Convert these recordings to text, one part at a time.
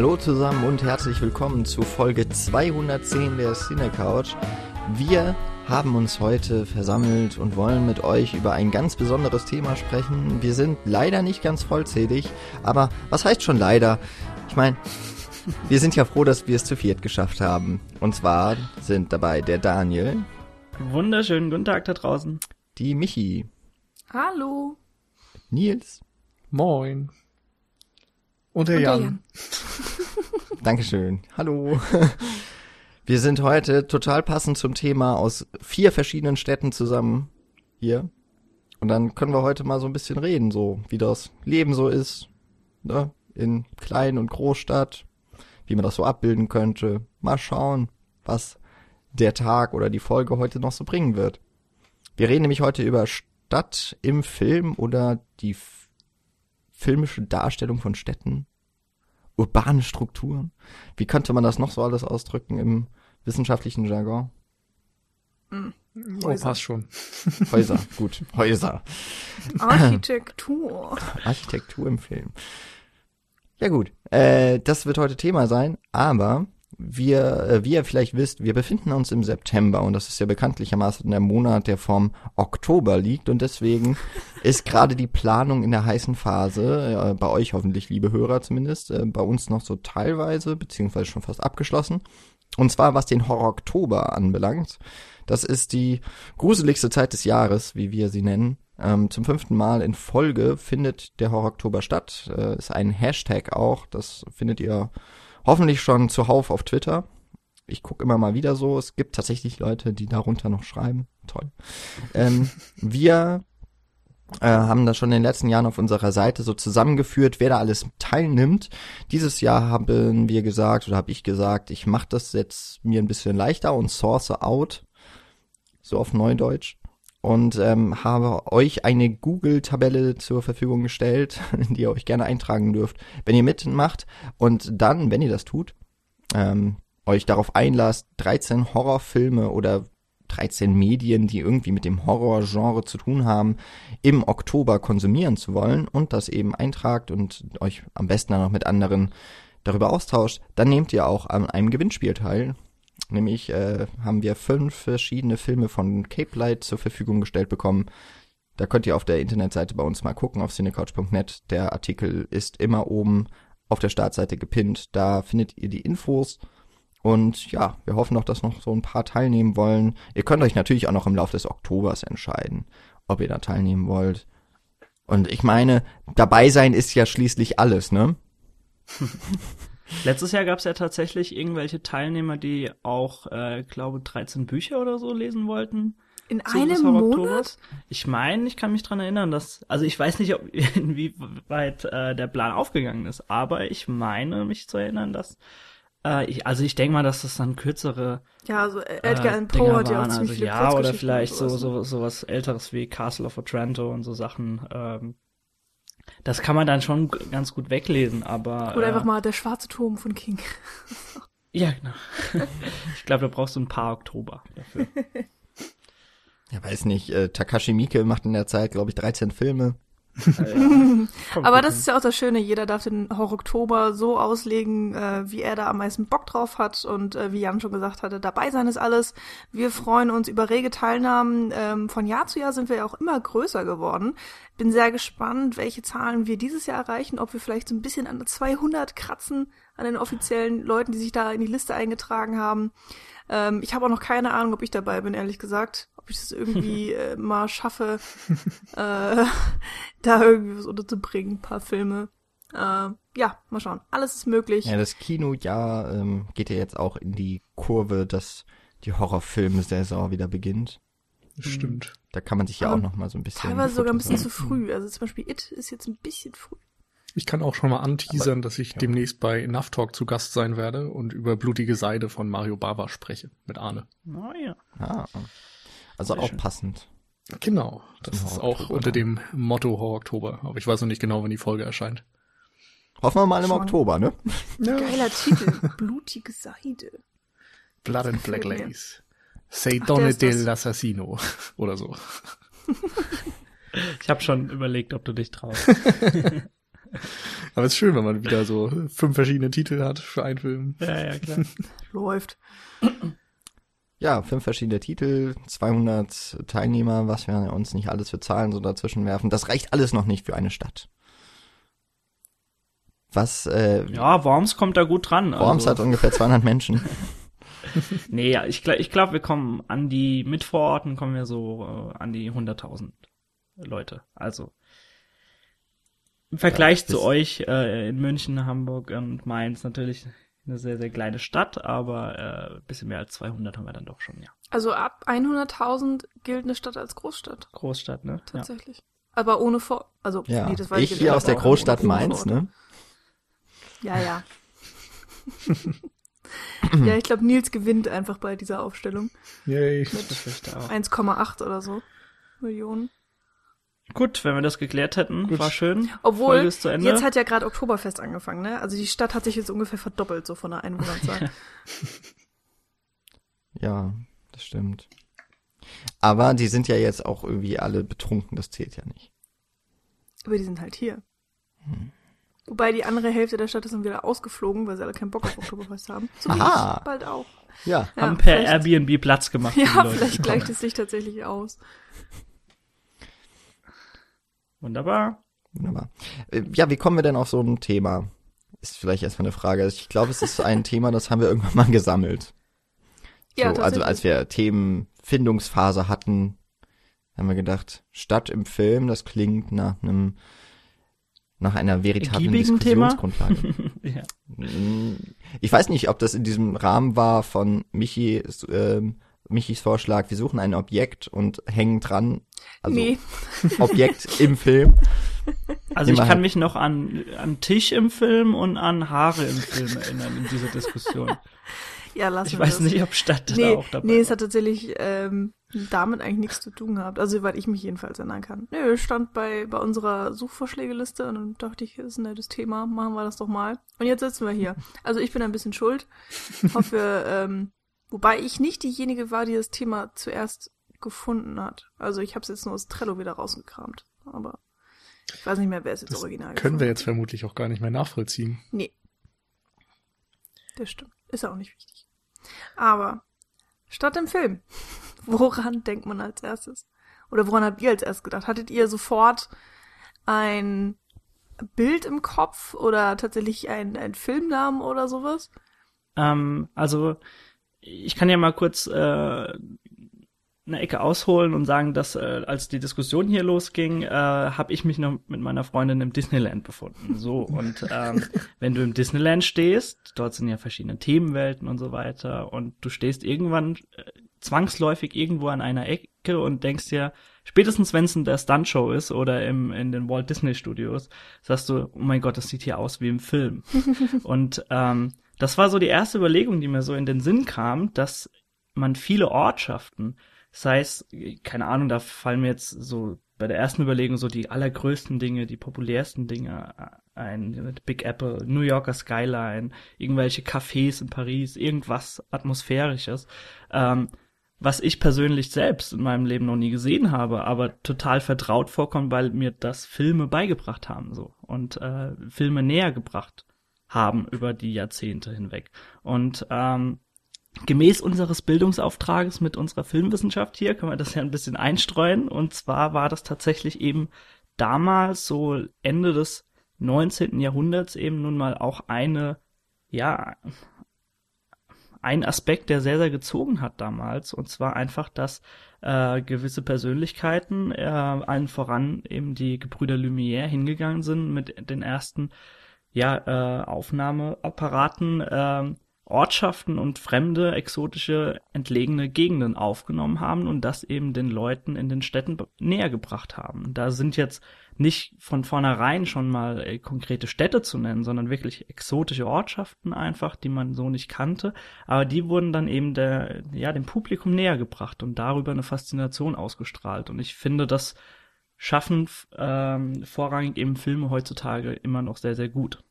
Hallo zusammen und herzlich willkommen zu Folge 210 der Cine Couch. Wir haben uns heute versammelt und wollen mit euch über ein ganz besonderes Thema sprechen. Wir sind leider nicht ganz vollzählig, aber was heißt schon leider? Ich meine, wir sind ja froh, dass wir es zu viert geschafft haben. Und zwar sind dabei der Daniel. Wunderschönen guten Tag da draußen. Die Michi. Hallo. Nils. Moin. Und der, Und Jan. Jan. Dankeschön. Hallo. Wir sind heute total passend zum Thema aus vier verschiedenen Städten zusammen hier. Und dann können wir heute mal so ein bisschen reden, so wie das Leben so ist, ne? In Klein- und Großstadt, wie man das so abbilden könnte. Mal schauen, was der Tag oder die Folge heute noch so bringen wird. Wir reden nämlich heute über Stadt im Film oder die filmische Darstellung von Städten urbane Strukturen. Wie könnte man das noch so alles ausdrücken im wissenschaftlichen Jargon? Hm. Oh, passt schon. Häuser, gut, Häuser. Architektur. Architektur im Film. Ja gut, äh, das wird heute Thema sein, aber wir, äh, wie ihr vielleicht wisst, wir befinden uns im September und das ist ja bekanntlichermaßen der Monat, der vom Oktober liegt und deswegen ist gerade die Planung in der heißen Phase, äh, bei euch hoffentlich, liebe Hörer zumindest, äh, bei uns noch so teilweise, beziehungsweise schon fast abgeschlossen. Und zwar was den Horror Oktober anbelangt. Das ist die gruseligste Zeit des Jahres, wie wir sie nennen. Ähm, zum fünften Mal in Folge findet der Horror Oktober statt. Äh, ist ein Hashtag auch, das findet ihr hoffentlich schon zuhauf auf Twitter. Ich gucke immer mal wieder so. Es gibt tatsächlich Leute, die darunter noch schreiben. Toll. Ähm, wir äh, haben das schon in den letzten Jahren auf unserer Seite so zusammengeführt, wer da alles teilnimmt. Dieses Jahr haben wir gesagt, oder habe ich gesagt, ich mache das jetzt mir ein bisschen leichter und source out, so auf Neudeutsch und ähm, habe euch eine Google-Tabelle zur Verfügung gestellt, die ihr euch gerne eintragen dürft, wenn ihr mitmacht und dann, wenn ihr das tut, ähm, euch darauf einlasst, 13 Horrorfilme oder 13 Medien, die irgendwie mit dem Horrorgenre zu tun haben, im Oktober konsumieren zu wollen und das eben eintragt und euch am besten dann auch mit anderen darüber austauscht, dann nehmt ihr auch an einem Gewinnspiel teil. Nämlich äh, haben wir fünf verschiedene Filme von Cape Light zur Verfügung gestellt bekommen. Da könnt ihr auf der Internetseite bei uns mal gucken, auf cinecouch.net. Der Artikel ist immer oben auf der Startseite gepinnt. Da findet ihr die Infos. Und ja, wir hoffen noch, dass noch so ein paar teilnehmen wollen. Ihr könnt euch natürlich auch noch im Laufe des Oktobers entscheiden, ob ihr da teilnehmen wollt. Und ich meine, dabei sein ist ja schließlich alles, ne? Letztes Jahr gab es ja tatsächlich irgendwelche Teilnehmer, die auch, äh, glaube 13 Bücher oder so lesen wollten. In einem Monat? Ich meine, ich kann mich dran erinnern, dass, also ich weiß nicht, ob inwieweit äh, der Plan aufgegangen ist, aber ich meine mich zu erinnern, dass äh, ich, also ich denke mal, dass das dann kürzere ja, also Edgar Allan Poe hat ja auch ziemlich also, viele Ja, oder vielleicht so, so so was älteres wie Castle of Otranto und so Sachen. Ähm, das kann man dann schon ganz gut weglesen, aber. Oder einfach äh, mal der schwarze Turm von King. ja, genau. ich glaube, da brauchst du ein paar Oktober dafür. Ja, weiß nicht, äh, Takashi Miike macht in der Zeit, glaube ich, 13 Filme. Aber das ist ja auch das Schöne, jeder darf den Horror-Oktober so auslegen, äh, wie er da am meisten Bock drauf hat und äh, wie Jan schon gesagt hatte, dabei sein ist alles. Wir freuen uns über rege Teilnahmen. Ähm, von Jahr zu Jahr sind wir ja auch immer größer geworden. Bin sehr gespannt, welche Zahlen wir dieses Jahr erreichen, ob wir vielleicht so ein bisschen an 200 kratzen an den offiziellen Leuten, die sich da in die Liste eingetragen haben. Ähm, ich habe auch noch keine Ahnung, ob ich dabei bin, ehrlich gesagt ob ich das irgendwie äh, mal schaffe, äh, da irgendwie was unterzubringen, ein paar Filme. Äh, ja, mal schauen. Alles ist möglich. Ja, das Kinojahr ähm, geht ja jetzt auch in die Kurve, dass die Horrorfilme-Saison wieder beginnt. Stimmt. Da kann man sich ja Aber auch noch mal so ein bisschen. Teilweise sogar ein bisschen zu früh. Also zum Beispiel It ist jetzt ein bisschen früh. Ich kann auch schon mal anteasern, Aber, dass ich ja. demnächst bei Enough Talk zu Gast sein werde und über Blutige Seide von Mario Bava spreche mit Arne. Oh ja. Ah. Also Sehr auch schön. passend. Genau, das ist auch unter dem Motto Horror Oktober. Aber ich weiß noch nicht genau, wann die Folge erscheint. Hoffen wir mal im Schon. Oktober, ne? Ja. Geiler Titel. Blutige Seide. Blood and Black Lace. Say Donne dell'Assassino. Oder so. Ich habe schon überlegt, ob du dich traust. Aber es ist schön, wenn man wieder so fünf verschiedene Titel hat für einen Film. Ja, ja, klar. Läuft. Ja, fünf verschiedene Titel, 200 Teilnehmer, was wir uns nicht alles für Zahlen so dazwischen werfen. Das reicht alles noch nicht für eine Stadt. Was, äh, Ja, Worms kommt da gut dran. Worms also. hat ungefähr 200 Menschen. Nee, ja, ich glaube, ich glaub, wir kommen an die, mit Vororten kommen wir so äh, an die 100.000 Leute. Also im Vergleich Ja, zu euch äh, in München, Hamburg und Mainz natürlich eine sehr, sehr kleine Stadt, aber äh, ein bisschen mehr als 200 haben wir dann doch schon, ja. Also ab 100.000 gilt eine Stadt als Großstadt. Großstadt, ne? Ja. Tatsächlich. Aber ohne Vor... Also, Ja, nee, das weiß ich hier nicht, aus der Großstadt Mainz, ne? Ja, ja. ja, ich glaube, Nils gewinnt einfach bei dieser Aufstellung. Yay. Auch. 1,8 oder so Millionen. Gut, wenn wir das geklärt hätten, Gut. war schön. Obwohl, jetzt hat ja gerade Oktoberfest angefangen, ne? Also die Stadt hat sich jetzt ungefähr verdoppelt, so von der Einwohnerzahl. Ja, das stimmt. Aber die sind ja jetzt auch irgendwie alle betrunken, das zählt ja nicht. Aber die sind halt hier. Wobei die andere Hälfte der Stadt ist dann wieder ausgeflogen, weil sie alle keinen Bock auf Oktoberfest haben. So wie Aha. ich bald auch. Ja. Ja, haben per Airbnb Platz gemacht. Ja, vielleicht gleicht es sich tatsächlich aus. Wunderbar. Wunderbar. Äh, Ja, wie kommen wir denn auf so ein Thema? Ist vielleicht erstmal eine Frage. Ich glaube, es ist ein Thema, das haben wir irgendwann mal gesammelt. Ja, so, also tatsächlich. als wir Themenfindungsphase hatten, haben wir gedacht, Stadt im Film, das klingt nach einem nach einer veritablen? Diskussionsgrundlage. ja. Ich weiß nicht, ob das in diesem Rahmen war von Michi, ähm, Michis Vorschlag, wir suchen ein Objekt und hängen dran. Also nee, Objekt im Film. Also ich Immer kann halt- mich noch an, an Tisch im Film und an Haare im Film erinnern in dieser Diskussion. ja, lassen Ich weiß das. nicht, ob Stadt Nee, da auch dabei nee, es hat tatsächlich ähm, damit eigentlich nichts zu tun gehabt. Also, soweit ich mich jedenfalls erinnern kann. Nö, stand bei, bei unserer Suchvorschlägeliste und dann dachte ich, das ist ein nettes Thema, machen wir das doch mal. Und jetzt sitzen wir hier. Also, ich bin ein bisschen schuld. Hoffe, ähm, wobei ich nicht diejenige war, die das Thema zuerst gefunden hat. Also, ich habe es jetzt nur aus Trello wieder rausgekramt. Aber ich weiß nicht mehr, wer es jetzt Das original können wir jetzt vermutlich auch gar nicht mehr nachvollziehen. Nee. Das stimmt. Ist ja auch nicht wichtig. Aber statt im Film, woran denkt man als erstes? Oder woran habt ihr als erstes gedacht? Hattet ihr sofort ein Bild im Kopf oder tatsächlich ein, ein Filmnamen oder sowas? Ähm, also ich kann ja mal kurz äh, eine Ecke ausholen und sagen, dass äh, als die Diskussion hier losging, äh, habe ich mich noch mit meiner Freundin im Disneyland befunden. So und ähm, wenn du im Disneyland stehst, dort sind ja verschiedene Themenwelten und so weiter und du stehst irgendwann äh, zwangsläufig irgendwo an einer Ecke und denkst dir, spätestens wenn es in der Stuntshow ist oder im in den Walt Disney Studios, sagst du, oh mein Gott, das sieht hier aus wie im Film. und ähm, das war so die erste Überlegung, die mir so in den Sinn kam, dass man viele Ortschaften, sei es, keine Ahnung, da fallen mir jetzt so bei der ersten Überlegung so die allergrößten Dinge, die populärsten Dinge ein, Big Apple, New Yorker Skyline, irgendwelche Cafés in Paris, irgendwas Atmosphärisches, ähm, was ich persönlich selbst in meinem Leben noch nie gesehen habe, aber total vertraut vorkommt, weil mir das Filme beigebracht haben so. Und äh, Filme näher gebracht haben über die Jahrzehnte hinweg. Und ähm, gemäß unseres Bildungsauftrages mit unserer Filmwissenschaft hier können wir das ja ein bisschen einstreuen. Und zwar war das tatsächlich eben damals so Ende des 19. Jahrhunderts eben nun mal auch eine, ja, ein Aspekt, der sehr, sehr gezogen hat damals. Und zwar einfach, dass äh, gewisse Persönlichkeiten, äh, allen voran eben die Gebrüder Lumière hingegangen sind mit den ersten ja, äh, Aufnahmeapparaten, äh, Ortschaften und fremde, exotische, entlegene Gegenden aufgenommen haben und das eben den Leuten in den Städten näher gebracht haben. Da sind jetzt nicht von vornherein schon mal äh, konkrete Städte zu nennen, sondern wirklich exotische Ortschaften einfach, die man so nicht kannte, aber die wurden dann eben der, ja, dem Publikum näher gebracht und darüber eine Faszination ausgestrahlt. Und ich finde, das schaffen ähm, vorrangig eben Filme heutzutage immer noch sehr, sehr gut.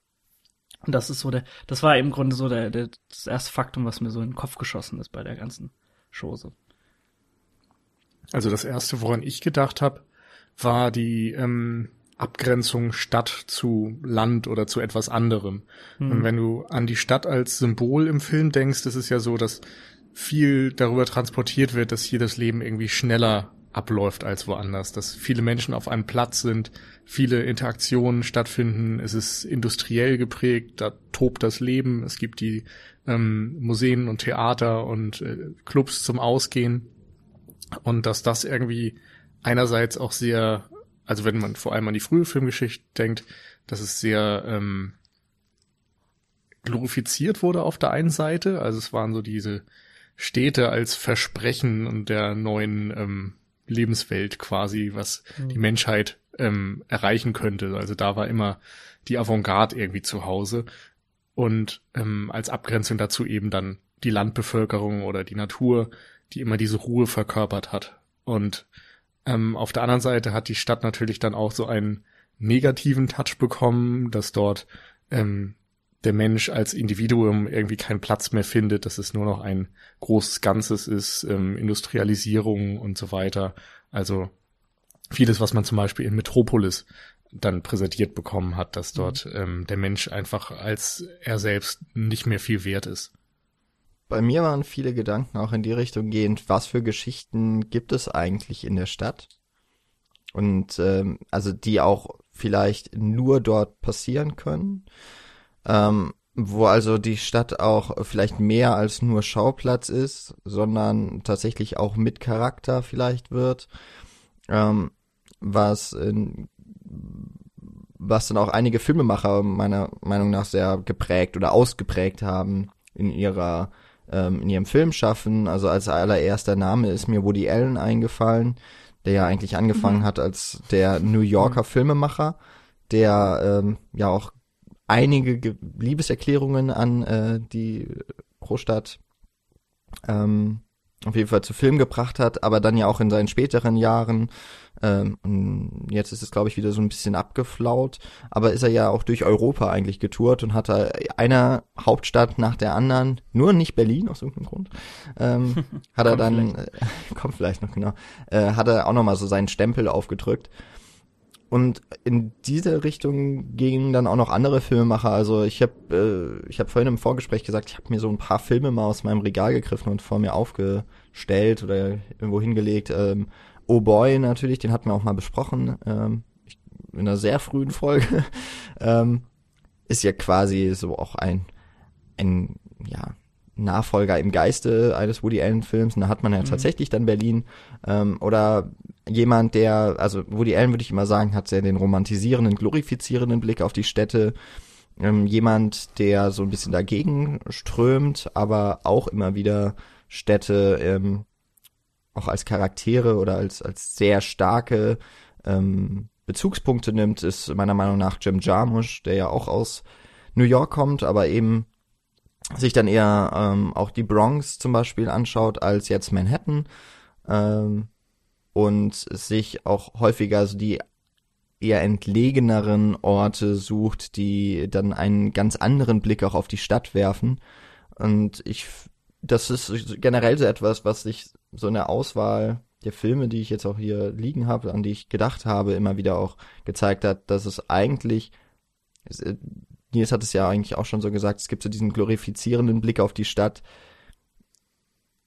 Und das ist so der, das war im Grunde so der, der das erste Faktum, was mir so in den Kopf geschossen ist bei der ganzen Chose. Also das erste, woran ich gedacht habe, war die ähm, Abgrenzung Stadt zu Land oder zu etwas anderem. Mhm. Und wenn du an die Stadt als Symbol im Film denkst, ist es ja so, dass viel darüber transportiert wird, dass hier das Leben irgendwie schneller abläuft als woanders, dass viele Menschen auf einem Platz sind, viele Interaktionen stattfinden, es ist industriell geprägt, da tobt das Leben, es gibt die ähm, Museen und Theater und äh, Clubs zum Ausgehen. Und dass das irgendwie einerseits auch sehr also wenn man vor allem an die frühe Filmgeschichte denkt, dass es sehr ähm, glorifiziert wurde auf der einen Seite. Also es waren so diese Städte als Versprechen und der neuen ähm, Lebenswelt quasi, was mhm. die Menschheit ähm, erreichen könnte. Also da war immer die Avantgarde irgendwie zu Hause. Und ähm, als Abgrenzung dazu eben dann die Landbevölkerung oder die Natur, die immer diese Ruhe verkörpert hat. Und ähm, auf der anderen Seite hat die Stadt natürlich dann auch so einen negativen Touch bekommen, dass dort ähm, der Mensch als Individuum irgendwie keinen Platz mehr findet, dass es nur noch ein großes Ganzes ist, ähm, Industrialisierung und so weiter. Also vieles, was man zum Beispiel in Metropolis dann präsentiert bekommen hat, dass dort mhm. ähm, der Mensch einfach als er selbst nicht mehr viel wert ist bei mir waren viele Gedanken auch in die Richtung gehend, was für Geschichten gibt es eigentlich in der Stadt? Und ähm, also die auch vielleicht nur dort passieren können. Ähm, wo also die Stadt auch vielleicht mehr als nur Schauplatz ist, sondern tatsächlich auch mit Charakter vielleicht wird, ähm, was in, was dann auch einige Filmemacher meiner Meinung nach sehr geprägt oder ausgeprägt haben in ihrer ähm, in ihrem Film schaffen. Also als allererster Name ist mir Woody Allen eingefallen, der ja eigentlich angefangen mhm. hat als der New Yorker mhm. Filmemacher, der ähm, ja auch einige Liebeserklärungen an äh, die Großstadt ähm, auf jeden Fall zu Film gebracht hat, aber dann ja auch in seinen späteren Jahren, ähm, jetzt ist es glaube ich wieder so ein bisschen abgeflaut, aber ist er ja auch durch Europa eigentlich getourt und hat da einer Hauptstadt nach der anderen, nur nicht Berlin aus irgendeinem Grund, ähm, hat er dann, vielleicht. Äh, kommt vielleicht noch genau, äh, hat er auch nochmal so seinen Stempel aufgedrückt und in diese Richtung gingen dann auch noch andere Filmemacher. Also ich habe äh, ich habe vorhin im Vorgespräch gesagt, ich habe mir so ein paar Filme mal aus meinem Regal gegriffen und vor mir aufgestellt oder irgendwo hingelegt. Ähm, oh Boy natürlich, den hatten wir auch mal besprochen ähm, in einer sehr frühen Folge. ähm, ist ja quasi so auch ein ein ja Nachfolger im Geiste eines Woody Allen Films. Und da hat man ja mhm. tatsächlich dann Berlin ähm, oder jemand, der, also Woody Allen würde ich immer sagen, hat sehr den romantisierenden, glorifizierenden Blick auf die Städte. Ähm, jemand, der so ein bisschen dagegen strömt, aber auch immer wieder Städte ähm, auch als Charaktere oder als, als sehr starke ähm, Bezugspunkte nimmt, ist meiner Meinung nach Jim Jarmusch, der ja auch aus New York kommt, aber eben sich dann eher ähm, auch die Bronx zum Beispiel anschaut als jetzt Manhattan. Ähm, und sich auch häufiger so die eher entlegeneren Orte sucht, die dann einen ganz anderen Blick auch auf die Stadt werfen. Und ich, das ist generell so etwas, was sich so in der Auswahl der Filme, die ich jetzt auch hier liegen habe, an die ich gedacht habe, immer wieder auch gezeigt hat, dass es eigentlich, äh, Nils hat es ja eigentlich auch schon so gesagt, es gibt so diesen glorifizierenden Blick auf die Stadt.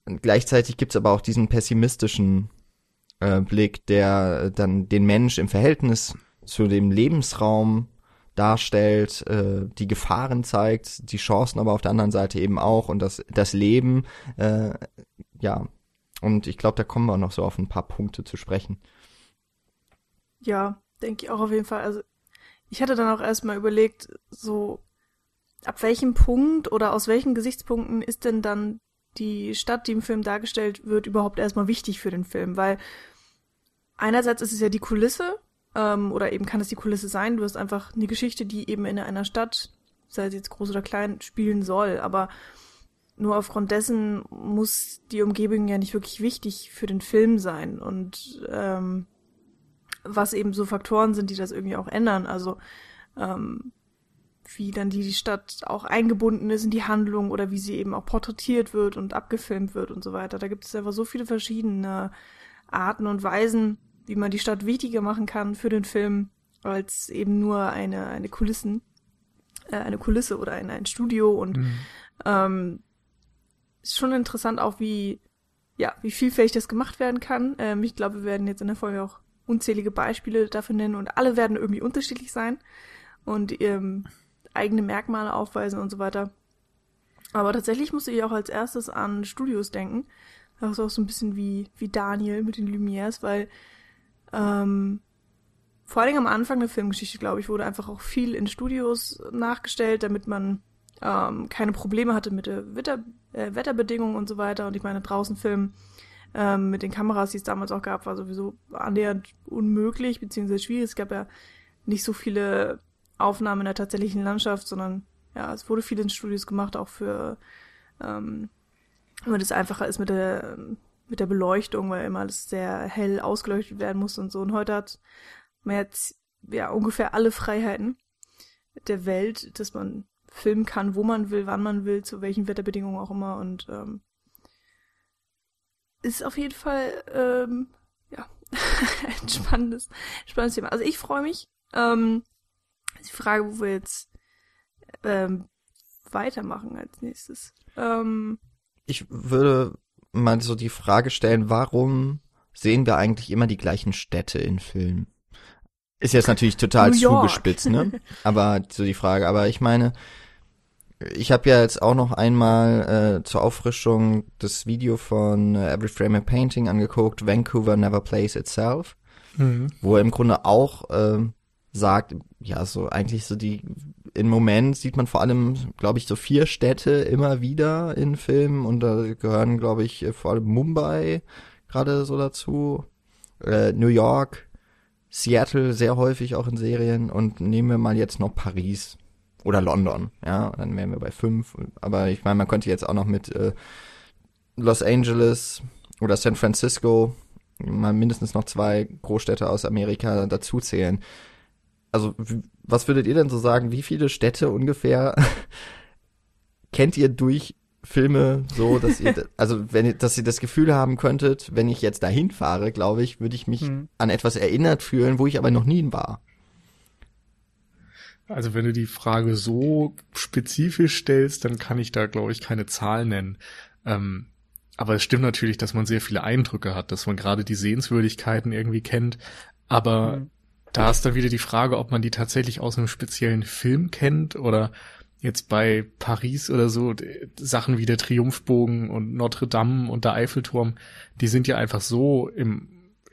Und gleichzeitig gibt es aber auch diesen pessimistischen äh, Blick, der dann den Mensch im Verhältnis zu dem Lebensraum darstellt, äh, die Gefahren zeigt, die Chancen aber auf der anderen Seite eben auch und das, das Leben, äh, ja. Und ich glaube, da kommen wir auch noch so auf ein paar Punkte zu sprechen. Ja, denke ich auch auf jeden Fall. Also ich hatte dann auch erstmal überlegt, so ab welchem Punkt oder aus welchen Gesichtspunkten ist denn dann die Stadt, die im Film dargestellt wird, überhaupt erstmal wichtig für den Film? Weil einerseits ist es ja die Kulisse, ähm, oder eben kann es die Kulisse sein, du hast einfach eine Geschichte, die eben in einer Stadt, sei es jetzt groß oder klein, spielen soll, aber nur aufgrund dessen muss die Umgebung ja nicht wirklich wichtig für den Film sein. Und ähm, was eben so Faktoren sind, die das irgendwie auch ändern, also ähm, wie dann die Stadt auch eingebunden ist in die Handlung oder wie sie eben auch porträtiert wird und abgefilmt wird und so weiter. Da gibt es einfach so viele verschiedene Arten und Weisen, wie man die Stadt wichtiger machen kann für den Film, als eben nur eine, eine Kulissen, äh, eine Kulisse oder ein, ein Studio und mhm. ähm, ist schon interessant auch, wie, ja, wie vielfältig das gemacht werden kann. Ähm, ich glaube, wir werden jetzt in der Folge auch unzählige Beispiele dafür nennen und alle werden irgendwie unterschiedlich sein und ähm, eigene Merkmale aufweisen und so weiter. Aber tatsächlich musste ich auch als erstes an Studios denken. Das ist auch so ein bisschen wie, wie Daniel mit den Lumières, weil ähm, vor allem am Anfang der Filmgeschichte, glaube ich, wurde einfach auch viel in Studios nachgestellt, damit man ähm, keine Probleme hatte mit der Wetter, äh, Wetterbedingungen und so weiter. Und ich meine, draußen filmen ähm, mit den Kameras, die es damals auch gab, war sowieso annähernd unmöglich, beziehungsweise schwierig. Es gab ja nicht so viele Aufnahmen in der tatsächlichen Landschaft, sondern ja, es wurde viel in Studios gemacht, auch für, ähm, damit es einfacher ist mit der, mit der Beleuchtung, weil immer alles sehr hell ausgeleuchtet werden muss und so. Und heute hat man jetzt ja ungefähr alle Freiheiten der Welt, dass man filmen kann, wo man will, wann man will, zu welchen Wetterbedingungen auch immer und ähm, ist auf jeden Fall ähm, ja ein spannendes, spannendes Thema. Also ich freue mich. Ähm, die Frage, wo wir jetzt ähm, weitermachen als nächstes. Ähm, ich würde mal so die Frage stellen, warum sehen wir eigentlich immer die gleichen Städte in Filmen? Ist jetzt natürlich total zugespitzt, ne? Aber so die Frage. Aber ich meine, ich habe ja jetzt auch noch einmal äh, zur Auffrischung das Video von äh, Every Frame a Painting angeguckt, Vancouver Never Plays Itself, mhm. wo er im Grunde auch äh, sagt, ja, so eigentlich so die, im Moment sieht man vor allem, glaube ich, so vier Städte immer wieder in Filmen und da gehören, glaube ich, vor allem Mumbai gerade so dazu, äh, New York, Seattle sehr häufig auch in Serien und nehmen wir mal jetzt noch Paris oder London, ja, dann wären wir bei fünf. Aber ich meine, man könnte jetzt auch noch mit äh, Los Angeles oder San Francisco mal mindestens noch zwei Großstädte aus Amerika dazuzählen. Also, was würdet ihr denn so sagen, wie viele Städte ungefähr kennt ihr durch Filme so, dass ihr, also wenn ihr, dass ihr das Gefühl haben könntet, wenn ich jetzt dahin fahre, glaube ich, würde ich mich hm. an etwas erinnert fühlen, wo ich aber noch nie war. Also wenn du die Frage so spezifisch stellst, dann kann ich da, glaube ich, keine Zahl nennen. Ähm, aber es stimmt natürlich, dass man sehr viele Eindrücke hat, dass man gerade die Sehenswürdigkeiten irgendwie kennt. Aber mhm. Da ist dann wieder die Frage, ob man die tatsächlich aus einem speziellen Film kennt oder jetzt bei Paris oder so, Sachen wie der Triumphbogen und Notre Dame und der Eiffelturm, die sind ja einfach so im,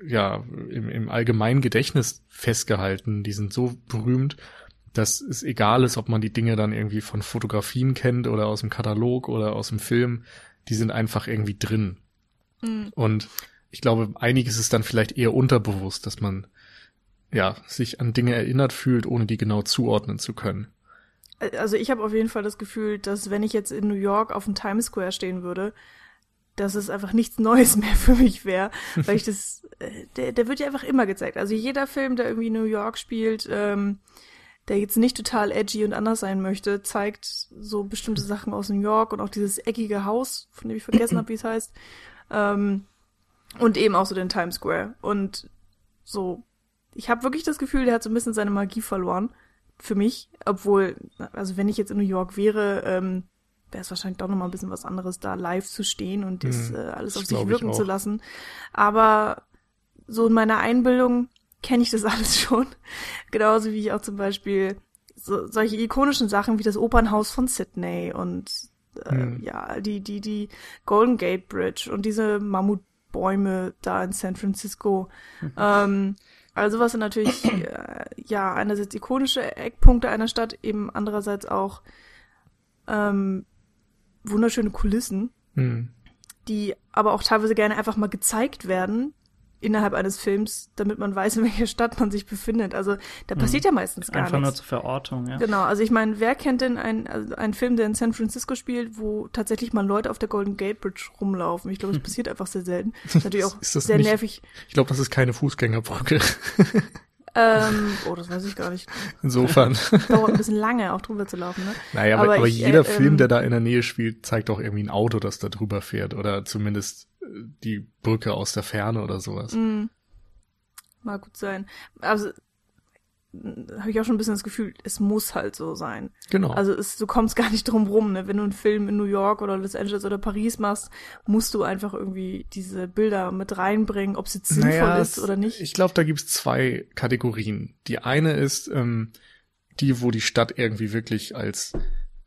ja, im, im allgemeinen Gedächtnis festgehalten. Die sind so berühmt, dass es egal ist, ob man die Dinge dann irgendwie von Fotografien kennt oder aus dem Katalog oder aus dem Film. Die sind einfach irgendwie drin. Mhm. Und ich glaube, einiges ist dann vielleicht eher unterbewusst, dass man ja sich an Dinge erinnert fühlt, ohne die genau zuordnen zu können also ich habe auf jeden Fall das Gefühl, dass wenn ich jetzt in New York auf dem Times Square stehen würde, dass es einfach nichts Neues mehr für mich wäre, weil ich das, äh, der, der wird ja einfach immer gezeigt. Also jeder Film, der irgendwie New York spielt, ähm, der jetzt nicht total edgy und anders sein möchte, zeigt so bestimmte Sachen aus New York und auch dieses eckige Haus, von dem ich vergessen habe, wie es heißt, ähm, und eben auch so den Times Square. Und so, ich habe wirklich das Gefühl, der hat so ein bisschen seine Magie verloren für mich, obwohl, also wenn ich jetzt in New York wäre, ähm, wäre es wahrscheinlich doch nochmal ein bisschen was anderes, da live zu stehen und das mhm, äh, alles auf sich wirken zu lassen. Aber so in meiner Einbildung kenne ich das alles schon. Genauso wie ich auch zum Beispiel so, solche ikonischen Sachen wie das Opernhaus von Sydney und äh, mhm. ja, die, die, die Golden Gate Bridge und diese Mammutbäume da in San Francisco. Mhm. Ähm, also sowas sind natürlich, äh, ja, einerseits ikonische Eckpunkte einer Stadt, eben andererseits auch ähm, wunderschöne Kulissen, mhm. die aber auch teilweise gerne einfach mal gezeigt werden, innerhalb eines Films, damit man weiß, in welcher Stadt man sich befindet. Also da mhm. passiert mhm. ja meistens gar Einfach nichts. nur zur Verortung, ja. Genau, also ich meine, wer kennt denn einen, also einen Film, der in San Francisco spielt, wo tatsächlich mal Leute auf der Golden Gate Bridge rumlaufen? Ich glaube, es passiert einfach sehr selten. Das ist natürlich auch ist sehr nicht, nervig. Ich glaube, das ist keine Fußgängerbrücke. ähm, oh, das weiß ich gar nicht. Insofern. Dauert ein bisschen lange, auch drüber zu laufen, ne? Naja, aber, aber ich, jeder äh, Film, ähm, der da in der Nähe spielt, zeigt auch irgendwie ein Auto, das da drüber fährt oder zumindest die Brücke aus der Ferne oder sowas. Mm. Mag gut sein. Also, habe ich auch schon ein bisschen das Gefühl, es muss halt so sein. Genau. Also es, du kommst gar nicht drum rum, ne? Wenn du einen Film in New York oder Los Angeles oder Paris machst, musst du einfach irgendwie diese Bilder mit reinbringen, ob es jetzt sinnvoll naja, ist oder nicht. Ich glaube, da gibt's zwei Kategorien. Die eine ist ähm, die, wo die Stadt irgendwie wirklich als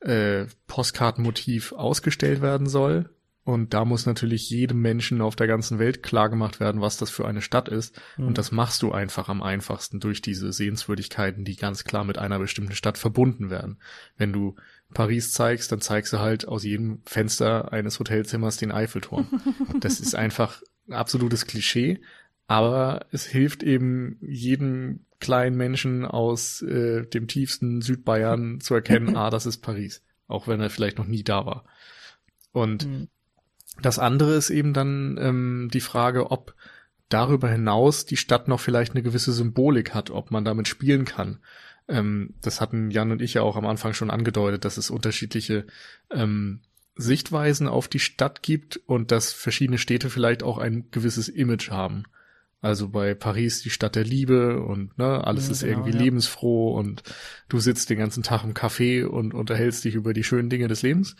äh, Postkartenmotiv ausgestellt werden soll. Und da muss natürlich jedem Menschen auf der ganzen Welt klar gemacht werden, was das für eine Stadt ist. Mhm. Und das machst du einfach am einfachsten durch diese Sehenswürdigkeiten, die ganz klar mit einer bestimmten Stadt verbunden werden. Wenn du Paris zeigst, dann zeigst du halt aus jedem Fenster eines Hotelzimmers den Eiffelturm. das ist einfach ein absolutes Klischee, aber es hilft eben jedem kleinen Menschen aus äh, dem tiefsten Südbayern zu erkennen, ah, das ist Paris, auch wenn er vielleicht noch nie da war. Und mhm. Das andere ist eben dann ähm, die Frage, ob darüber hinaus die Stadt noch vielleicht eine gewisse Symbolik hat, ob man damit spielen kann. Ähm, das hatten Jan und ich ja auch am Anfang schon angedeutet, dass es unterschiedliche ähm, Sichtweisen auf die Stadt gibt und dass verschiedene Städte vielleicht auch ein gewisses Image haben. Also bei Paris die Stadt der Liebe und ne, alles ja, ist genau, irgendwie ja. lebensfroh und du sitzt den ganzen Tag im Café und unterhältst dich über die schönen Dinge des Lebens.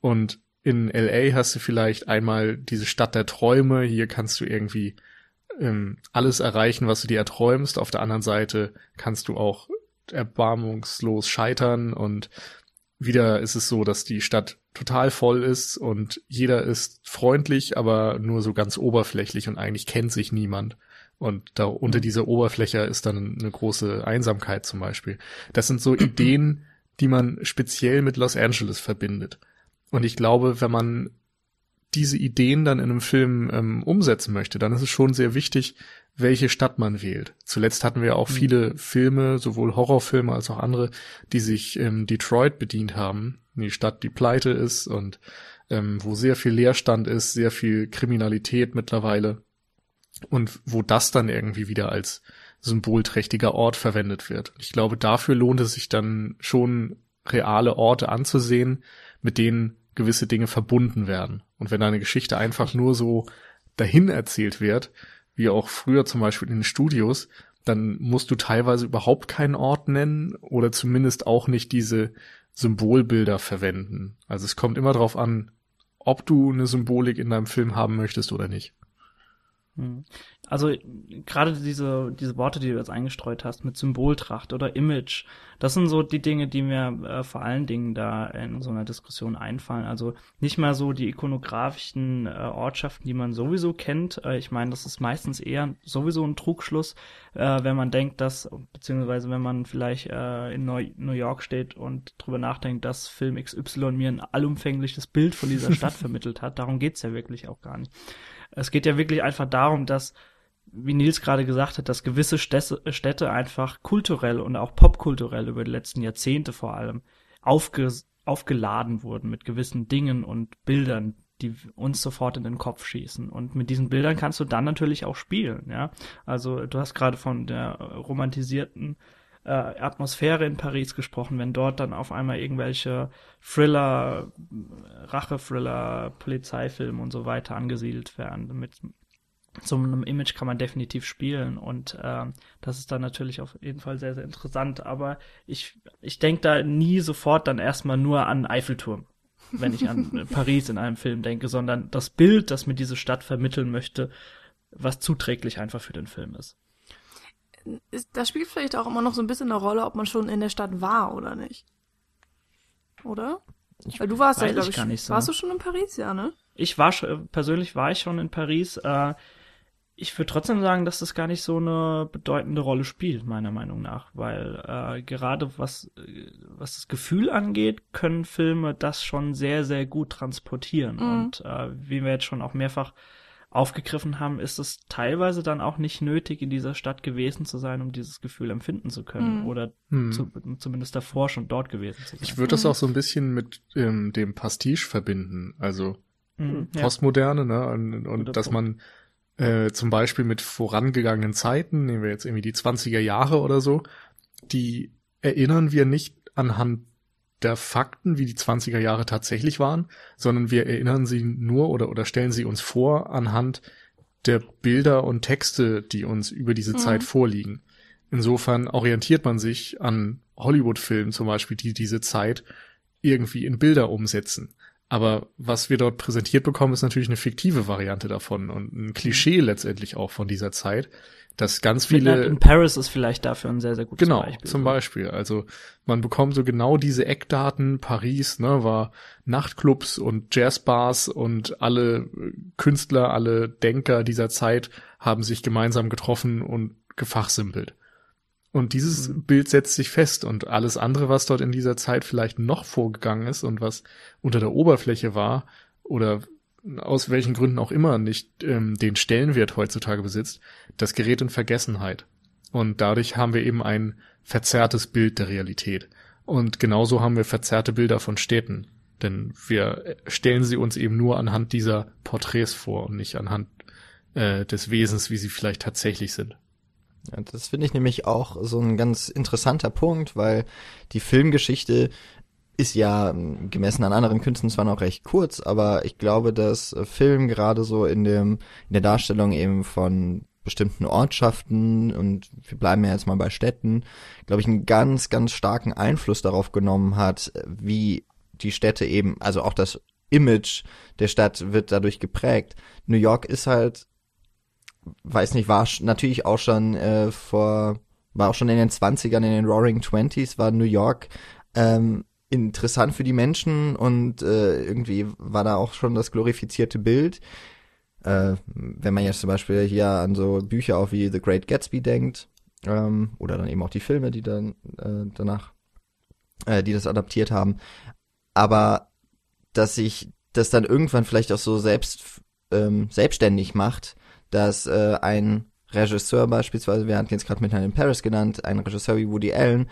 Und in LA hast du vielleicht einmal diese Stadt der Träume. Hier kannst du irgendwie ähm, alles erreichen, was du dir erträumst. Auf der anderen Seite kannst du auch erbarmungslos scheitern und wieder ist es so, dass die Stadt total voll ist und jeder ist freundlich, aber nur so ganz oberflächlich und eigentlich kennt sich niemand. Und da unter dieser Oberfläche ist dann eine große Einsamkeit zum Beispiel. Das sind so Ideen, die man speziell mit Los Angeles verbindet. Und ich glaube, wenn man diese Ideen dann in einem Film ähm, umsetzen möchte, dann ist es schon sehr wichtig, welche Stadt man wählt. Zuletzt hatten wir auch mhm. viele Filme, sowohl Horrorfilme als auch andere, die sich ähm, Detroit bedient haben. Die Stadt, die pleite ist und ähm, wo sehr viel Leerstand ist, sehr viel Kriminalität mittlerweile. Und wo das dann irgendwie wieder als symbolträchtiger Ort verwendet wird. Ich glaube, dafür lohnt es sich dann schon reale Orte anzusehen, mit denen gewisse Dinge verbunden werden. Und wenn eine Geschichte einfach nur so dahin erzählt wird, wie auch früher zum Beispiel in den Studios, dann musst du teilweise überhaupt keinen Ort nennen oder zumindest auch nicht diese Symbolbilder verwenden. Also es kommt immer darauf an, ob du eine Symbolik in deinem Film haben möchtest oder nicht. Also gerade diese, diese Worte, die du jetzt eingestreut hast, mit Symboltracht oder Image, das sind so die Dinge, die mir äh, vor allen Dingen da in so einer Diskussion einfallen. Also nicht mal so die ikonografischen äh, Ortschaften, die man sowieso kennt. Äh, ich meine, das ist meistens eher sowieso ein Trugschluss, äh, wenn man denkt, dass, beziehungsweise wenn man vielleicht äh, in Neu New York steht und drüber nachdenkt, dass Film XY mir ein allumfängliches Bild von dieser Stadt vermittelt hat. Darum geht's ja wirklich auch gar nicht. Es geht ja wirklich einfach darum, dass, wie Nils gerade gesagt hat, dass gewisse Städte einfach kulturell und auch popkulturell über die letzten Jahrzehnte vor allem aufge aufgeladen wurden mit gewissen Dingen und Bildern, die uns sofort in den Kopf schießen. Und mit diesen Bildern kannst du dann natürlich auch spielen, ja. Also du hast gerade von der romantisierten äh, Atmosphäre in Paris gesprochen, wenn dort dann auf einmal irgendwelche Thriller, Rache-Thriller, Polizeifilme und so weiter angesiedelt werden. Mit so einem Image kann man definitiv spielen und äh, das ist dann natürlich auf jeden Fall sehr, sehr interessant. Aber ich, ich denke da nie sofort dann erstmal nur an Eiffelturm, wenn ich an Paris in einem Film denke, sondern das Bild, das mir diese Stadt vermitteln möchte, was zuträglich einfach für den Film ist das spielt vielleicht auch immer noch so ein bisschen eine Rolle, ob man schon in der Stadt war oder nicht. Oder? Ich Weil du warst ja, glaube ich, ich so. warst du schon in Paris, ja, ne? Ich war schon, persönlich war ich schon in Paris. Äh, ich würde trotzdem sagen, dass das gar nicht so eine bedeutende Rolle spielt, meiner Meinung nach, weil äh, gerade was, was das Gefühl angeht, können Filme das schon sehr, sehr gut transportieren. Mhm. Und äh, wie wir jetzt schon auch mehrfach aufgegriffen haben, ist es teilweise dann auch nicht nötig, in dieser Stadt gewesen zu sein, um dieses Gefühl empfinden zu können. Mhm. Oder mhm. zu, zumindest davor schon dort gewesen zu sein. Ich würde das auch so ein bisschen mit ähm, dem Pastiche verbinden. Also mhm, Postmoderne, ne? Und, und dass man äh, zum Beispiel mit vorangegangenen Zeiten, nehmen wir jetzt irgendwie die 20er Jahre oder so, die erinnern wir nicht anhand der Fakten, wie die 20er Jahre tatsächlich waren, sondern wir erinnern sie nur oder, oder stellen sie uns vor anhand der Bilder und Texte, die uns über diese mhm. Zeit vorliegen. Insofern orientiert man sich an Hollywood-Filmen zum Beispiel, die diese Zeit irgendwie in Bilder umsetzen. Aber was wir dort präsentiert bekommen, ist natürlich eine fiktive Variante davon und ein Klischee letztendlich auch von dieser Zeit, dass ganz viele Midnight in Paris ist vielleicht dafür ein sehr sehr gutes genau, Beispiel. zum Beispiel. Also man bekommt so genau diese Eckdaten. Paris ne, war Nachtclubs und Jazzbars und alle Künstler, alle Denker dieser Zeit haben sich gemeinsam getroffen und gefachsimpelt. Und dieses mhm. Bild setzt sich fest und alles andere, was dort in dieser Zeit vielleicht noch vorgegangen ist und was unter der Oberfläche war oder aus welchen Gründen auch immer nicht ähm, den Stellenwert heutzutage besitzt, das gerät in Vergessenheit. Und dadurch haben wir eben ein verzerrtes Bild der Realität. Und genauso haben wir verzerrte Bilder von Städten. Denn wir stellen sie uns eben nur anhand dieser Porträts vor und nicht anhand äh, des Wesens, wie sie vielleicht tatsächlich sind. Ja, das finde ich nämlich auch so ein ganz interessanter Punkt, weil die Filmgeschichte ist ja ähm, gemessen an anderen Künsten zwar noch recht kurz, aber ich glaube, dass Film gerade so in dem in der Darstellung eben von bestimmten Ortschaften und wir bleiben ja jetzt mal bei Städten, glaube ich, einen ganz, ganz starken Einfluss darauf genommen hat, wie die Städte eben, also auch das Image der Stadt wird dadurch geprägt. New York ist halt weiß nicht, war natürlich auch schon äh, vor, war auch schon in den 20ern, in den Roaring Twenties, war New York ähm, interessant für die Menschen und äh, irgendwie war da auch schon das glorifizierte Bild. Äh, wenn man jetzt zum Beispiel hier an so Bücher auch wie The Great Gatsby denkt, ähm, oder dann eben auch die Filme, die dann äh, danach, äh, die das adaptiert haben. Aber dass sich das dann irgendwann vielleicht auch so selbst ähm, selbstständig macht, dass äh, ein Regisseur beispielsweise, wir hatten jetzt gerade Midnight in Paris genannt, ein Regisseur wie Woody Allen,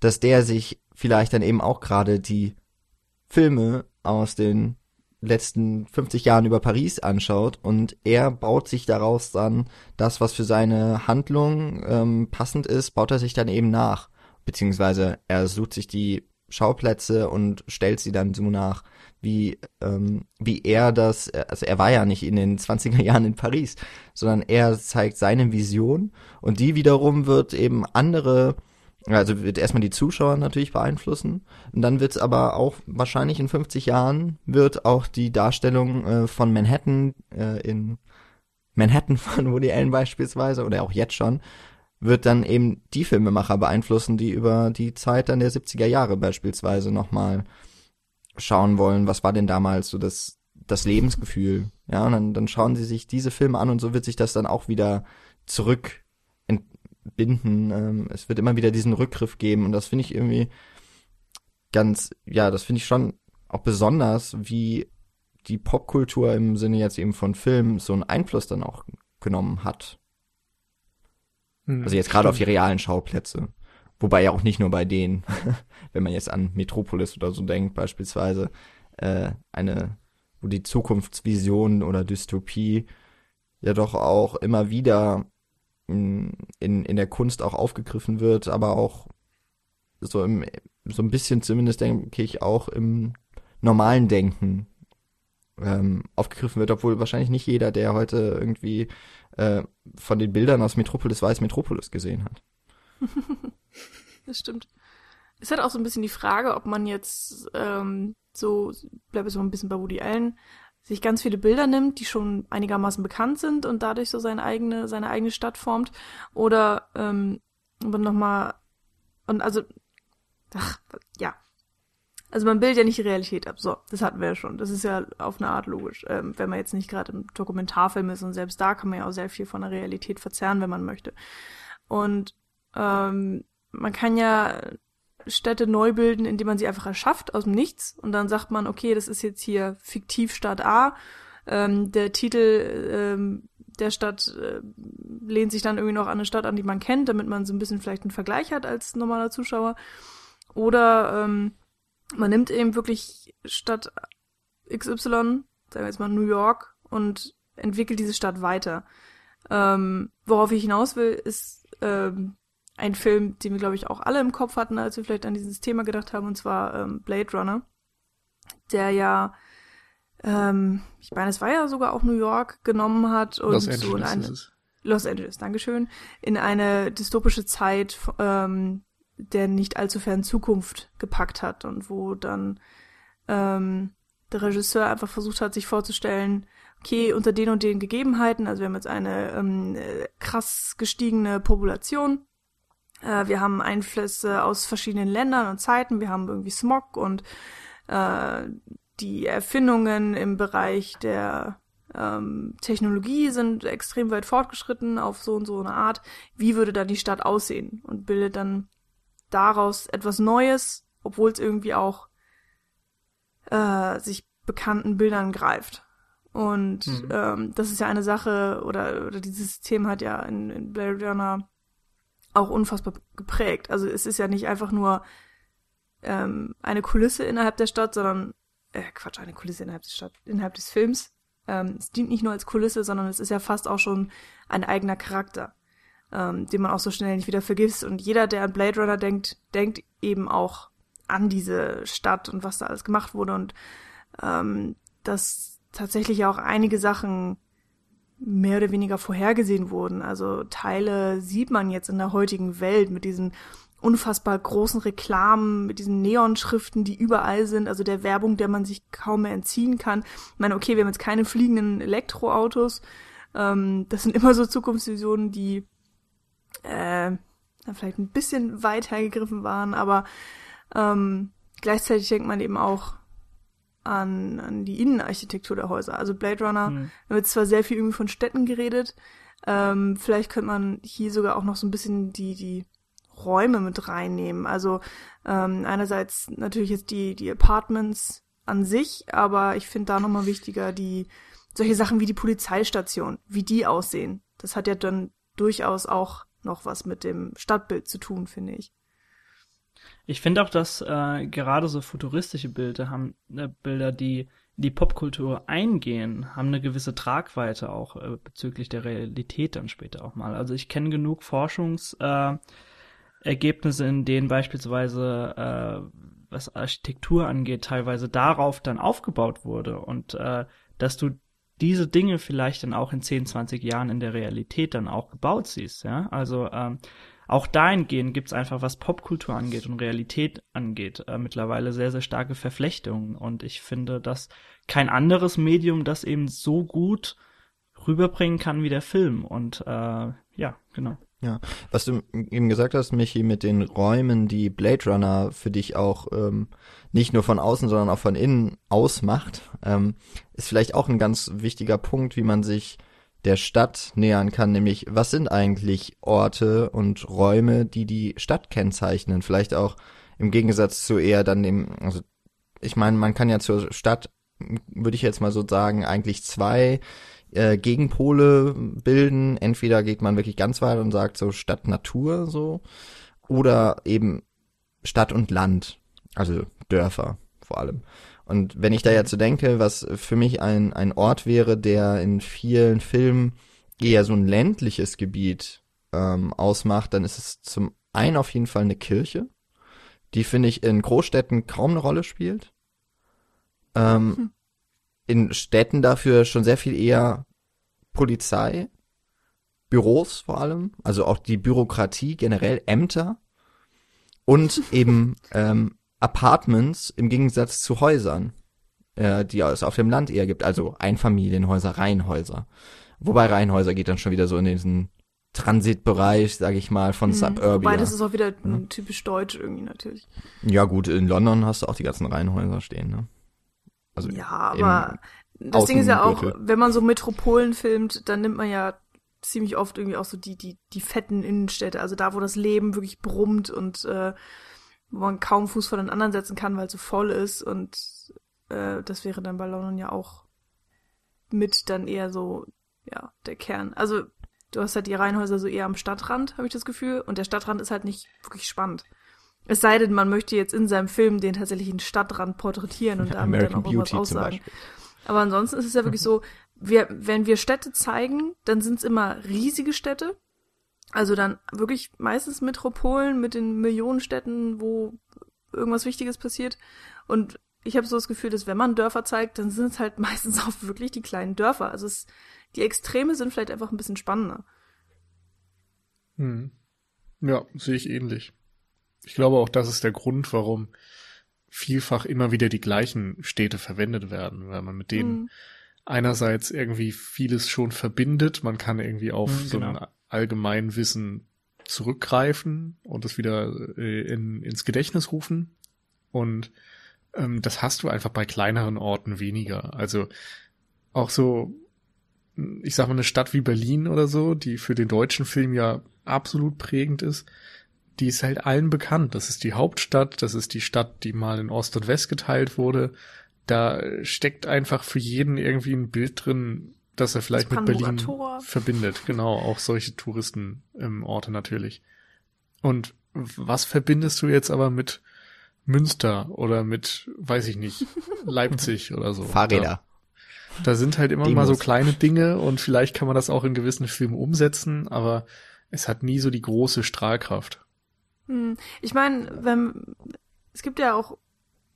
dass der sich vielleicht dann eben auch gerade die Filme aus den letzten 50 Jahren über Paris anschaut und er baut sich daraus dann das, was für seine Handlung ähm, passend ist, baut er sich dann eben nach. Beziehungsweise er sucht sich die Schauplätze und stellt sie dann so nach wie, ähm, wie er das, also er war ja nicht in den 20er Jahren in Paris, sondern er zeigt seine Vision und die wiederum wird eben andere, also wird erstmal die Zuschauer natürlich beeinflussen und dann wird es aber auch wahrscheinlich in 50 Jahren wird auch die Darstellung äh, von Manhattan äh, in Manhattan von Woody Allen beispielsweise oder auch jetzt schon wird dann eben die Filmemacher beeinflussen, die über die Zeit dann der 70er Jahre beispielsweise nochmal schauen wollen, was war denn damals so das, das Lebensgefühl. Ja, und dann, dann schauen sie sich diese Filme an und so wird sich das dann auch wieder zurück entbinden. Ähm, es wird immer wieder diesen Rückgriff geben und das finde ich irgendwie ganz, ja, das finde ich schon auch besonders, wie die Popkultur im Sinne jetzt eben von Film so einen Einfluss dann auch genommen hat. Hm, also jetzt gerade auf die realen Schauplätze. Wobei ja auch nicht nur bei denen, wenn man jetzt an Metropolis oder so denkt, beispielsweise, äh, eine, wo die Zukunftsvision oder Dystopie ja doch auch immer wieder in, in, der Kunst auch aufgegriffen wird, aber auch so im, so ein bisschen zumindest denke ich auch im normalen Denken ähm, aufgegriffen wird, obwohl wahrscheinlich nicht jeder, der heute irgendwie äh, von den Bildern aus Metropolis weiß, Metropolis gesehen hat. das stimmt. Es hat auch so ein bisschen die Frage, ob man jetzt ähm, so, bleibe so ein bisschen bei Woody Allen, sich ganz viele Bilder nimmt, die schon einigermaßen bekannt sind und dadurch so seine eigene, seine eigene Stadt formt. Oder ähm, nochmal und also ach, ja. Also man bildet ja nicht die Realität ab. So, das hatten wir ja schon. Das ist ja auf eine Art logisch. Ähm, wenn man jetzt nicht gerade im Dokumentarfilm ist und selbst da kann man ja auch sehr viel von der Realität verzerren, wenn man möchte. Und ähm, man kann ja Städte neu bilden, indem man sie einfach erschafft aus dem Nichts und dann sagt man, okay, das ist jetzt hier fiktiv Stadt A. Ähm, der Titel ähm, der Stadt äh, lehnt sich dann irgendwie noch an eine Stadt an, die man kennt, damit man so ein bisschen vielleicht einen Vergleich hat als normaler Zuschauer. Oder ähm, man nimmt eben wirklich Stadt XY, sagen wir jetzt mal New York, und entwickelt diese Stadt weiter. Ähm, worauf ich hinaus will, ist ähm, ein Film, den wir, glaube ich, auch alle im Kopf hatten, als wir vielleicht an dieses Thema gedacht haben, und zwar ähm, Blade Runner, der ja, ähm, ich meine, es war ja sogar auch New York genommen hat und Los so in eine, Los Angeles, Dankeschön, in eine dystopische Zeit, ähm, der nicht allzu fern Zukunft gepackt hat und wo dann ähm, der Regisseur einfach versucht hat, sich vorzustellen, okay, unter den und den Gegebenheiten, also wir haben jetzt eine ähm, krass gestiegene Population, äh, wir haben Einflüsse aus verschiedenen Ländern und Zeiten, wir haben irgendwie Smog und äh, die Erfindungen im Bereich der ähm, Technologie sind extrem weit fortgeschritten auf so und so eine Art. Wie würde dann die Stadt aussehen? Und bildet dann daraus etwas Neues, obwohl es irgendwie auch äh, sich bekannten Bildern greift. Und mhm. ähm, das ist ja eine Sache, oder, oder dieses System hat ja in, in Blade Runner auch unfassbar geprägt. Also es ist ja nicht einfach nur ähm, eine Kulisse innerhalb der Stadt, sondern äh, Quatsch, eine Kulisse innerhalb der Stadt, innerhalb des Films. Ähm, es dient nicht nur als Kulisse, sondern es ist ja fast auch schon ein eigener Charakter, ähm, den man auch so schnell nicht wieder vergisst. Und jeder, der an Blade Runner denkt, denkt eben auch an diese Stadt und was da alles gemacht wurde und ähm, dass tatsächlich auch einige Sachen mehr oder weniger vorhergesehen wurden. Also Teile sieht man jetzt in der heutigen Welt mit diesen unfassbar großen Reklamen, mit diesen Neonschriften, die überall sind, also der Werbung, der man sich kaum mehr entziehen kann. Ich meine, okay, wir haben jetzt keine fliegenden Elektroautos. Ähm, das sind immer so Zukunftsvisionen, die äh, vielleicht ein bisschen weit hergegriffen waren, aber ähm, gleichzeitig denkt man eben auch an, an die Innenarchitektur der Häuser. Also Blade Runner, mhm. da wird zwar sehr viel irgendwie von Städten geredet, ähm, vielleicht könnte man hier sogar auch noch so ein bisschen die, die Räume mit reinnehmen. Also ähm, einerseits natürlich jetzt die, die Apartments an sich, aber ich finde da nochmal wichtiger die solche Sachen wie die Polizeistation, wie die aussehen. Das hat ja dann durchaus auch noch was mit dem Stadtbild zu tun, finde ich. Ich finde auch, dass äh, gerade so futuristische Bilder haben äh, Bilder, die die Popkultur eingehen, haben eine gewisse Tragweite auch äh, bezüglich der Realität dann später auch mal. Also ich kenne genug Forschungsergebnisse, äh, in denen beispielsweise äh, was Architektur angeht, teilweise darauf dann aufgebaut wurde und äh, dass du diese Dinge vielleicht dann auch in 10, 20 Jahren in der Realität dann auch gebaut siehst, ja. Also ähm, auch dahingehend gibt's einfach, was Popkultur angeht und Realität angeht, äh, mittlerweile sehr, sehr starke Verflechtungen. Und ich finde, dass kein anderes Medium das eben so gut rüberbringen kann wie der Film. Und äh, ja, genau. Ja, was du eben gesagt hast, Michi, mit den Räumen, die Blade Runner für dich auch ähm, nicht nur von außen, sondern auch von innen ausmacht, ähm, ist vielleicht auch ein ganz wichtiger Punkt, wie man sich der Stadt nähern kann, nämlich was sind eigentlich Orte und Räume, die die Stadt kennzeichnen? Vielleicht auch im Gegensatz zu eher dann dem, also ich meine, man kann ja zur Stadt, würde ich jetzt mal so sagen, eigentlich zwei äh, Gegenpole bilden. Entweder geht man wirklich ganz weit und sagt so Stadt Natur so oder eben Stadt und Land, also Dörfer vor allem. Und wenn ich da jetzt so denke, was für mich ein, ein Ort wäre, der in vielen Filmen eher so ein ländliches Gebiet ähm, ausmacht, dann ist es zum einen auf jeden Fall eine Kirche, die finde ich in Großstädten kaum eine Rolle spielt. Ähm, hm. In Städten dafür schon sehr viel eher Polizei, Büros vor allem, also auch die Bürokratie generell, Ämter und eben ähm, Apartments im Gegensatz zu Häusern, äh, die es auf dem Land eher gibt, also Einfamilienhäuser, Reihenhäuser. Wobei Reihenhäuser geht dann schon wieder so in diesen Transitbereich, sag ich mal, von mhm, Suburbia. Wobei das ist auch wieder ja. typisch deutsch irgendwie natürlich. Ja gut, in London hast du auch die ganzen Reihenhäuser stehen, ne? Also ja, aber das Ding ist ja auch, wenn man so Metropolen filmt, dann nimmt man ja ziemlich oft irgendwie auch so die die die fetten Innenstädte, also da, wo das Leben wirklich brummt und äh, wo man kaum Fuß vor den anderen setzen kann, weil es so voll ist. Und äh, das wäre dann bei London ja auch mit dann eher so, ja, der Kern. Also du hast halt die Reihenhäuser so eher am Stadtrand, habe ich das Gefühl. Und der Stadtrand ist halt nicht wirklich spannend. Es sei denn, man möchte jetzt in seinem Film den tatsächlichen Stadtrand porträtieren und ja, damit American dann auch irgendwas aussagen. Aber ansonsten ist es ja wirklich so, wir, wenn wir Städte zeigen, dann sind es immer riesige Städte, also dann wirklich meistens Metropolen mit den Millionenstädten, wo irgendwas Wichtiges passiert. Und ich habe so das Gefühl, dass wenn man Dörfer zeigt, dann sind es halt meistens auch wirklich die kleinen Dörfer. Also es, die Extreme sind vielleicht einfach ein bisschen spannender. Hm. Ja, sehe ich ähnlich. Ich glaube auch, das ist der Grund, warum vielfach immer wieder die gleichen Städte verwendet werden, weil man mit denen mhm. einerseits irgendwie vieles schon verbindet, man kann irgendwie auf mhm, so genau. ein Allgemeinwissen zurückgreifen und es wieder äh, in, ins Gedächtnis rufen. Und ähm, das hast du einfach bei kleineren Orten weniger. Also auch so, ich sag mal, eine Stadt wie Berlin oder so, die für den deutschen Film ja absolut prägend ist, die ist halt allen bekannt. Das ist die Hauptstadt, das ist die Stadt, die mal in Ost und West geteilt wurde. Da steckt einfach für jeden irgendwie ein Bild drin, dass er vielleicht das mit Berlin verbindet. Genau, auch solche Touristenorte ähm, natürlich. Und was verbindest du jetzt aber mit Münster oder mit, weiß ich nicht, Leipzig oder so? Fahrräder. Da, da sind halt immer Demos. mal so kleine Dinge und vielleicht kann man das auch in gewissen Filmen umsetzen, aber es hat nie so die große Strahlkraft. Hm. Ich meine, wenn es gibt ja auch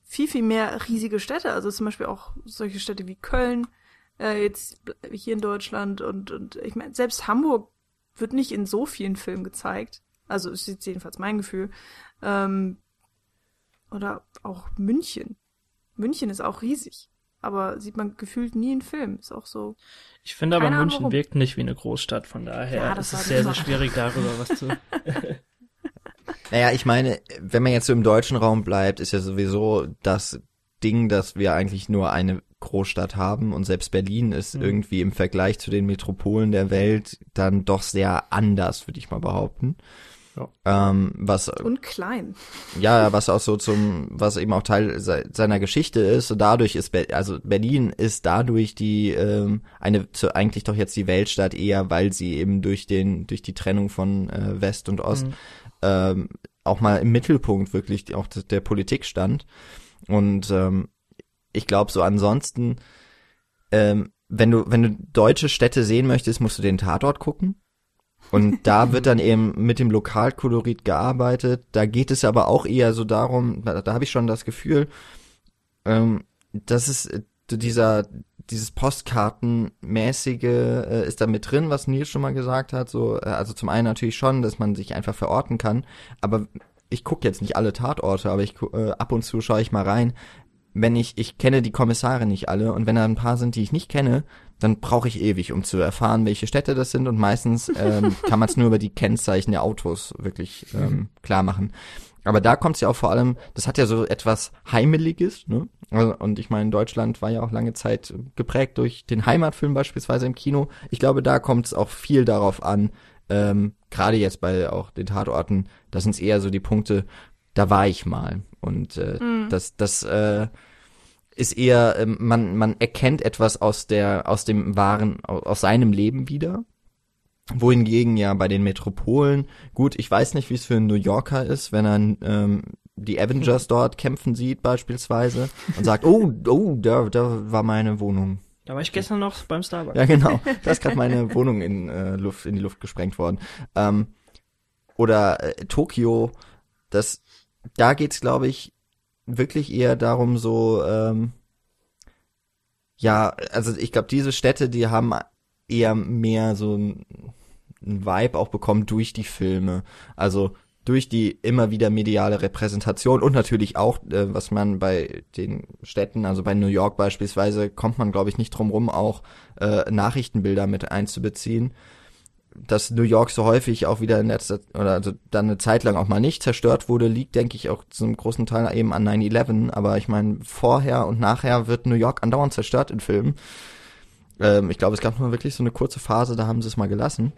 viel, viel mehr riesige Städte, also zum Beispiel auch solche Städte wie Köln, äh, jetzt hier in Deutschland und, und ich meine, selbst Hamburg wird nicht in so vielen Filmen gezeigt. Also ist jetzt jedenfalls mein Gefühl. Ähm, oder auch München. München ist auch riesig. Aber sieht man gefühlt nie in Filmen. Ist auch so. Ich finde aber München Ahnung, wirkt nicht wie eine Großstadt, von daher ja, ist es sehr, sehr schwierig darüber was zu. naja, ich meine, wenn man jetzt so im deutschen Raum bleibt, ist ja sowieso das Ding, dass wir eigentlich nur eine Großstadt haben und selbst Berlin ist mhm. irgendwie im Vergleich zu den Metropolen der Welt dann doch sehr anders, würde ich mal behaupten. Ja. Ähm, was und klein. Ja, was auch so zum, was eben auch Teil seiner Geschichte ist. Und dadurch ist, Be also Berlin ist dadurch die ähm, eine zu, eigentlich doch jetzt die Weltstadt eher, weil sie eben durch den durch die Trennung von äh, West und Ost mhm. ähm, auch mal im Mittelpunkt wirklich auch der Politik stand. Und ähm, ich glaube so ansonsten, ähm, wenn du, wenn du deutsche Städte sehen möchtest, musst du den Tatort gucken. Und da wird dann eben mit dem Lokalkolorit gearbeitet. Da geht es aber auch eher so darum, da, da habe ich schon das Gefühl, ähm, dass es äh, dieser dieses Postkartenmäßige äh, ist da mit drin, was Nils schon mal gesagt hat. So, äh, also zum einen natürlich schon, dass man sich einfach verorten kann, aber ich gucke jetzt nicht alle Tatorte, aber ich äh, ab und zu schaue ich mal rein wenn ich, ich kenne die Kommissare nicht alle und wenn da ein paar sind, die ich nicht kenne, dann brauche ich ewig, um zu erfahren, welche Städte das sind und meistens ähm, kann man es nur über die Kennzeichen der Autos wirklich ähm, klar machen. Aber da kommt es ja auch vor allem, das hat ja so etwas Heimeliges, ne? Also, und ich meine, Deutschland war ja auch lange Zeit geprägt durch den Heimatfilm beispielsweise im Kino. Ich glaube, da kommt es auch viel darauf an, ähm, gerade jetzt bei auch den Tatorten, das sind eher so die Punkte, da war ich mal. Und äh, mhm. das, das äh, ist eher, äh, man, man erkennt etwas aus der, aus dem wahren, aus seinem Leben wieder. Wohingegen ja bei den Metropolen, gut, ich weiß nicht, wie es für einen New Yorker ist, wenn er ähm, die Avengers dort kämpfen sieht beispielsweise und sagt, oh, oh, da, da war meine Wohnung. Da war ich gestern noch beim Starbucks. Ja, genau. Da ist gerade meine Wohnung in, äh, Luft, in die Luft gesprengt worden. Ähm, oder äh, Tokio, das, da geht's, glaube ich, wirklich eher darum, so, ähm, ja, also ich glaube, diese Städte, die haben eher mehr so ein, Vibe auch bekommen durch die Filme. Also durch die immer wieder mediale Repräsentation und natürlich auch, äh, was man bei den Städten, also bei New York beispielsweise, kommt man, glaube ich, nicht drum rum, auch äh, Nachrichtenbilder mit einzubeziehen dass New York so häufig auch wieder in letzter, oder also dann eine Zeit lang auch mal nicht zerstört wurde, liegt, denke ich, auch zum großen Teil eben an 9-11. Aber ich meine, vorher und nachher wird New York andauernd zerstört in Filmen. Ähm, ich glaube, es gab nur wirklich so eine kurze Phase, da haben sie es mal gelassen.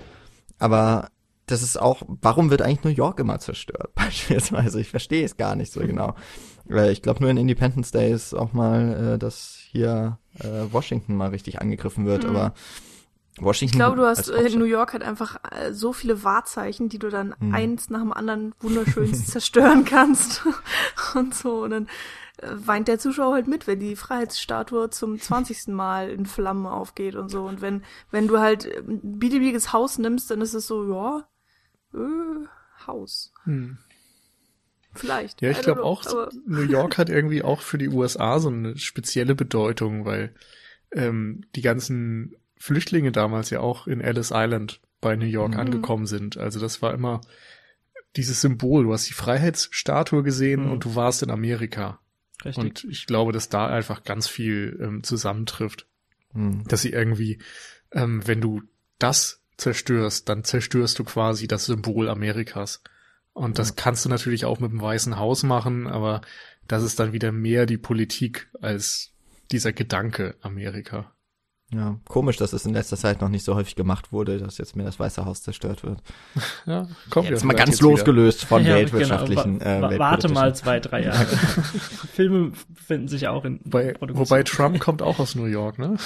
Aber das ist auch, warum wird eigentlich New York immer zerstört? Beispielsweise, ich verstehe es gar nicht so genau. Äh, ich glaube, nur in Independence Day ist auch mal, äh, dass hier äh, Washington mal richtig angegriffen wird, mhm. aber Washington. Ich glaube, du hast in New York halt einfach äh, so viele Wahrzeichen, die du dann hm. eins nach dem anderen wunderschön zerstören kannst und so. Und dann äh, weint der Zuschauer halt mit, wenn die Freiheitsstatue zum 20. Mal in Flammen aufgeht und so. Und wenn, wenn du halt ein beliebiges Haus nimmst, dann ist es so, ja, äh, Haus. Hm. Vielleicht. Ja, ich glaube auch, New York hat irgendwie auch für die USA so eine spezielle Bedeutung, weil ähm, die ganzen Flüchtlinge damals ja auch in Ellis Island bei New York mhm. angekommen sind. Also das war immer dieses Symbol. Du hast die Freiheitsstatue gesehen mhm. und du warst in Amerika. Richtig. Und ich glaube, dass da einfach ganz viel ähm, zusammentrifft. Mhm. Dass sie irgendwie, ähm, wenn du das zerstörst, dann zerstörst du quasi das Symbol Amerikas. Und das kannst du natürlich auch mit dem Weißen Haus machen, aber das ist dann wieder mehr die Politik als dieser Gedanke Amerika. Ja, komisch, dass es in letzter Zeit noch nicht so häufig gemacht wurde, dass jetzt mir das Weiße Haus zerstört wird. Ja, kommt jetzt mal ganz jetzt losgelöst wieder. von ja, weltwirtschaftlichen. Genau. Äh, warte mal zwei, drei Jahre. Filme finden sich auch in wobei, wobei Trump kommt auch aus New York, ne?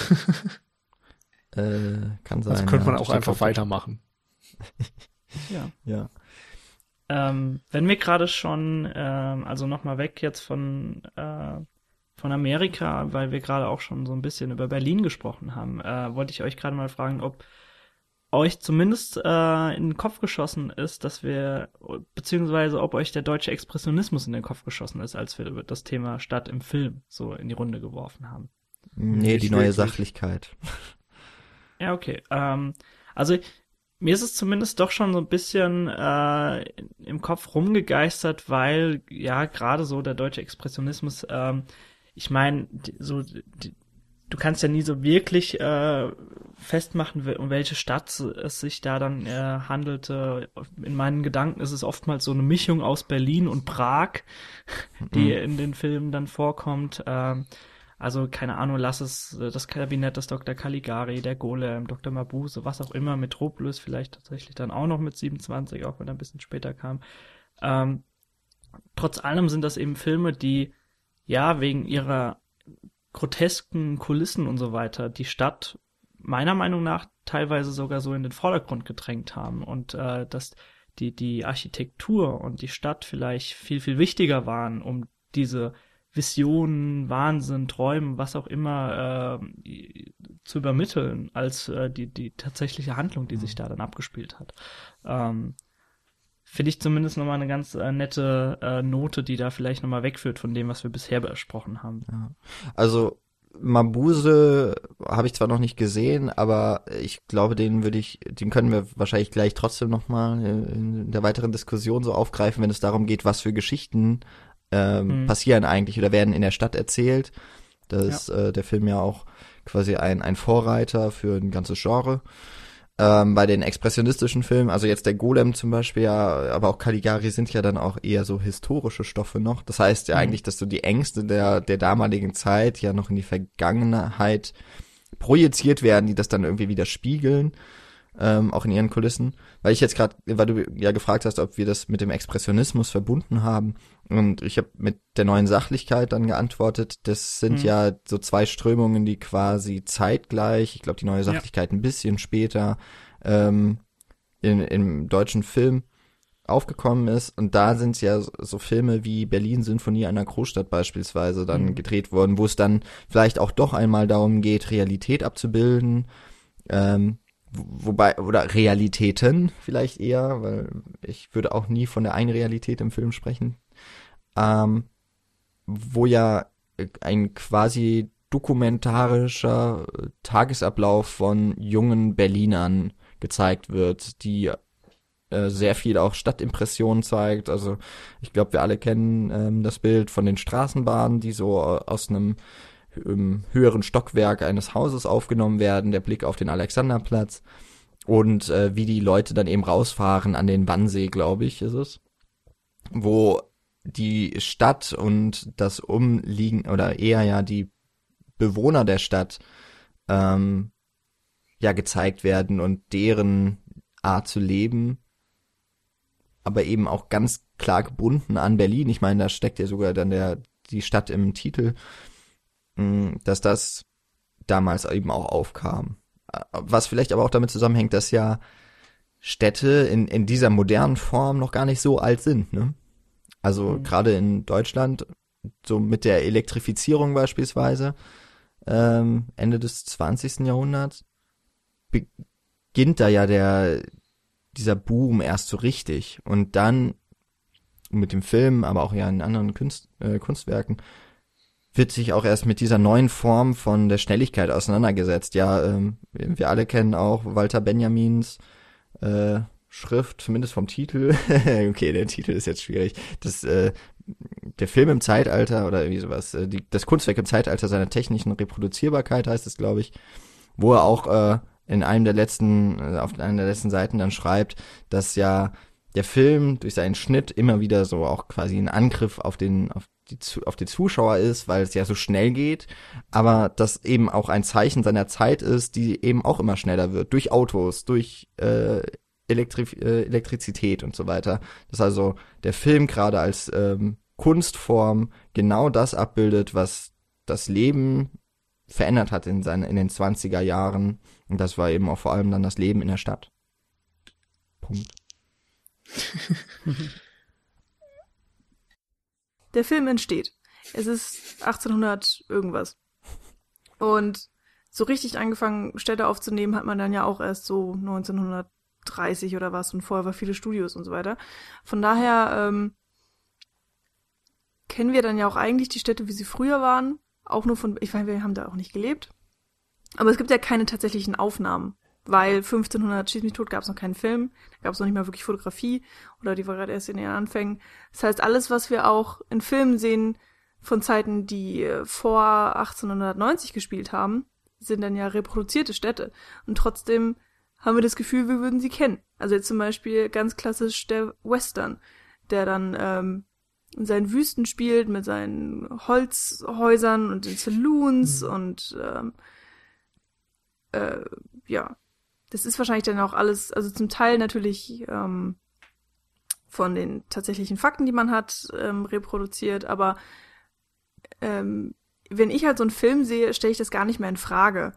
äh, kann sein. Das könnte man auch einfach weitermachen. ja. Ja. Ähm, wenn wir gerade schon, ähm, also nochmal weg jetzt von äh, von Amerika, weil wir gerade auch schon so ein bisschen über Berlin gesprochen haben, äh, wollte ich euch gerade mal fragen, ob euch zumindest äh, in den Kopf geschossen ist, dass wir, beziehungsweise ob euch der deutsche Expressionismus in den Kopf geschossen ist, als wir das Thema Stadt im Film so in die Runde geworfen haben. Nee, die neue Sachlichkeit. Ja, okay. Ähm, also mir ist es zumindest doch schon so ein bisschen äh, im Kopf rumgegeistert, weil ja gerade so der deutsche Expressionismus ähm, ich meine, so, die, du kannst ja nie so wirklich äh, festmachen, um welche Stadt es sich da dann äh, handelte. In meinen Gedanken ist es oftmals so eine Mischung aus Berlin und Prag, die mhm. in den Filmen dann vorkommt. Ähm, also keine Ahnung, lass es äh, das Kabinett des Dr. Caligari, der Golem, Dr. Mabuse, was auch immer, Metropolis vielleicht tatsächlich dann auch noch mit 27, auch wenn er ein bisschen später kam. Ähm, trotz allem sind das eben Filme, die ja, wegen ihrer grotesken Kulissen und so weiter die Stadt meiner Meinung nach teilweise sogar so in den Vordergrund gedrängt haben und äh, dass die, die Architektur und die Stadt vielleicht viel, viel wichtiger waren, um diese Visionen, Wahnsinn, Träumen, was auch immer äh, zu übermitteln, als äh, die, die tatsächliche Handlung, die sich mhm. da dann abgespielt hat. Ähm, finde ich zumindest nochmal eine ganz äh, nette äh, Note, die da vielleicht nochmal wegführt von dem, was wir bisher besprochen haben. Ja. Also Mabuse habe ich zwar noch nicht gesehen, aber ich glaube, den würde ich, den können wir wahrscheinlich gleich trotzdem nochmal in der weiteren Diskussion so aufgreifen, wenn es darum geht, was für Geschichten ähm, mhm. passieren eigentlich oder werden in der Stadt erzählt. Das ist äh, der Film ja auch quasi ein, ein Vorreiter für ein ganzes Genre. Ähm, bei den expressionistischen Filmen, also jetzt der Golem zum Beispiel, ja, aber auch Caligari sind ja dann auch eher so historische Stoffe noch. Das heißt ja mhm. eigentlich, dass du die Ängste der, der damaligen Zeit ja noch in die Vergangenheit projiziert werden, die das dann irgendwie wieder spiegeln ähm, auch in ihren Kulissen. Weil ich jetzt gerade, weil du ja gefragt hast, ob wir das mit dem Expressionismus verbunden haben. Und ich habe mit der neuen Sachlichkeit dann geantwortet, das sind mhm. ja so zwei Strömungen, die quasi zeitgleich, ich glaube die neue Sachlichkeit ja. ein bisschen später, ähm, in, im deutschen Film aufgekommen ist. Und da sind ja so, so Filme wie Berlin Sinfonie einer Großstadt beispielsweise dann mhm. gedreht worden, wo es dann vielleicht auch doch einmal darum geht, Realität abzubilden. Ähm, wobei, oder Realitäten vielleicht eher, weil ich würde auch nie von der einen Realität im Film sprechen, ähm, wo ja ein quasi dokumentarischer Tagesablauf von jungen Berlinern gezeigt wird, die äh, sehr viel auch Stadtimpressionen zeigt. Also ich glaube, wir alle kennen ähm, das Bild von den Straßenbahnen, die so aus einem im höheren Stockwerk eines Hauses aufgenommen werden, der Blick auf den Alexanderplatz und äh, wie die Leute dann eben rausfahren an den Wannsee, glaube ich, ist es, wo die Stadt und das Umliegen oder eher ja die Bewohner der Stadt ähm, ja gezeigt werden und deren Art zu leben, aber eben auch ganz klar gebunden an Berlin. Ich meine, da steckt ja sogar dann der die Stadt im Titel dass das damals eben auch aufkam. Was vielleicht aber auch damit zusammenhängt, dass ja Städte in, in dieser modernen Form noch gar nicht so alt sind. Ne? Also mhm. gerade in Deutschland, so mit der Elektrifizierung beispielsweise, ähm, Ende des 20. Jahrhunderts, beginnt da ja der dieser Boom erst so richtig. Und dann mit dem Film, aber auch ja in anderen Kunst, äh, Kunstwerken, wird sich auch erst mit dieser neuen Form von der Schnelligkeit auseinandergesetzt. Ja, ähm, wir alle kennen auch Walter Benjamins äh, Schrift, zumindest vom Titel. okay, der Titel ist jetzt schwierig. Das, äh, der Film im Zeitalter oder irgendwie sowas, äh, die, das Kunstwerk im Zeitalter seiner technischen Reproduzierbarkeit heißt es, glaube ich, wo er auch äh, in einem der letzten, äh, auf einer der letzten Seiten dann schreibt, dass ja der Film durch seinen Schnitt immer wieder so auch quasi ein Angriff auf den, auf die, auf die Zuschauer ist, weil es ja so schnell geht, aber das eben auch ein Zeichen seiner Zeit ist, die eben auch immer schneller wird, durch Autos, durch äh, Elektri äh, Elektrizität und so weiter. Dass also der Film gerade als ähm, Kunstform genau das abbildet, was das Leben verändert hat in, seinen, in den 20er Jahren. Und das war eben auch vor allem dann das Leben in der Stadt. Punkt. der Film entsteht. Es ist 1800 irgendwas. Und so richtig angefangen, Städte aufzunehmen, hat man dann ja auch erst so 1900 30 oder was und vorher war viele Studios und so weiter. Von daher ähm, kennen wir dann ja auch eigentlich die Städte, wie sie früher waren. Auch nur von, ich meine, wir haben da auch nicht gelebt. Aber es gibt ja keine tatsächlichen Aufnahmen, weil 1500 Schieß mich tot gab es noch keinen Film, da gab es noch nicht mal wirklich Fotografie oder die war gerade erst in ihren Anfängen. Das heißt, alles, was wir auch in Filmen sehen von Zeiten, die äh, vor 1890 gespielt haben, sind dann ja reproduzierte Städte. Und trotzdem haben wir das Gefühl, wir würden sie kennen. Also jetzt zum Beispiel ganz klassisch der Western, der dann ähm, in seinen Wüsten spielt mit seinen Holzhäusern und den Saloons mhm. und ähm, äh, ja, das ist wahrscheinlich dann auch alles, also zum Teil natürlich ähm, von den tatsächlichen Fakten, die man hat, ähm, reproduziert, aber ähm, wenn ich halt so einen Film sehe, stelle ich das gar nicht mehr in Frage.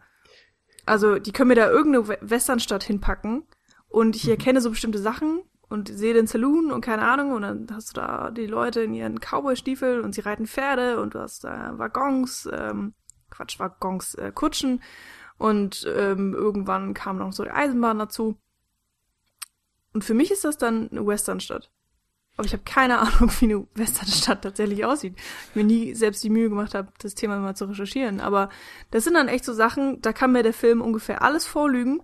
Also, die können mir da irgendeine Westernstadt hinpacken und ich mhm. erkenne so bestimmte Sachen und sehe den Saloon und keine Ahnung und dann hast du da die Leute in ihren Cowboy-Stiefeln und sie reiten Pferde und du hast da Waggons, ähm, Quatsch, Waggons, äh, Kutschen und ähm, irgendwann kam noch so die Eisenbahn dazu. Und für mich ist das dann eine Westernstadt. Aber ich habe keine Ahnung, wie eine Westernstadt tatsächlich aussieht. Ich mir nie selbst die Mühe gemacht habe, das Thema mal zu recherchieren. Aber das sind dann echt so Sachen, da kann mir der Film ungefähr alles vorlügen,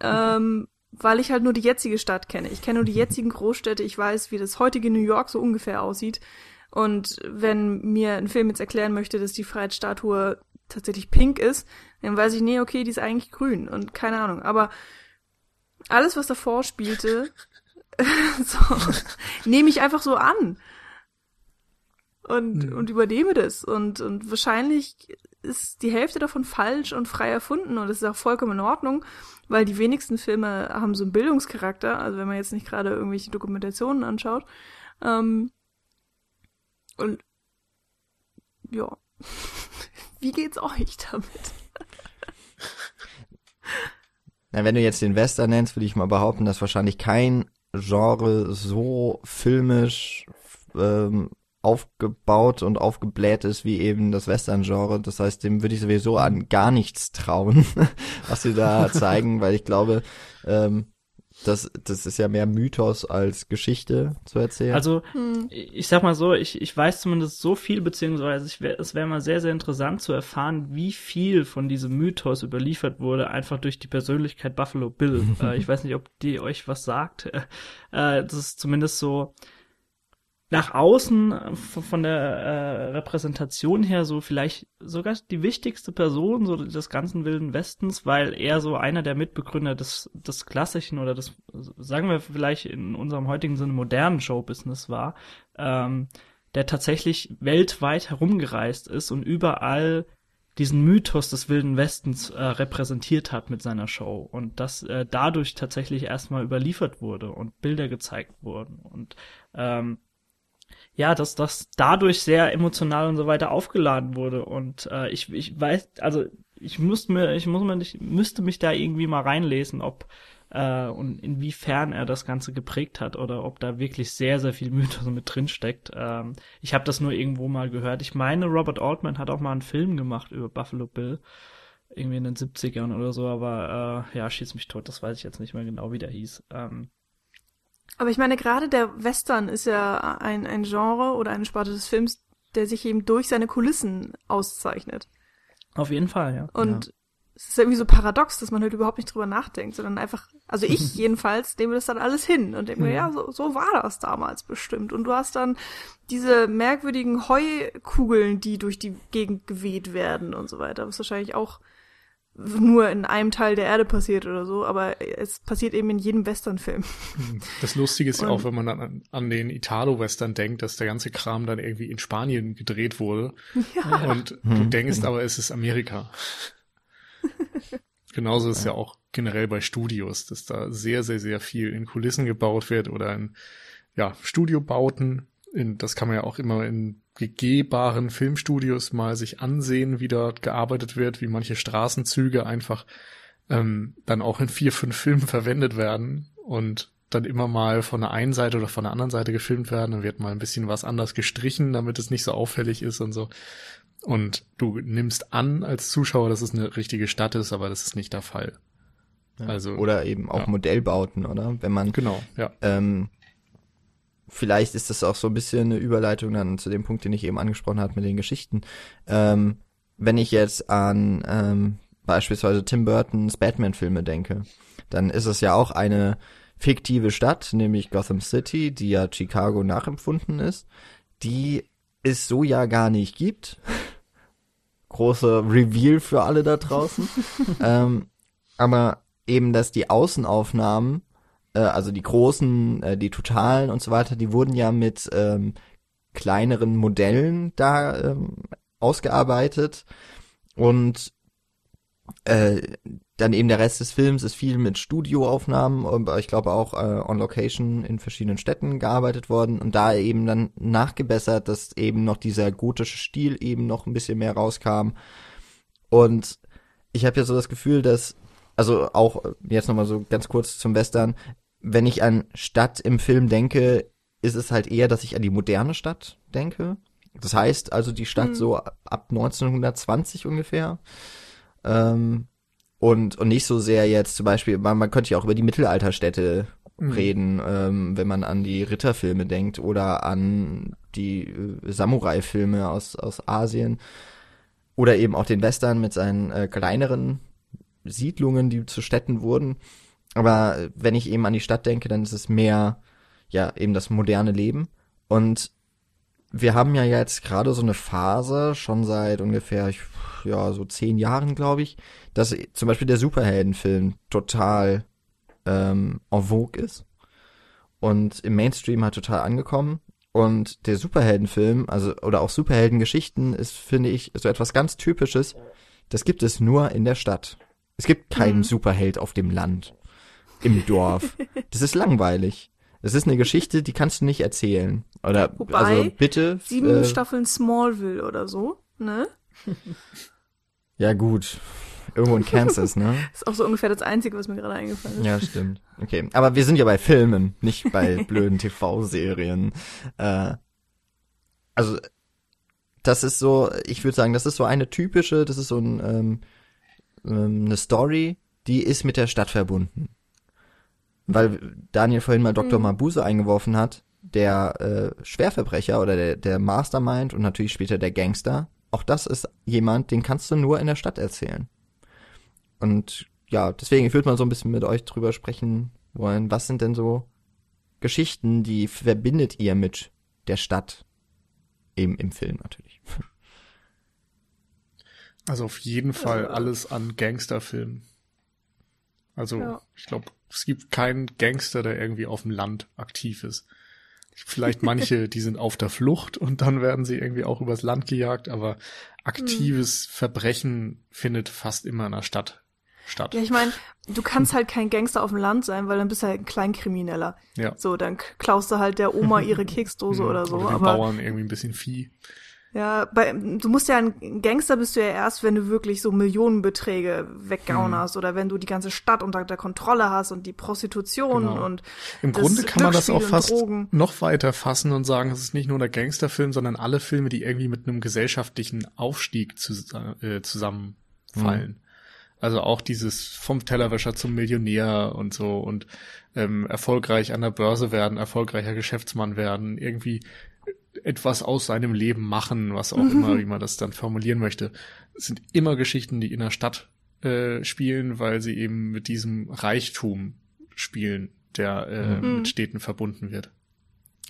ähm, weil ich halt nur die jetzige Stadt kenne. Ich kenne nur die jetzigen Großstädte, ich weiß, wie das heutige New York so ungefähr aussieht. Und wenn mir ein Film jetzt erklären möchte, dass die Freiheitsstatue tatsächlich pink ist, dann weiß ich, nee, okay, die ist eigentlich grün und keine Ahnung. Aber alles, was davor spielte, so, nehme ich einfach so an. Und, mhm. und übernehme das. Und, und wahrscheinlich ist die Hälfte davon falsch und frei erfunden und das ist auch vollkommen in Ordnung, weil die wenigsten Filme haben so einen Bildungscharakter, also wenn man jetzt nicht gerade irgendwelche Dokumentationen anschaut. Ähm, und ja, wie geht's euch damit? Na, wenn du jetzt den Western nennst, würde ich mal behaupten, dass wahrscheinlich kein Genre so filmisch ähm, aufgebaut und aufgebläht ist wie eben das Western-Genre. Das heißt, dem würde ich sowieso an gar nichts trauen, was sie da zeigen, weil ich glaube, ähm, das, das ist ja mehr Mythos als Geschichte zu erzählen. Also, hm. ich sag mal so, ich, ich weiß zumindest so viel, beziehungsweise ich wär, es wäre mal sehr, sehr interessant zu erfahren, wie viel von diesem Mythos überliefert wurde, einfach durch die Persönlichkeit Buffalo Bill. äh, ich weiß nicht, ob die euch was sagt. äh, das ist zumindest so, nach außen äh, von der äh, Repräsentation her so vielleicht sogar die wichtigste Person so des ganzen Wilden Westens, weil er so einer der Mitbegründer des, des klassischen oder des, sagen wir vielleicht in unserem heutigen Sinne modernen Showbusiness war, ähm, der tatsächlich weltweit herumgereist ist und überall diesen Mythos des Wilden Westens äh, repräsentiert hat mit seiner Show und das äh, dadurch tatsächlich erstmal überliefert wurde und Bilder gezeigt wurden und ähm, ja, dass das dadurch sehr emotional und so weiter aufgeladen wurde. Und äh, ich, ich weiß, also ich muss mir, ich muss mir nicht, müsste mich da irgendwie mal reinlesen, ob äh, und inwiefern er das Ganze geprägt hat oder ob da wirklich sehr, sehr viel Mythos mit drin steckt. Ähm, ich habe das nur irgendwo mal gehört. Ich meine, Robert Altman hat auch mal einen Film gemacht über Buffalo Bill. Irgendwie in den 70ern oder so, aber äh, ja, schieß mich tot, das weiß ich jetzt nicht mehr genau, wie der hieß. Ähm, aber ich meine, gerade der Western ist ja ein, ein Genre oder eine Sparte des Films, der sich eben durch seine Kulissen auszeichnet. Auf jeden Fall, ja. Und es ist irgendwie so paradox, dass man halt überhaupt nicht drüber nachdenkt, sondern einfach, also ich jedenfalls, nehme das dann alles hin und denke mir, ja, so, so war das damals bestimmt. Und du hast dann diese merkwürdigen Heukugeln, die durch die Gegend geweht werden und so weiter, was wahrscheinlich auch nur in einem Teil der Erde passiert oder so, aber es passiert eben in jedem Westernfilm. Das Lustige ist ja auch, wenn man dann an, an den Italo-Western denkt, dass der ganze Kram dann irgendwie in Spanien gedreht wurde. Ja. Und du hm. denkst aber, es ist Amerika. Genauso ist ja. ja auch generell bei Studios, dass da sehr, sehr, sehr viel in Kulissen gebaut wird oder in ja, Studiobauten. In, das kann man ja auch immer in begehbaren Filmstudios mal sich ansehen, wie dort gearbeitet wird, wie manche Straßenzüge einfach ähm, dann auch in vier, fünf Filmen verwendet werden und dann immer mal von der einen Seite oder von der anderen Seite gefilmt werden. Dann wird mal ein bisschen was anders gestrichen, damit es nicht so auffällig ist und so. Und du nimmst an als Zuschauer, dass es eine richtige Stadt ist, aber das ist nicht der Fall. Ja. Also oder eben auch ja. Modellbauten, oder? Wenn man genau, ja. Ähm, vielleicht ist das auch so ein bisschen eine Überleitung dann zu dem Punkt, den ich eben angesprochen habe mit den Geschichten. Ähm, wenn ich jetzt an ähm, beispielsweise Tim Burtons Batman-Filme denke, dann ist es ja auch eine fiktive Stadt, nämlich Gotham City, die ja Chicago nachempfunden ist, die es so ja gar nicht gibt. Große Reveal für alle da draußen. ähm, aber eben, dass die Außenaufnahmen äh, also die großen, äh, die totalen und so weiter, die wurden ja mit ähm, kleineren Modellen da ähm, ausgearbeitet und äh, dann eben der Rest des Films ist viel mit Studioaufnahmen, aber ich glaube auch äh, on Location in verschiedenen Städten gearbeitet worden und da eben dann nachgebessert, dass eben noch dieser gotische Stil eben noch ein bisschen mehr rauskam. Und ich habe ja so das Gefühl, dass also auch jetzt nochmal so ganz kurz zum Western, wenn ich an Stadt im Film denke, ist es halt eher, dass ich an die moderne Stadt denke. Das heißt also die Stadt mhm. so ab 1920 ungefähr. Ähm, und, und nicht so sehr jetzt zum Beispiel, man, man könnte ja auch über die Mittelalterstädte mhm. reden, ähm, wenn man an die Ritterfilme denkt oder an die äh, Samurai-Filme aus, aus Asien oder eben auch den Western mit seinen äh, kleineren Siedlungen, die zu Städten wurden. Aber wenn ich eben an die Stadt denke, dann ist es mehr, ja, eben das moderne Leben. Und wir haben ja jetzt gerade so eine Phase, schon seit ungefähr, ja, so zehn Jahren, glaube ich, dass zum Beispiel der Superheldenfilm total ähm, en vogue ist und im Mainstream halt total angekommen. Und der Superheldenfilm, also oder auch Superheldengeschichten, ist, finde ich, so etwas ganz Typisches. Das gibt es nur in der Stadt. Es gibt keinen mhm. Superheld auf dem Land, im Dorf. Das ist langweilig. Das ist eine Geschichte, die kannst du nicht erzählen. Oder Wobei, also bitte. Sieben äh, Staffeln Smallville oder so, ne? Ja gut. Irgendwo in Kansas, ne? ist auch so ungefähr das Einzige, was mir gerade eingefallen ist. Ja, stimmt. Okay. Aber wir sind ja bei Filmen, nicht bei blöden TV-Serien. Äh, also, das ist so, ich würde sagen, das ist so eine typische, das ist so ein ähm, ähm, eine Story, die ist mit der Stadt verbunden. Weil Daniel vorhin mal Dr. Mhm. Mabuse eingeworfen hat, der äh, Schwerverbrecher oder der, der Mastermind und natürlich später der Gangster, auch das ist jemand, den kannst du nur in der Stadt erzählen. Und ja, deswegen, ich würde mal so ein bisschen mit euch drüber sprechen wollen. Was sind denn so Geschichten, die verbindet ihr mit der Stadt? Eben im Film natürlich. Also auf jeden Fall ja. alles an Gangsterfilmen. Also ja. ich glaube, es gibt keinen Gangster, der irgendwie auf dem Land aktiv ist. Vielleicht manche, die sind auf der Flucht und dann werden sie irgendwie auch übers Land gejagt, aber aktives hm. Verbrechen findet fast immer in der Stadt statt. Ja, ich meine, du kannst halt kein Gangster auf dem Land sein, weil dann bist du halt ein Kleinkrimineller. Ja. So, dann klaust du halt der Oma ihre Keksdose oder so. Oder den aber Bauern irgendwie ein bisschen Vieh. Ja, bei, du musst ja ein Gangster bist du ja erst, wenn du wirklich so Millionenbeträge weggaunerst mhm. oder wenn du die ganze Stadt unter der Kontrolle hast und die Prostitution genau. und im Grunde kann man das auch fast noch weiter fassen und sagen, es ist nicht nur der Gangsterfilm, sondern alle Filme, die irgendwie mit einem gesellschaftlichen Aufstieg zu, äh, zusammenfallen. Mhm. Also auch dieses vom Tellerwäscher zum Millionär und so und ähm, erfolgreich an der Börse werden, erfolgreicher Geschäftsmann werden, irgendwie etwas aus seinem Leben machen, was auch immer, wie man das dann formulieren möchte. Es sind immer Geschichten, die in der Stadt äh, spielen, weil sie eben mit diesem Reichtum spielen, der äh, mhm. mit Städten verbunden wird.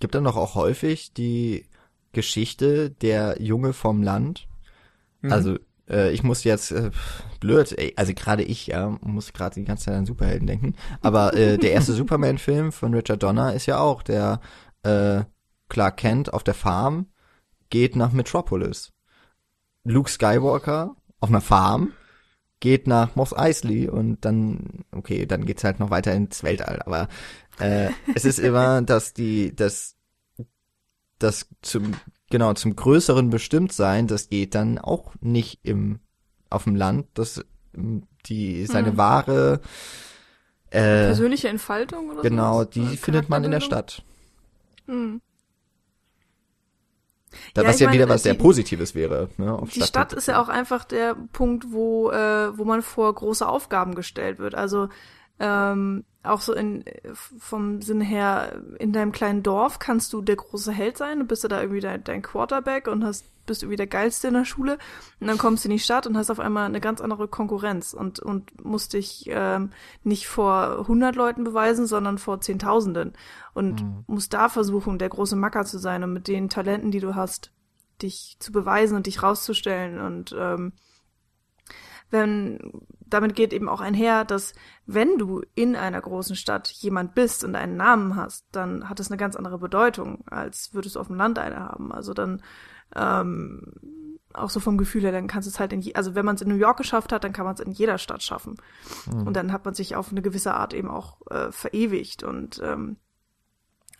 Gibt dann doch auch häufig die Geschichte der Junge vom Land. Mhm. Also äh, ich muss jetzt äh, blöd, ey, also gerade ich ja muss gerade die ganze Zeit an Superhelden denken. Aber äh, der erste Superman-Film von Richard Donner ist ja auch der äh, Clark Kent auf der Farm geht nach Metropolis. Luke Skywalker auf einer Farm geht nach Moss Eisley und dann, okay, dann geht's halt noch weiter ins Weltall. Aber äh, es ist immer, dass die, das, das zum, genau, zum größeren Bestimmtsein, das geht dann auch nicht im, auf dem Land, das, die, seine hm. wahre, äh, persönliche Entfaltung oder Genau, sowas? die findet man in der Stadt. Hm. Da, ja, was ja meine, wieder was sehr Positives wäre. Ne, die Stadt ist ja auch einfach der Punkt, wo, äh, wo man vor große Aufgaben gestellt wird. Also ähm, auch so in vom Sinn her, in deinem kleinen Dorf kannst du der große Held sein, du bist ja da irgendwie dein, dein Quarterback und hast, bist irgendwie der Geilste in der Schule und dann kommst du in die Stadt und hast auf einmal eine ganz andere Konkurrenz und, und musst dich ähm, nicht vor 100 Leuten beweisen, sondern vor Zehntausenden und mhm. musst da versuchen, der große Macker zu sein und mit den Talenten, die du hast, dich zu beweisen und dich rauszustellen und ähm, wenn, damit geht eben auch einher, dass wenn du in einer großen Stadt jemand bist und einen Namen hast, dann hat das eine ganz andere Bedeutung, als würdest du auf dem Land eine haben. Also dann, ähm, auch so vom Gefühl her, dann kannst du es halt in, je, also wenn man es in New York geschafft hat, dann kann man es in jeder Stadt schaffen. Mhm. Und dann hat man sich auf eine gewisse Art eben auch äh, verewigt und ähm,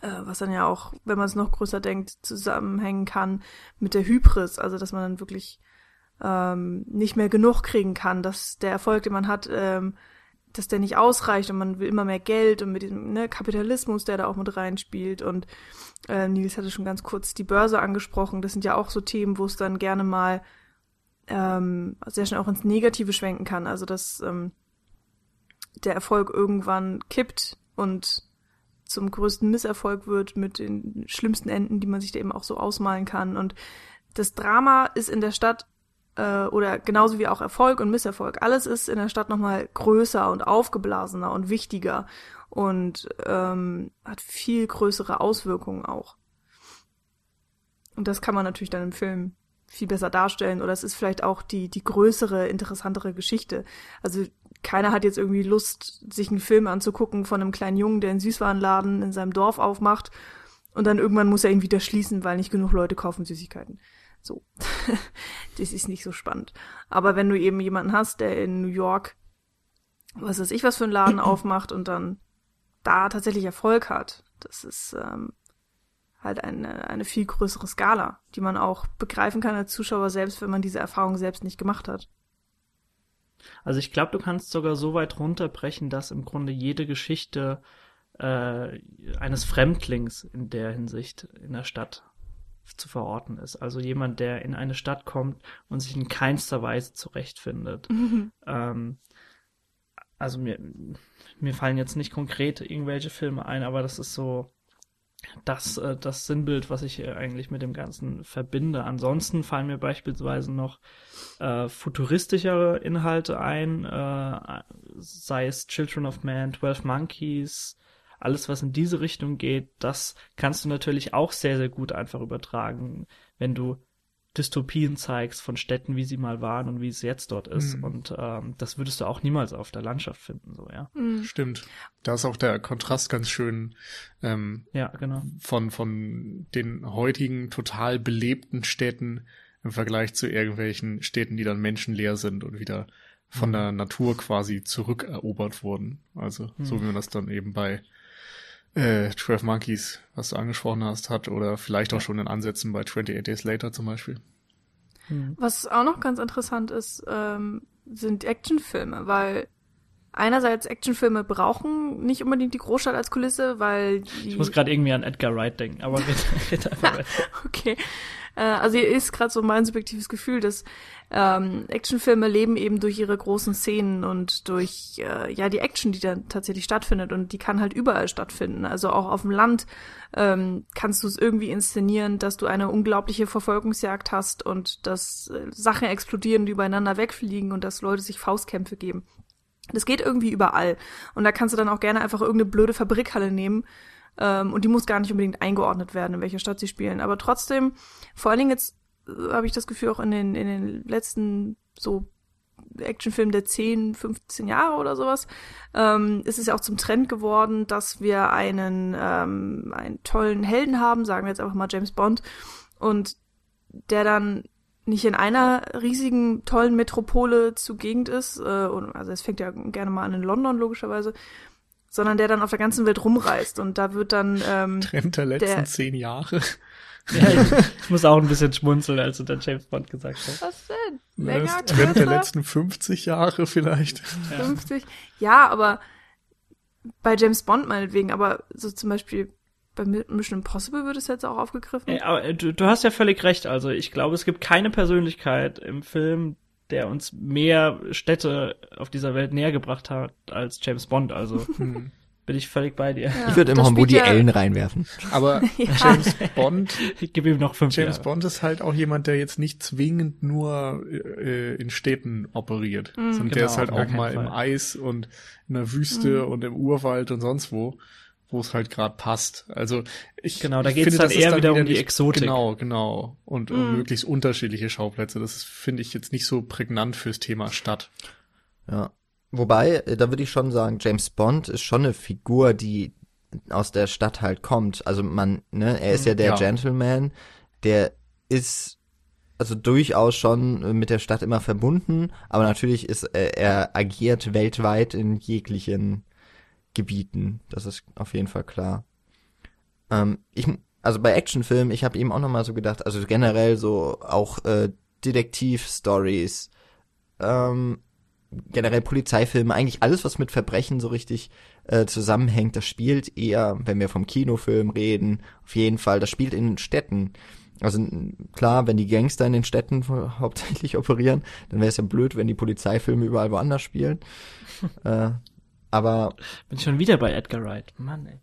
äh, was dann ja auch, wenn man es noch größer denkt, zusammenhängen kann mit der Hybris, also dass man dann wirklich ähm, nicht mehr genug kriegen kann, dass der Erfolg, den man hat, ähm, dass der nicht ausreicht und man will immer mehr Geld und mit diesem ne, Kapitalismus, der da auch mit reinspielt. Und äh, Nils hatte schon ganz kurz die Börse angesprochen. Das sind ja auch so Themen, wo es dann gerne mal ähm, sehr schnell auch ins Negative schwenken kann. Also dass ähm, der Erfolg irgendwann kippt und zum größten Misserfolg wird mit den schlimmsten Enden, die man sich da eben auch so ausmalen kann. Und das Drama ist in der Stadt äh, oder genauso wie auch Erfolg und Misserfolg. Alles ist in der Stadt nochmal größer und aufgeblasener und wichtiger und ähm, hat viel größere Auswirkungen auch. Und das kann man natürlich dann im Film viel besser darstellen oder es ist vielleicht auch die, die größere, interessantere Geschichte. Also keiner hat jetzt irgendwie Lust, sich einen Film anzugucken von einem kleinen Jungen, der einen Süßwarenladen in seinem Dorf aufmacht und dann irgendwann muss er ihn wieder schließen, weil nicht genug Leute kaufen Süßigkeiten. So. das ist nicht so spannend. Aber wenn du eben jemanden hast, der in New York, was weiß ich, was für einen Laden aufmacht und dann da tatsächlich Erfolg hat, das ist ähm, halt eine, eine viel größere Skala, die man auch begreifen kann als Zuschauer selbst, wenn man diese Erfahrung selbst nicht gemacht hat. Also ich glaube, du kannst sogar so weit runterbrechen, dass im Grunde jede Geschichte äh, eines Fremdlings in der Hinsicht in der Stadt zu verorten ist. Also jemand, der in eine Stadt kommt und sich in keinster Weise zurechtfindet. Mhm. Ähm, also mir, mir fallen jetzt nicht konkret irgendwelche Filme ein, aber das ist so das, äh, das Sinnbild, was ich eigentlich mit dem Ganzen verbinde. Ansonsten fallen mir beispielsweise noch äh, futuristischere Inhalte ein, äh, sei es Children of Man, Twelve Monkeys, alles, was in diese Richtung geht, das kannst du natürlich auch sehr, sehr gut einfach übertragen, wenn du Dystopien zeigst von Städten, wie sie mal waren und wie es jetzt dort ist. Mhm. Und ähm, das würdest du auch niemals auf der Landschaft finden, so, ja. Mhm. Stimmt. Da ist auch der Kontrast ganz schön ähm, ja, genau. von, von den heutigen total belebten Städten im Vergleich zu irgendwelchen Städten, die dann menschenleer sind und wieder von mhm. der Natur quasi zurückerobert wurden. Also so mhm. wie man das dann eben bei äh, 12 Monkeys, was du angesprochen hast, hat oder vielleicht auch schon in Ansätzen bei 28 Days Later zum Beispiel. Hm. Was auch noch ganz interessant ist, ähm, sind Actionfilme, weil einerseits Actionfilme brauchen nicht unbedingt die Großstadt als Kulisse, weil die Ich muss gerade irgendwie an Edgar Wright denken, aber red, einfach weiter. okay. Äh, also hier ist gerade so mein subjektives Gefühl, dass ähm, Actionfilme leben eben durch ihre großen Szenen und durch äh, ja die Action, die dann tatsächlich stattfindet und die kann halt überall stattfinden. Also auch auf dem Land ähm, kannst du es irgendwie inszenieren, dass du eine unglaubliche Verfolgungsjagd hast und dass äh, Sachen explodieren, die übereinander wegfliegen und dass Leute sich Faustkämpfe geben. Das geht irgendwie überall. Und da kannst du dann auch gerne einfach irgendeine blöde Fabrikhalle nehmen. Ähm, und die muss gar nicht unbedingt eingeordnet werden, in welcher Stadt sie spielen. Aber trotzdem, vor allen Dingen jetzt äh, habe ich das Gefühl auch in den, in den letzten so Actionfilmen der 10, 15 Jahre oder sowas, ähm, ist es ja auch zum Trend geworden, dass wir einen, ähm, einen tollen Helden haben, sagen wir jetzt einfach mal James Bond, und der dann nicht in einer riesigen, tollen Metropole zugegend ist, äh, und, also es fängt ja gerne mal an in London, logischerweise, sondern der dann auf der ganzen Welt rumreist und da wird dann ähm, Trend der letzten der, zehn Jahre. Ja, ich, ich, muss auch ein bisschen schmunzeln, als du dann James Bond gesagt hast. Was denn? Länger, das Trend der letzten 50 Jahre vielleicht. 50? Ja, aber bei James Bond meinetwegen, aber so zum Beispiel bei Mission Impossible wird es jetzt auch aufgegriffen. Ja, aber du, du hast ja völlig recht. Also ich glaube, es gibt keine Persönlichkeit im Film, der uns mehr Städte auf dieser Welt näher gebracht hat als James Bond. Also hm. bin ich völlig bei dir. Ja, ich würde immer Woody ja Allen reinwerfen. Aber ja. James Bond, ich gebe ihm noch fünf James Jahre. Bond ist halt auch jemand, der jetzt nicht zwingend nur äh, in Städten operiert, mhm, sondern genau, der ist halt auch mal Fall. im Eis und in der Wüste mhm. und im Urwald und sonst wo wo es halt gerade passt. Also ich genau, da geht es dann eher wieder um die Exotik. Genau, genau und um mm. möglichst unterschiedliche Schauplätze. Das finde ich jetzt nicht so prägnant fürs Thema Stadt. Ja, wobei äh, da würde ich schon sagen, James Bond ist schon eine Figur, die aus der Stadt halt kommt. Also man, ne, er ist ja der ja. Gentleman, der ist also durchaus schon mit der Stadt immer verbunden, aber natürlich ist er, er agiert weltweit in jeglichen Gebieten. Das ist auf jeden Fall klar. Ähm, ich, also bei Actionfilmen, ich habe eben auch nochmal so gedacht, also generell so auch äh, Detektiv-Stories, ähm, generell Polizeifilme, eigentlich alles, was mit Verbrechen so richtig äh, zusammenhängt, das spielt eher, wenn wir vom Kinofilm reden, auf jeden Fall, das spielt in Städten. Also klar, wenn die Gangster in den Städten hauptsächlich operieren, dann wäre es ja blöd, wenn die Polizeifilme überall woanders spielen. äh, aber. Bin schon wieder bei Edgar Wright. Mann, ey.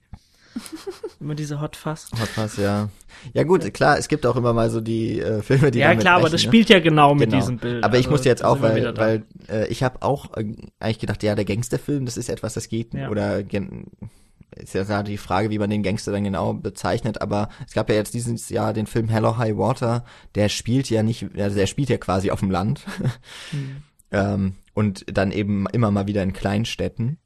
immer diese Hot Fuzz. Hot Fuzz, ja. Ja gut, klar, es gibt auch immer mal so die äh, Filme, die Ja klar, aber das ne? spielt ja genau, genau mit diesem Bild. Aber ich also, musste jetzt auch, weil, weil äh, ich habe auch äh, eigentlich gedacht, ja, der Gangsterfilm, das ist etwas, das geht ja. oder ist ja gerade die Frage, wie man den Gangster dann genau bezeichnet, aber es gab ja jetzt dieses Jahr den Film Hello High Water, der spielt ja nicht, also der spielt ja quasi auf dem Land. Mhm. ähm, und dann eben immer mal wieder in Kleinstädten.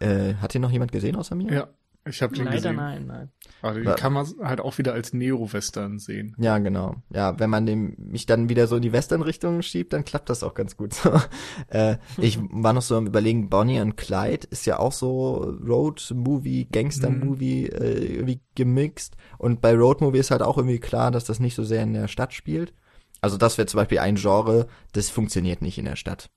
Äh, hat den noch jemand gesehen außer mir? Ja, ich habe den Leider gesehen. nein, nein. Also den kann man halt auch wieder als Neo-Western sehen. Ja, genau. Ja, wenn man dem, mich dann wieder so in die Western-Richtung schiebt, dann klappt das auch ganz gut. So. äh, ich war noch so am überlegen, Bonnie und Clyde ist ja auch so Road-Movie, Gangster-Movie mhm. äh, irgendwie gemixt. Und bei Road-Movie ist halt auch irgendwie klar, dass das nicht so sehr in der Stadt spielt. Also das wäre zum Beispiel ein Genre, das funktioniert nicht in der Stadt.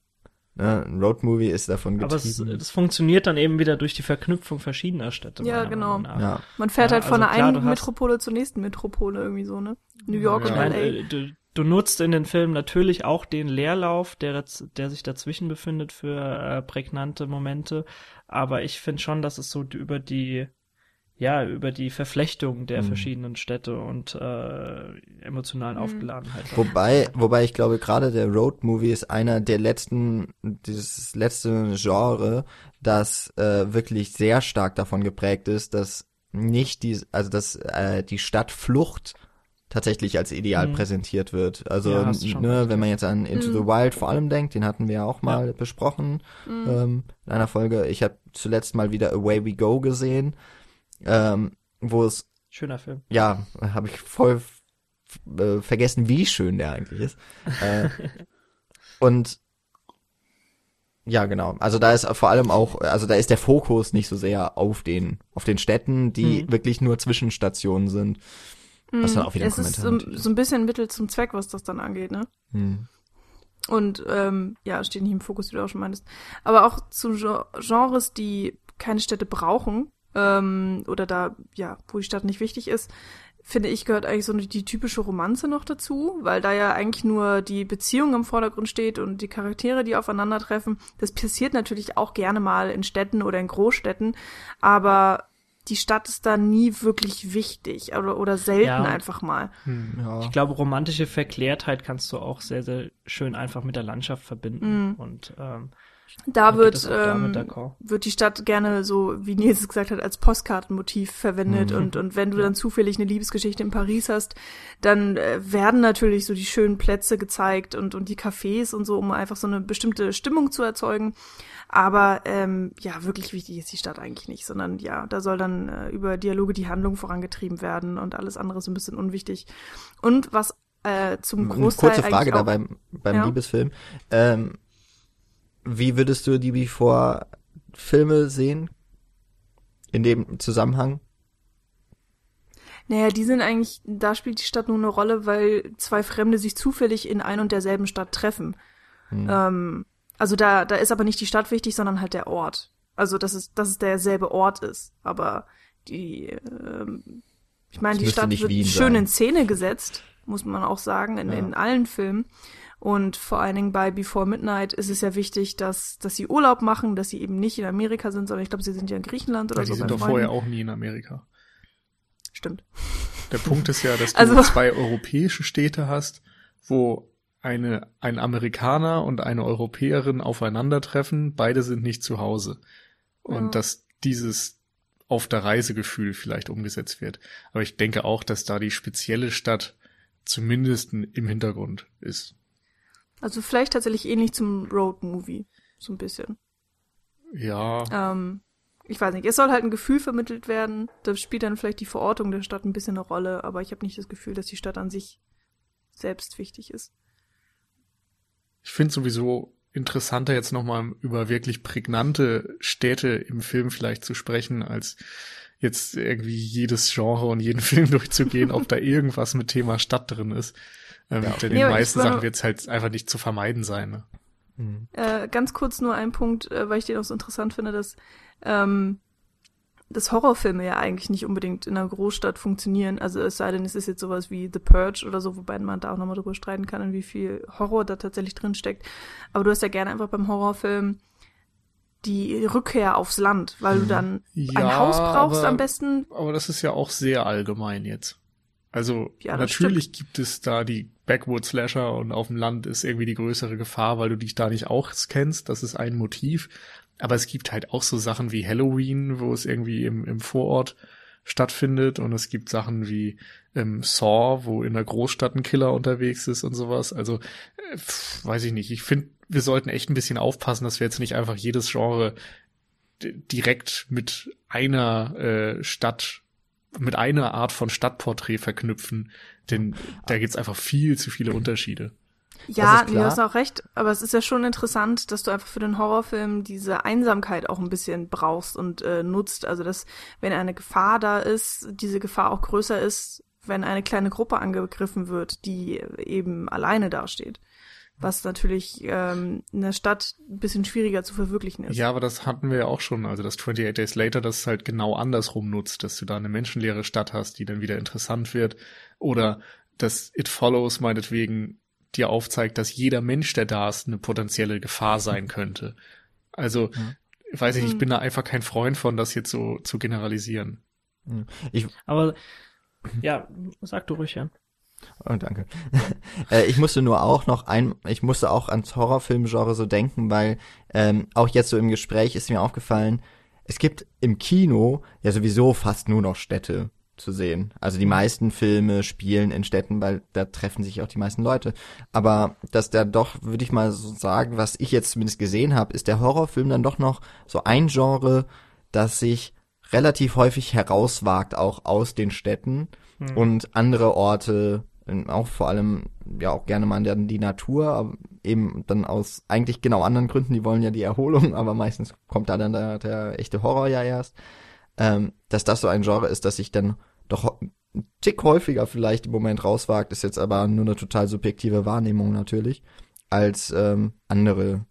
Ne? Ein Roadmovie ist davon getrieben. Aber es, das funktioniert dann eben wieder durch die Verknüpfung verschiedener Städte. Ja, genau. Ja. Man fährt ja, halt von also der einen Metropole zur nächsten Metropole irgendwie so, ne? New York ja. und LA. Äh, du, du nutzt in den Filmen natürlich auch den Leerlauf, der, der sich dazwischen befindet für äh, prägnante Momente. Aber ich finde schon, dass es so über die ja, über die Verflechtung der mhm. verschiedenen Städte und äh, emotionalen mhm. Aufgeladenheit. Wobei, wobei ich glaube, gerade der Road Movie ist einer der letzten, dieses letzte Genre, das äh, wirklich sehr stark davon geprägt ist, dass nicht die, also dass äh, die Stadtflucht tatsächlich als ideal mhm. präsentiert wird. Also ja, ne, wenn man jetzt an Into mhm. the Wild vor allem denkt, den hatten wir ja auch mal ja. besprochen mhm. ähm, in einer Folge. Ich habe zuletzt mal wieder Away We Go gesehen ähm, wo es schöner Film. Ja, habe ich voll äh, vergessen, wie schön der eigentlich ist. äh, und ja, genau. Also da ist vor allem auch, also da ist der Fokus nicht so sehr auf den, auf den Städten, die hm. wirklich nur Zwischenstationen sind. Was dann hm, auch wieder es ein Kommentar ist so, so ein bisschen Mittel zum Zweck, was das dann angeht, ne? Hm. Und ähm, ja, steht nicht im Fokus, wie du auch schon meintest. Aber auch zu Genres, die keine Städte brauchen, ähm, oder da, ja, wo die Stadt nicht wichtig ist, finde ich, gehört eigentlich so die typische Romanze noch dazu, weil da ja eigentlich nur die Beziehung im Vordergrund steht und die Charaktere, die aufeinandertreffen. Das passiert natürlich auch gerne mal in Städten oder in Großstädten, aber die Stadt ist da nie wirklich wichtig oder, oder selten ja. einfach mal. Hm, ja. Ich glaube, romantische Verklärtheit kannst du auch sehr, sehr schön einfach mit der Landschaft verbinden. Mhm. Und ähm, da wird, ähm, wird die Stadt gerne so, wie Nils gesagt hat, als Postkartenmotiv verwendet. Mhm. Und, und wenn du dann zufällig eine Liebesgeschichte in Paris hast, dann äh, werden natürlich so die schönen Plätze gezeigt und, und die Cafés und so, um einfach so eine bestimmte Stimmung zu erzeugen. Aber ähm, ja, wirklich wichtig ist die Stadt eigentlich nicht, sondern ja, da soll dann äh, über Dialoge die Handlung vorangetrieben werden und alles andere ist ein bisschen unwichtig. Und was äh, zum Großteil. Kurze Frage da beim, beim ja. Liebesfilm. Ähm, wie würdest du die Before-Filme sehen? In dem Zusammenhang? Naja, die sind eigentlich, da spielt die Stadt nur eine Rolle, weil zwei Fremde sich zufällig in ein und derselben Stadt treffen. Hm. Ähm, also da, da ist aber nicht die Stadt wichtig, sondern halt der Ort. Also dass es, dass es derselbe Ort ist. Aber die, ähm, ich meine, die Stadt wird Wien schön sein. in Szene gesetzt, muss man auch sagen, in, ja. in allen Filmen. Und vor allen Dingen bei Before Midnight ist es ja wichtig, dass, dass sie Urlaub machen, dass sie eben nicht in Amerika sind, sondern ich glaube, sie sind ja in Griechenland oder ja, so. Die sind doch Freunden. vorher auch nie in Amerika. Stimmt. Der Punkt ist ja, dass du also, zwei europäische Städte hast, wo eine, ein Amerikaner und eine Europäerin aufeinandertreffen, beide sind nicht zu Hause. Und ja. dass dieses auf der Reisegefühl vielleicht umgesetzt wird. Aber ich denke auch, dass da die spezielle Stadt zumindest im Hintergrund ist. Also vielleicht tatsächlich ähnlich zum Road-Movie. So ein bisschen. Ja. Ähm, ich weiß nicht. Es soll halt ein Gefühl vermittelt werden. Da spielt dann vielleicht die Verortung der Stadt ein bisschen eine Rolle, aber ich habe nicht das Gefühl, dass die Stadt an sich selbst wichtig ist. Ich finde sowieso interessanter jetzt nochmal über wirklich prägnante Städte im Film vielleicht zu sprechen, als jetzt irgendwie jedes Genre und jeden Film durchzugehen, ob da irgendwas mit Thema Stadt drin ist. Ähm, ja. Den meisten Sachen wird es halt einfach nicht zu vermeiden sein. Ne? Mhm. Äh, ganz kurz nur ein Punkt, äh, weil ich den auch so interessant finde, dass ähm, dass Horrorfilme ja eigentlich nicht unbedingt in einer Großstadt funktionieren. Also es sei denn, es ist jetzt sowas wie The Purge oder so, wobei man da auch nochmal drüber streiten kann, in wie viel Horror da tatsächlich drin steckt. Aber du hast ja gerne einfach beim Horrorfilm die Rückkehr aufs Land, weil du dann ja, ein Haus brauchst aber, am besten. Aber das ist ja auch sehr allgemein jetzt. Also ja, natürlich stimmt. gibt es da die Backwood-Slasher und auf dem Land ist irgendwie die größere Gefahr, weil du dich da nicht auch kennst. Das ist ein Motiv. Aber es gibt halt auch so Sachen wie Halloween, wo es irgendwie im, im Vorort stattfindet und es gibt Sachen wie ähm, Saw, wo in der Großstadt ein Killer unterwegs ist und sowas. Also äh, weiß ich nicht. Ich finde, wir sollten echt ein bisschen aufpassen, dass wir jetzt nicht einfach jedes Genre direkt mit einer äh, Stadt mit einer Art von Stadtporträt verknüpfen, denn da gibt's einfach viel zu viele Unterschiede. Ja, du hast auch recht, aber es ist ja schon interessant, dass du einfach für den Horrorfilm diese Einsamkeit auch ein bisschen brauchst und äh, nutzt. Also dass, wenn eine Gefahr da ist, diese Gefahr auch größer ist, wenn eine kleine Gruppe angegriffen wird, die eben alleine dasteht was natürlich ähm, in der Stadt ein bisschen schwieriger zu verwirklichen ist. Ja, aber das hatten wir ja auch schon, also das 28 Days Later das halt genau andersrum nutzt, dass du da eine menschenleere Stadt hast, die dann wieder interessant wird oder dass It Follows meinetwegen dir aufzeigt, dass jeder Mensch, der da ist, eine potenzielle Gefahr sein könnte. Also, ja. weiß ich, ich hm. bin da einfach kein Freund von, das jetzt so zu generalisieren. Hm. Ich, aber ja, sag du ruhig, Jan. Oh, danke. äh, ich musste nur auch noch ein, ich musste auch ans Horrorfilmgenre so denken, weil ähm, auch jetzt so im Gespräch ist mir aufgefallen, es gibt im Kino ja sowieso fast nur noch Städte zu sehen. Also die meisten Filme spielen in Städten, weil da treffen sich auch die meisten Leute. Aber dass der doch, würde ich mal so sagen, was ich jetzt zumindest gesehen habe, ist der Horrorfilm dann doch noch so ein Genre, das sich relativ häufig herauswagt, auch aus den Städten hm. und andere Orte auch vor allem ja auch gerne mal in die Natur, eben dann aus eigentlich genau anderen Gründen, die wollen ja die Erholung, aber meistens kommt da dann der, der echte Horror ja erst, ähm, dass das so ein Genre ist, dass sich dann doch ein Tick häufiger vielleicht im Moment rauswagt, ist jetzt aber nur eine total subjektive Wahrnehmung natürlich, als ähm, andere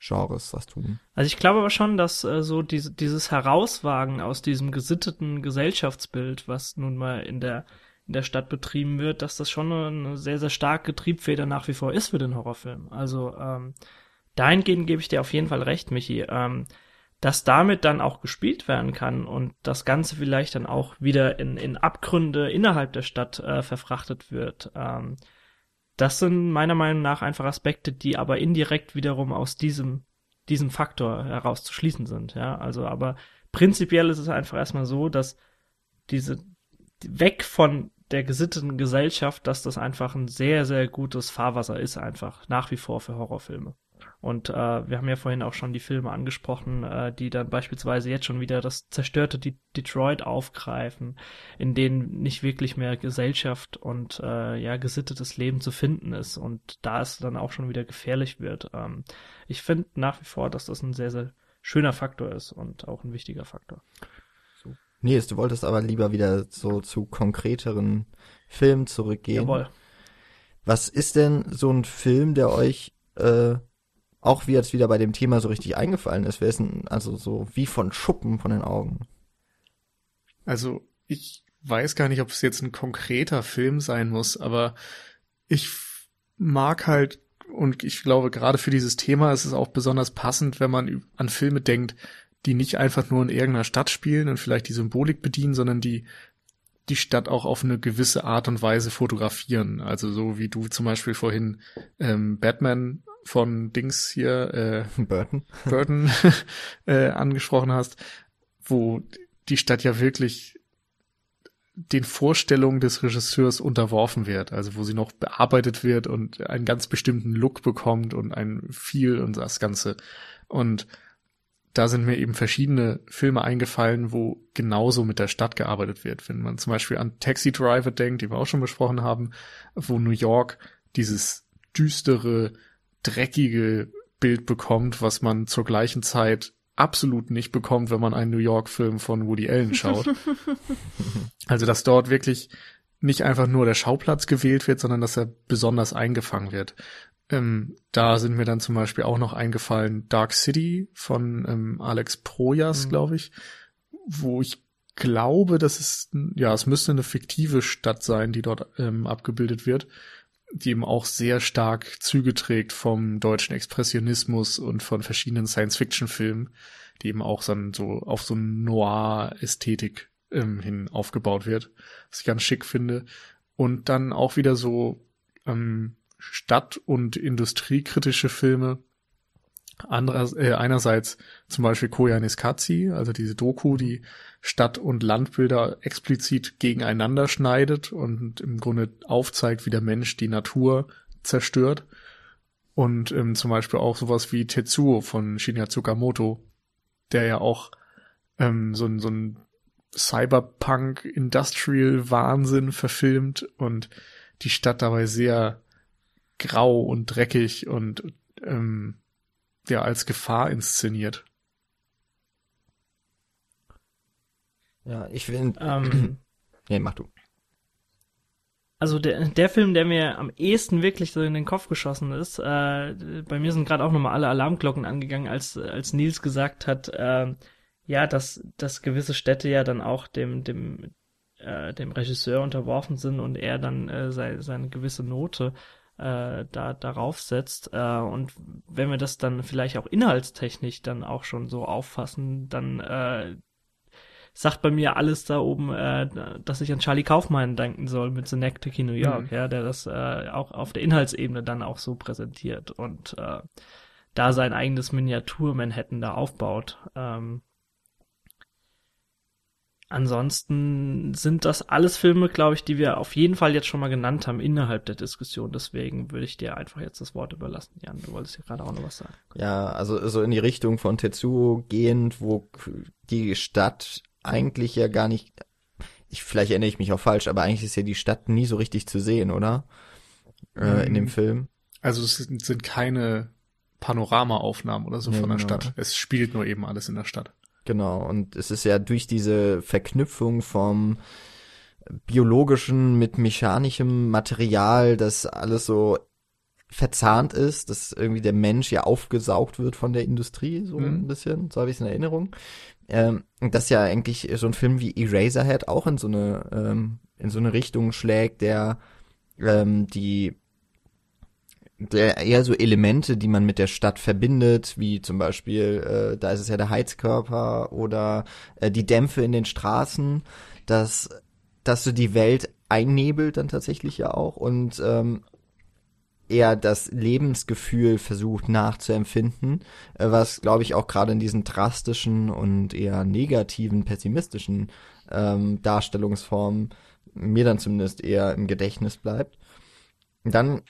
Genres was tun. Also ich glaube aber schon, dass äh, so diese, dieses Herauswagen aus diesem gesitteten Gesellschaftsbild, was nun mal in der in der Stadt betrieben wird, dass das schon eine sehr, sehr starke Triebfeder nach wie vor ist für den Horrorfilm. Also ähm, dahingehend gebe ich dir auf jeden Fall recht, Michi. Ähm, dass damit dann auch gespielt werden kann und das Ganze vielleicht dann auch wieder in, in Abgründe innerhalb der Stadt äh, verfrachtet wird. Ähm, das sind meiner Meinung nach einfach Aspekte, die aber indirekt wiederum aus diesem, diesem Faktor heraus zu schließen sind. Ja, also aber prinzipiell ist es einfach erstmal so, dass diese weg von der gesitteten Gesellschaft, dass das einfach ein sehr, sehr gutes Fahrwasser ist, einfach nach wie vor für Horrorfilme. Und äh, wir haben ja vorhin auch schon die Filme angesprochen, äh, die dann beispielsweise jetzt schon wieder das zerstörte De Detroit aufgreifen, in denen nicht wirklich mehr Gesellschaft und äh, ja gesittetes Leben zu finden ist und da es dann auch schon wieder gefährlich wird. Ähm, ich finde nach wie vor, dass das ein sehr, sehr schöner Faktor ist und auch ein wichtiger Faktor. Nils, du wolltest aber lieber wieder so zu konkreteren Filmen zurückgehen. Jawohl. Was ist denn so ein Film, der euch äh, auch wie jetzt wieder bei dem Thema so richtig eingefallen ist, wäre es also so wie von Schuppen von den Augen. Also ich weiß gar nicht, ob es jetzt ein konkreter Film sein muss, aber ich mag halt und ich glaube gerade für dieses Thema ist es auch besonders passend, wenn man an Filme denkt, die nicht einfach nur in irgendeiner Stadt spielen und vielleicht die Symbolik bedienen, sondern die die Stadt auch auf eine gewisse Art und Weise fotografieren. Also so wie du zum Beispiel vorhin ähm, Batman von Dings hier, äh, Burton, Burton äh, angesprochen hast, wo die Stadt ja wirklich den Vorstellungen des Regisseurs unterworfen wird, also wo sie noch bearbeitet wird und einen ganz bestimmten Look bekommt und ein Feel und das Ganze. Und da sind mir eben verschiedene Filme eingefallen, wo genauso mit der Stadt gearbeitet wird. Wenn man zum Beispiel an Taxi Driver denkt, die wir auch schon besprochen haben, wo New York dieses düstere, dreckige Bild bekommt, was man zur gleichen Zeit absolut nicht bekommt, wenn man einen New York-Film von Woody Allen schaut. also, dass dort wirklich nicht einfach nur der Schauplatz gewählt wird, sondern dass er besonders eingefangen wird. Ähm, da sind mir dann zum Beispiel auch noch eingefallen Dark City von ähm, Alex Projas, mhm. glaube ich, wo ich glaube, dass es, ja, es müsste eine fiktive Stadt sein, die dort ähm, abgebildet wird die eben auch sehr stark Züge trägt vom deutschen Expressionismus und von verschiedenen Science-Fiction-Filmen, die eben auch dann so auf so Noir-Ästhetik ähm, hin aufgebaut wird, was ich ganz schick finde. Und dann auch wieder so ähm, Stadt- und industriekritische Filme, Anderer, äh, einerseits zum Beispiel Koyaanisqatsi, also diese Doku, die Stadt- und Landbilder explizit gegeneinander schneidet und im Grunde aufzeigt, wie der Mensch die Natur zerstört. Und ähm, zum Beispiel auch sowas wie Tetsuo von Shinya Tsukamoto, der ja auch ähm, so, so ein Cyberpunk-Industrial-Wahnsinn verfilmt und die Stadt dabei sehr grau und dreckig und ähm, ja als Gefahr inszeniert. Ja, ich finde. Ähm, nee, mach du. Also der, der Film, der mir am ehesten wirklich so in den Kopf geschossen ist, äh, bei mir sind gerade auch nochmal alle Alarmglocken angegangen, als, als Nils gesagt hat, äh, ja, dass, dass gewisse Städte ja dann auch dem, dem, äh, dem Regisseur unterworfen sind und er dann äh, seine, seine gewisse Note äh, da darauf setzt. Äh, und wenn wir das dann vielleicht auch inhaltstechnisch dann auch schon so auffassen, dann äh, sagt bei mir alles da oben, äh, dass ich an Charlie Kaufmann denken soll mit Synecdoche New York, mhm. ja, der das äh, auch auf der Inhaltsebene dann auch so präsentiert und äh, da sein eigenes Miniatur Manhattan da aufbaut. Ähm, Ansonsten sind das alles Filme, glaube ich, die wir auf jeden Fall jetzt schon mal genannt haben innerhalb der Diskussion. Deswegen würde ich dir einfach jetzt das Wort überlassen. Jan, du wolltest ja gerade auch noch was sagen. Ja, also so in die Richtung von Tetsuo gehend, wo die Stadt eigentlich ja gar nicht, ich, vielleicht erinnere ich mich auch falsch, aber eigentlich ist ja die Stadt nie so richtig zu sehen, oder? Äh, in dem mm. Film. Also es sind, sind keine Panoramaaufnahmen oder so ja, von der genau. Stadt. Es spielt nur eben alles in der Stadt. Genau, und es ist ja durch diese Verknüpfung vom biologischen mit mechanischem Material, das alles so verzahnt ist, dass irgendwie der Mensch ja aufgesaugt wird von der Industrie, so mhm. ein bisschen, so habe ich es in Erinnerung. Ähm, das ja eigentlich so ein Film wie Eraserhead auch in so eine ähm, in so eine Richtung schlägt, der ähm, die eher so Elemente, die man mit der Stadt verbindet, wie zum Beispiel, äh, da ist es ja der Heizkörper oder äh, die Dämpfe in den Straßen, dass, dass so die Welt einnebelt dann tatsächlich ja auch und ähm, eher das Lebensgefühl versucht nachzuempfinden, äh, was glaube ich auch gerade in diesen drastischen und eher negativen, pessimistischen ähm, Darstellungsformen mir dann zumindest eher im Gedächtnis bleibt. Dann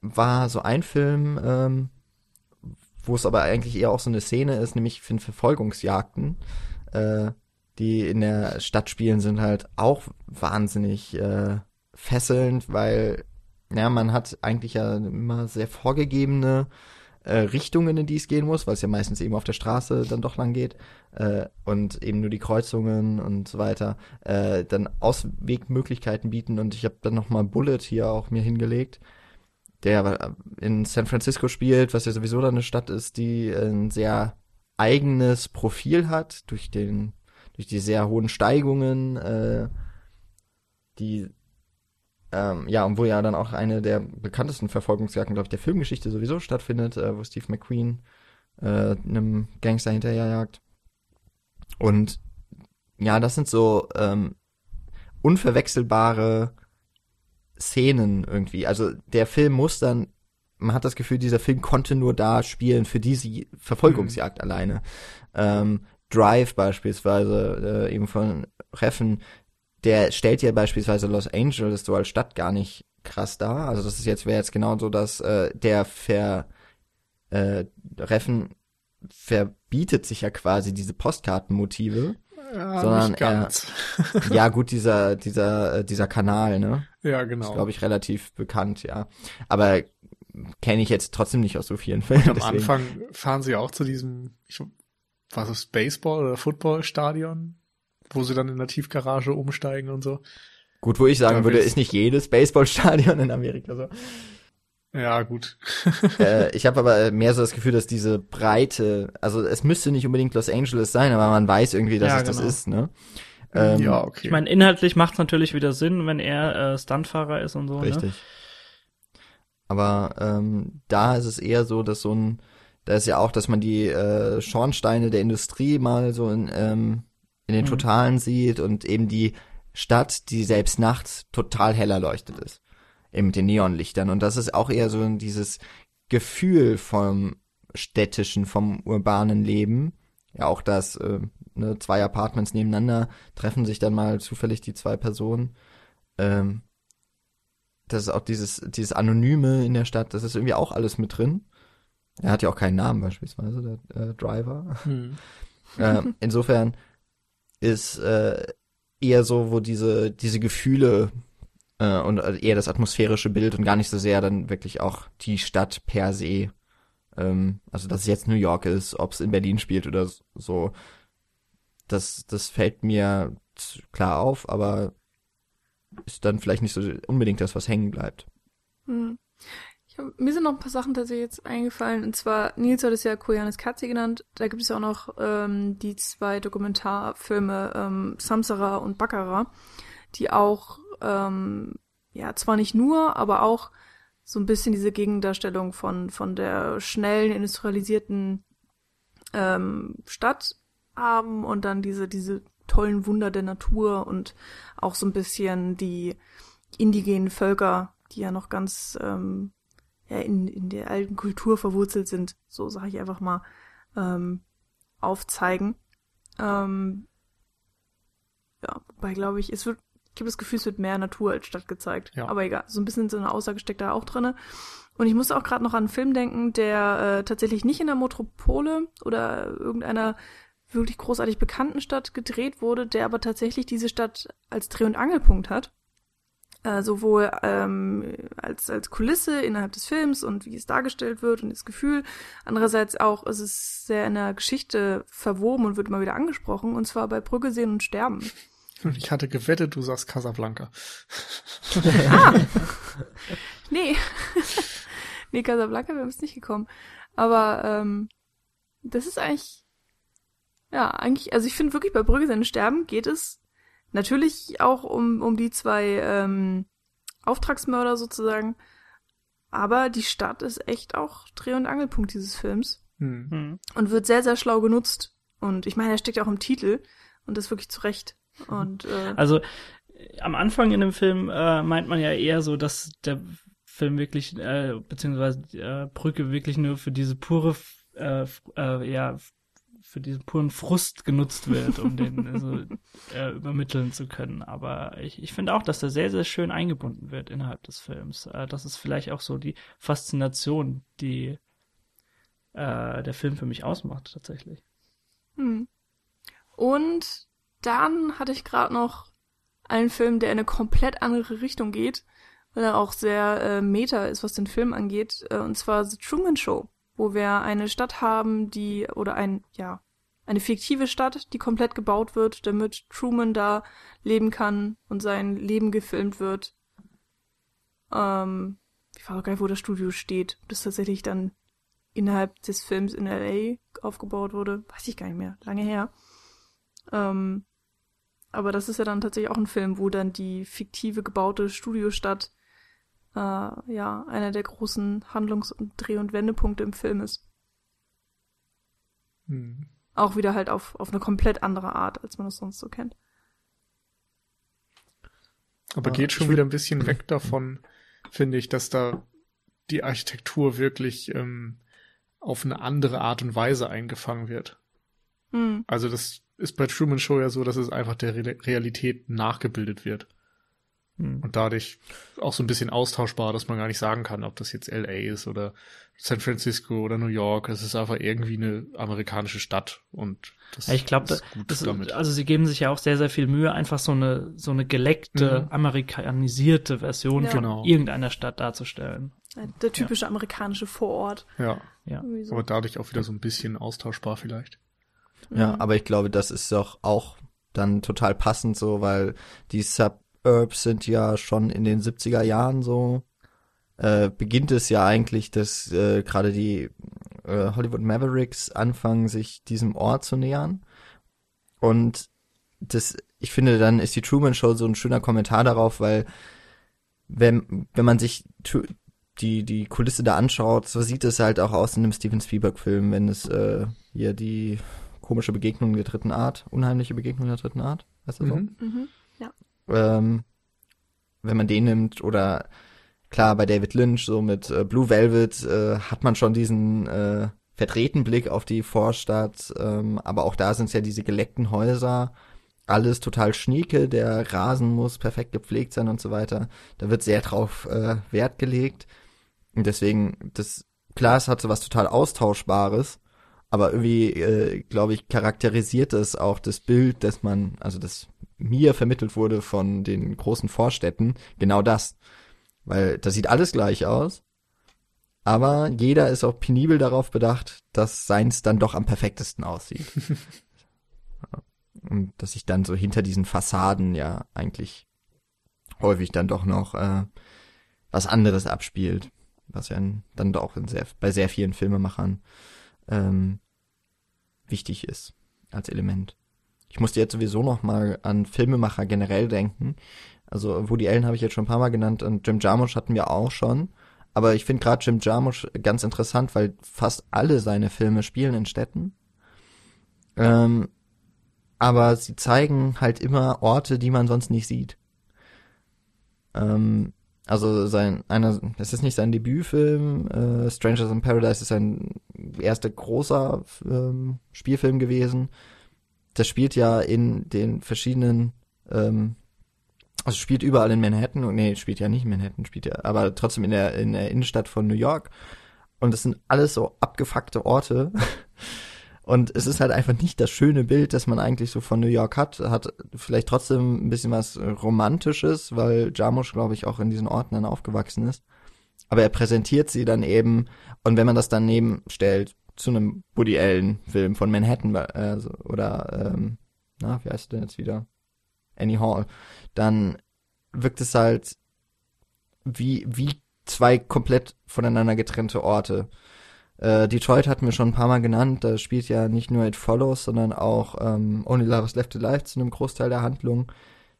war so ein Film, ähm, wo es aber eigentlich eher auch so eine Szene ist, nämlich für Verfolgungsjagden, äh, die in der Stadt spielen, sind halt auch wahnsinnig äh, fesselnd, weil ja, man hat eigentlich ja immer sehr vorgegebene äh, Richtungen, in die es gehen muss, weil es ja meistens eben auf der Straße dann doch lang geht äh, und eben nur die Kreuzungen und so weiter äh, dann Auswegmöglichkeiten bieten. Und ich habe dann noch mal Bullet hier auch mir hingelegt, der in San Francisco spielt, was ja sowieso dann eine Stadt ist, die ein sehr eigenes Profil hat durch den durch die sehr hohen Steigungen, äh, die ähm, ja, und wo ja dann auch eine der bekanntesten Verfolgungsjagden, glaube ich, der Filmgeschichte sowieso stattfindet, äh, wo Steve McQueen äh, einem Gangster hinterherjagt. Und ja, das sind so ähm, unverwechselbare Szenen irgendwie. Also der Film muss dann, man hat das Gefühl, dieser Film konnte nur da spielen für diese Verfolgungsjagd mhm. alleine. Ähm, Drive beispielsweise, äh, eben von Reffen, der stellt ja beispielsweise Los Angeles so als Stadt gar nicht krass dar. Also das ist jetzt, wäre jetzt genau so, dass äh, der Ver äh, Reffen verbietet sich ja quasi diese Postkartenmotive. Ja, sondern er, ja gut dieser dieser äh, dieser Kanal ne ja genau glaube ich relativ bekannt ja aber kenne ich jetzt trotzdem nicht aus so vielen Filmen Und am deswegen. Anfang fahren sie auch zu diesem ich, was ist Baseball oder Footballstadion wo sie dann in der Tiefgarage umsteigen und so. Gut, wo ich sagen da würde, ist nicht jedes Baseballstadion in Amerika so. Ja, gut. äh, ich habe aber mehr so das Gefühl, dass diese Breite, also es müsste nicht unbedingt Los Angeles sein, aber man weiß irgendwie, dass ja, es genau. das ist, ne? Ähm, ja, okay. Ich meine, inhaltlich macht es natürlich wieder Sinn, wenn er äh, Stuntfahrer ist und so. Ne? Richtig. Ne? Aber ähm, da ist es eher so, dass so ein, da ist ja auch, dass man die äh, Schornsteine der Industrie mal so in, ähm, in den mhm. Totalen sieht und eben die Stadt, die selbst nachts total hell erleuchtet ist. Eben mit den Neonlichtern. Und das ist auch eher so dieses Gefühl vom städtischen, vom urbanen Leben. Ja, auch das, äh, ne, zwei Apartments nebeneinander treffen sich dann mal zufällig die zwei Personen. Ähm, das ist auch dieses, dieses Anonyme in der Stadt, das ist irgendwie auch alles mit drin. Er hat ja auch keinen Namen beispielsweise, der äh, Driver. Hm. äh, insofern ist äh, eher so, wo diese, diese Gefühle äh, und eher das atmosphärische Bild und gar nicht so sehr dann wirklich auch die Stadt per se. Ähm, also, dass es jetzt New York ist, ob es in Berlin spielt oder so. Das, das fällt mir klar auf, aber ist dann vielleicht nicht so unbedingt das, was hängen bleibt. Hm mir sind noch ein paar Sachen tatsächlich jetzt eingefallen. Und zwar, Nils hat es ja Koyanis Katze genannt. Da gibt es ja auch noch ähm, die zwei Dokumentarfilme ähm, Samsara und Baccarat, die auch, ähm, ja, zwar nicht nur, aber auch so ein bisschen diese Gegendarstellung von, von der schnellen, industrialisierten ähm, Stadt haben und dann diese, diese tollen Wunder der Natur und auch so ein bisschen die indigenen Völker, die ja noch ganz ähm, ja, in, in der alten Kultur verwurzelt sind, so sage ich einfach mal, ähm, aufzeigen. Ähm, ja, wobei glaube ich, es wird, ich habe das Gefühl, es wird mehr Natur als Stadt gezeigt. Ja. Aber egal, so ein bisschen so eine Aussage steckt da auch drinne. Und ich musste auch gerade noch an einen Film denken, der äh, tatsächlich nicht in der Metropole oder irgendeiner wirklich großartig bekannten Stadt gedreht wurde, der aber tatsächlich diese Stadt als Dreh- und Angelpunkt hat äh, sowohl ähm, als, als Kulisse innerhalb des Films und wie es dargestellt wird und das Gefühl. Andererseits auch ist es sehr in der Geschichte verwoben und wird immer wieder angesprochen, und zwar bei Brücke sehen und sterben. Ich hatte gewettet, du sagst Casablanca. ah. nee. nee, Casablanca wäre es nicht gekommen. Aber ähm, das ist eigentlich, ja, eigentlich, also ich finde wirklich bei Brügge und sterben geht es Natürlich auch um, um die zwei ähm, Auftragsmörder sozusagen. Aber die Stadt ist echt auch Dreh- und Angelpunkt dieses Films. Hm. Hm. Und wird sehr, sehr schlau genutzt. Und ich meine, er steckt ja auch im Titel. Und das wirklich zu Recht. Und äh, Also am Anfang in dem Film äh, meint man ja eher so, dass der Film wirklich, äh, beziehungsweise äh, Brücke wirklich nur für diese pure, äh, äh, ja, für diesen puren Frust genutzt wird, um den also, äh, übermitteln zu können. Aber ich, ich finde auch, dass der sehr, sehr schön eingebunden wird innerhalb des Films. Äh, das ist vielleicht auch so die Faszination, die äh, der Film für mich ausmacht, tatsächlich. Hm. Und dann hatte ich gerade noch einen Film, der in eine komplett andere Richtung geht, weil er auch sehr äh, meta ist, was den Film angeht, äh, und zwar The Truman Show, wo wir eine Stadt haben, die oder ein ja eine fiktive Stadt, die komplett gebaut wird, damit Truman da leben kann und sein Leben gefilmt wird. Ähm, ich weiß auch gar nicht, wo das Studio steht. Das tatsächlich dann innerhalb des Films in LA aufgebaut wurde, weiß ich gar nicht mehr, lange her. Ähm, aber das ist ja dann tatsächlich auch ein Film, wo dann die fiktive gebaute Studiostadt äh, ja einer der großen Handlungs- und Dreh- und Wendepunkte im Film ist. Hm. Auch wieder halt auf, auf eine komplett andere Art, als man das sonst so kennt. Aber geht schon wieder ein bisschen weg davon, finde ich, dass da die Architektur wirklich ähm, auf eine andere Art und Weise eingefangen wird. Hm. Also das ist bei Truman Show ja so, dass es einfach der Re Realität nachgebildet wird. Hm. Und dadurch auch so ein bisschen austauschbar, dass man gar nicht sagen kann, ob das jetzt LA ist oder San Francisco oder New York. Es ist einfach irgendwie eine amerikanische Stadt und das Ja, ich glaube, ist gut das, damit. also sie geben sich ja auch sehr, sehr viel Mühe, einfach so eine, so eine geleckte, Mhm. amerikanisierte Version Ja. von Genau. irgendeiner Stadt darzustellen. Der typische amerikanische Vorort. ja, Ja. So. aber dadurch auch wieder so ein bisschen austauschbar vielleicht. Ja, Mhm. aber ich glaube, das ist doch auch dann total passend so, weil die Suburbs sind ja schon in den 70er Jahren so, äh, beginnt es ja eigentlich, dass äh, gerade die äh, Hollywood Mavericks anfangen, sich diesem Ort zu nähern. Und das, ich finde, dann ist die Truman Show so ein schöner Kommentar darauf, weil wenn, wenn man sich die, die Kulisse da anschaut, so sieht es halt auch aus in einem Steven Spielberg-Film, wenn es äh, hier die komische Begegnung der dritten Art, unheimliche Begegnung der dritten Art, weißt du so? Mhm. Mhm. ähm, wenn man den nimmt oder klar bei David Lynch so mit äh, Blue Velvet äh, hat man schon diesen äh, verdrehten Blick auf die Vorstadt, ähm, aber auch da sind es ja diese geleckten Häuser, alles total schnieke, der Rasen muss perfekt gepflegt sein und so weiter. Da wird sehr drauf äh, Wert gelegt und deswegen das klar, es hat so was total austauschbares, aber irgendwie äh, glaube ich charakterisiert es auch das Bild, dass man also das mir vermittelt wurde von den großen Vorstädten, genau das. Weil das sieht alles gleich aus, aber jeder ist auch penibel darauf bedacht, dass seins dann doch am perfektesten aussieht. Und dass sich dann so hinter diesen Fassaden ja eigentlich häufig dann doch noch äh, was anderes abspielt, was ja dann doch in sehr, bei sehr vielen Filmemachern ähm, wichtig ist als Element. Ich musste jetzt sowieso noch mal an Filmemacher generell denken. Also Woody Allen habe ich jetzt schon ein paar Mal genannt und Jim Jarmusch hatten wir auch schon. Aber ich finde gerade Jim Jarmusch ganz interessant, weil fast alle seine Filme spielen in Städten. Ähm, aber sie zeigen halt immer Orte, die man sonst nicht sieht. Ähm, also sein einer, es ist nicht sein Debütfilm. Äh, Strangers in Paradise ist sein erster großer ähm, Spielfilm gewesen das spielt ja in den verschiedenen, ähm, also spielt überall in Manhattan und nee, spielt ja nicht in Manhattan, spielt ja, aber trotzdem in der in der Innenstadt von New York. Und das sind alles so abgefuckte Orte. Und es ist halt einfach nicht das schöne Bild, das man eigentlich so von New York hat. Hat vielleicht trotzdem ein bisschen was Romantisches, weil Jarmusch, glaube ich, auch in diesen Orten dann aufgewachsen ist. Aber er präsentiert sie dann eben, und wenn man das daneben stellt, zu einem Woody Allen Film von Manhattan äh, oder ähm, na wie heißt der jetzt wieder Annie Hall dann wirkt es halt wie wie zwei komplett voneinander getrennte Orte äh, Detroit hatten wir schon ein paar Mal genannt da spielt ja nicht nur It Follows sondern auch ähm, Only Lovers Left Alive zu einem Großteil der Handlung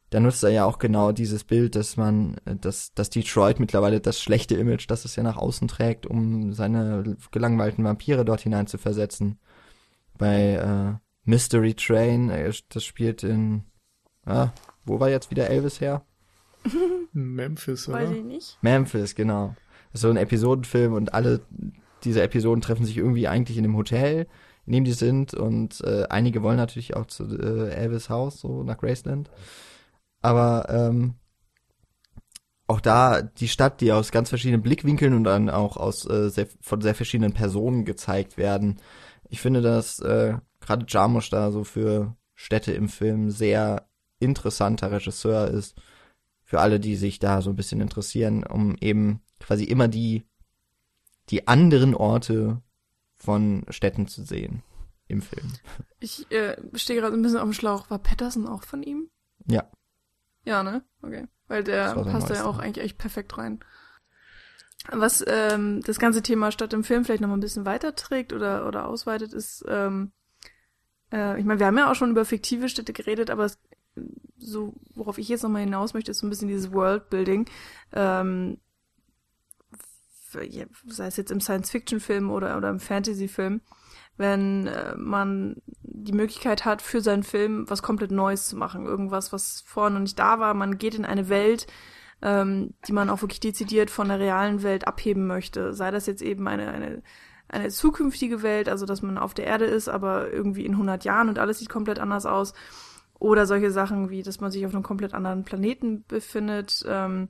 da nutzt er ja auch genau dieses Bild, dass man, dass, dass Detroit mittlerweile das schlechte Image, das es ja nach außen trägt, um seine gelangweilten Vampire dort hinein zu versetzen. Bei äh, Mystery Train, äh, das spielt in, ah, wo war jetzt wieder Elvis her? Memphis, oder? Weiß ich nicht. Memphis, genau. Das ist so ein Episodenfilm und alle diese Episoden treffen sich irgendwie eigentlich in dem Hotel, in dem die sind und äh, einige wollen natürlich auch zu äh, Elvis Haus, so nach Graceland. Aber ähm, auch da die Stadt, die aus ganz verschiedenen Blickwinkeln und dann auch aus äh, sehr, von sehr verschiedenen Personen gezeigt werden. Ich finde, dass äh, gerade Jarmusch da so für Städte im Film sehr interessanter Regisseur ist. Für alle, die sich da so ein bisschen interessieren, um eben quasi immer die, die anderen Orte von Städten zu sehen im Film. Ich äh, stehe gerade ein bisschen auf dem Schlauch. War Patterson auch von ihm? Ja. Ja, ne? Okay. Weil der passt da ja auch eigentlich echt perfekt rein. Was ähm, das ganze Thema statt im Film vielleicht noch mal ein bisschen weiterträgt oder, oder ausweitet, ist, ähm, äh, ich meine, wir haben ja auch schon über fiktive Städte geredet, aber es, so, worauf ich jetzt nochmal hinaus möchte, ist so ein bisschen dieses Worldbuilding. Ähm, sei es jetzt im Science-Fiction-Film oder, oder im Fantasy-Film, wenn äh, man die Möglichkeit hat, für seinen Film was komplett Neues zu machen. Irgendwas, was vorher noch nicht da war. Man geht in eine Welt, ähm, die man auch wirklich dezidiert von der realen Welt abheben möchte. Sei das jetzt eben eine, eine, eine zukünftige Welt, also dass man auf der Erde ist, aber irgendwie in 100 Jahren und alles sieht komplett anders aus. Oder solche Sachen wie, dass man sich auf einem komplett anderen Planeten befindet. Ähm,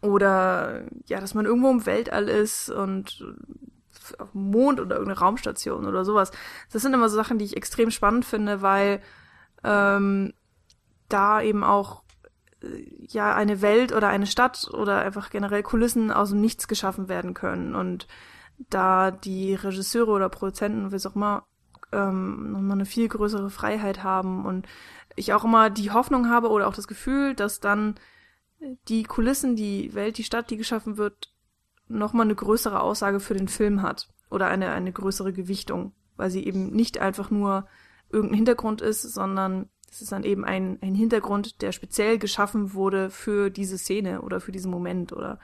oder ja, dass man irgendwo im Weltall ist und auf dem Mond oder irgendeine Raumstation oder sowas. Das sind immer so Sachen, die ich extrem spannend finde, weil ähm, da eben auch äh, ja eine Welt oder eine Stadt oder einfach generell Kulissen aus dem Nichts geschaffen werden können und da die Regisseure oder Produzenten, wie es auch immer, ähm, nochmal eine viel größere Freiheit haben und ich auch immer die Hoffnung habe oder auch das Gefühl, dass dann die Kulissen, die Welt, die Stadt, die geschaffen wird, nochmal eine größere Aussage für den Film hat oder eine, eine größere Gewichtung, weil sie eben nicht einfach nur irgendein Hintergrund ist, sondern es ist dann eben ein, ein Hintergrund, der speziell geschaffen wurde für diese Szene oder für diesen Moment oder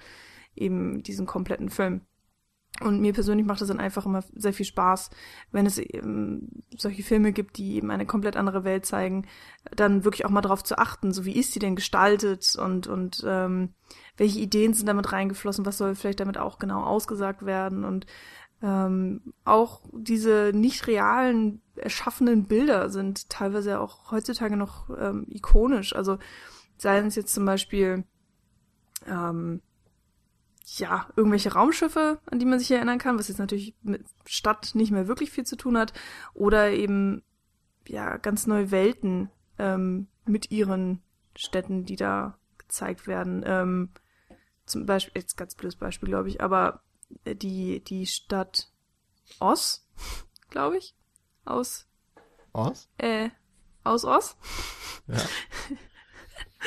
eben diesen kompletten Film. Und mir persönlich macht es dann einfach immer sehr viel Spaß, wenn es eben solche Filme gibt, die eben eine komplett andere Welt zeigen, dann wirklich auch mal darauf zu achten, so wie ist sie denn gestaltet und, und ähm, welche Ideen sind damit reingeflossen, was soll vielleicht damit auch genau ausgesagt werden und ähm, auch diese nicht realen erschaffenen Bilder sind teilweise auch heutzutage noch ähm, ikonisch. Also seien es jetzt zum Beispiel ähm, ja, irgendwelche Raumschiffe, an die man sich erinnern kann, was jetzt natürlich mit Stadt nicht mehr wirklich viel zu tun hat, oder eben ja ganz neue Welten ähm, mit ihren Städten, die da gezeigt werden. Ähm, zum Beispiel, jetzt ganz blödes Beispiel, glaube ich, aber die die Stadt Oz, glaube ich, aus Oz? Äh, aus Oz. Ja.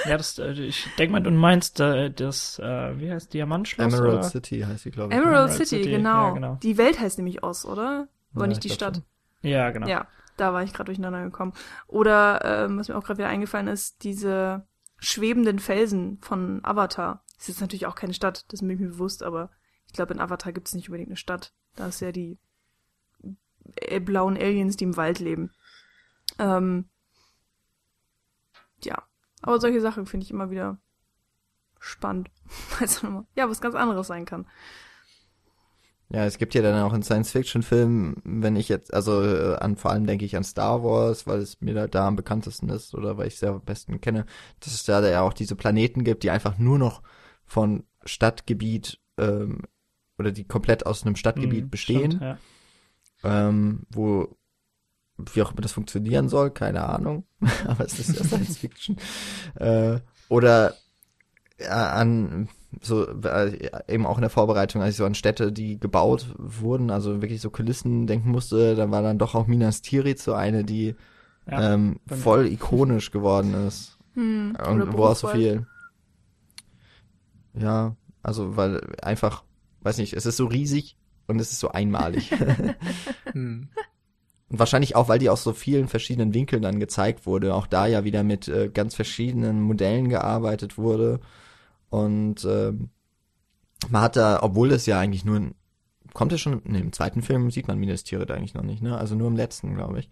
Ja, das, äh, ich denke mal, du meinst äh, das, äh, wie heißt Diamantschloss? Emerald oder? City heißt sie, glaube ich. Emerald, Emerald City, City, genau. ja, genau. Die Welt heißt nämlich Oz, oder? Aber Ja, nicht ich die Stadt. Ja, genau. Ja, da war ich gerade durcheinander gekommen. Oder, ähm, was mir auch gerade wieder eingefallen ist, diese schwebenden Felsen von Avatar. Das ist jetzt natürlich auch keine Stadt, das ist mir bewusst, aber ich glaube, in Avatar gibt es nicht unbedingt eine Stadt. Da ist ja die blauen Aliens, die im Wald leben. Ähm, ja, aber solche Sachen finde ich immer wieder spannend. Weil es dann immer, ja, was ganz anderes sein kann. Ja, es gibt ja dann auch in Science-Fiction-Filmen, wenn ich jetzt, also äh, an vor allem denke ich an Star Wars, weil es mir da, da am bekanntesten ist oder weil ich es ja am besten kenne, dass es da ja auch diese Planeten gibt, die einfach nur noch von Stadtgebiet ähm, oder die komplett aus einem Stadtgebiet Mhm, bestehen, stimmt, ja. ähm, wo wie auch immer das funktionieren soll, keine Ahnung, aber es ist ja Science-Fiction. äh, oder ja, an so äh, eben auch in der Vorbereitung, als ich so an Städte, die gebaut wurden, also wirklich so Kulissen denken musste, da war dann doch auch Minas Tirith so eine, die Ja, ähm, voll ikonisch geworden ist. Hm, Und wo auch so viel. Ja, also weil einfach, weiß nicht, es ist so riesig und es ist so einmalig. Hm. Wahrscheinlich auch, weil die aus so vielen verschiedenen Winkeln dann gezeigt wurde, auch da ja wieder mit äh, ganz verschiedenen Modellen gearbeitet wurde. Und ähm, man hat da, obwohl es ja eigentlich nur kommt es schon, ne, im zweiten Film sieht man Minas Tirith eigentlich noch nicht, ne? Also nur im letzten, glaube ich.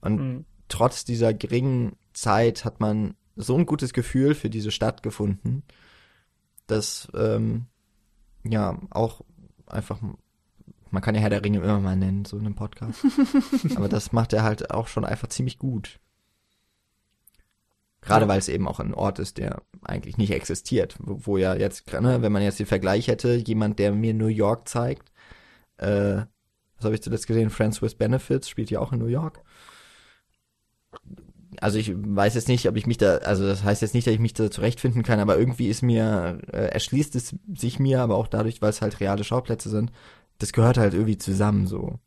Und mhm. trotz dieser geringen Zeit hat man so ein gutes Gefühl für diese Stadt gefunden, dass ähm, ja auch einfach man kann ja Herr der Ringe immer mal nennen, so in einem Podcast. Aber das macht er halt auch schon einfach ziemlich gut. Gerade ja. weil es eben auch ein Ort ist, der eigentlich nicht existiert. Wo, wo ja jetzt, ne, wenn man jetzt den Vergleich hätte, jemand, der mir New York zeigt, äh, was habe ich zuletzt gesehen? Friends with Benefits spielt ja auch in New York. Also ich weiß jetzt nicht, ob ich mich da, also das heißt jetzt nicht, dass ich mich da zurechtfinden kann, aber irgendwie ist mir, äh, erschließt es sich mir, aber auch dadurch, weil es halt reale Schauplätze sind, das gehört halt irgendwie zusammen so.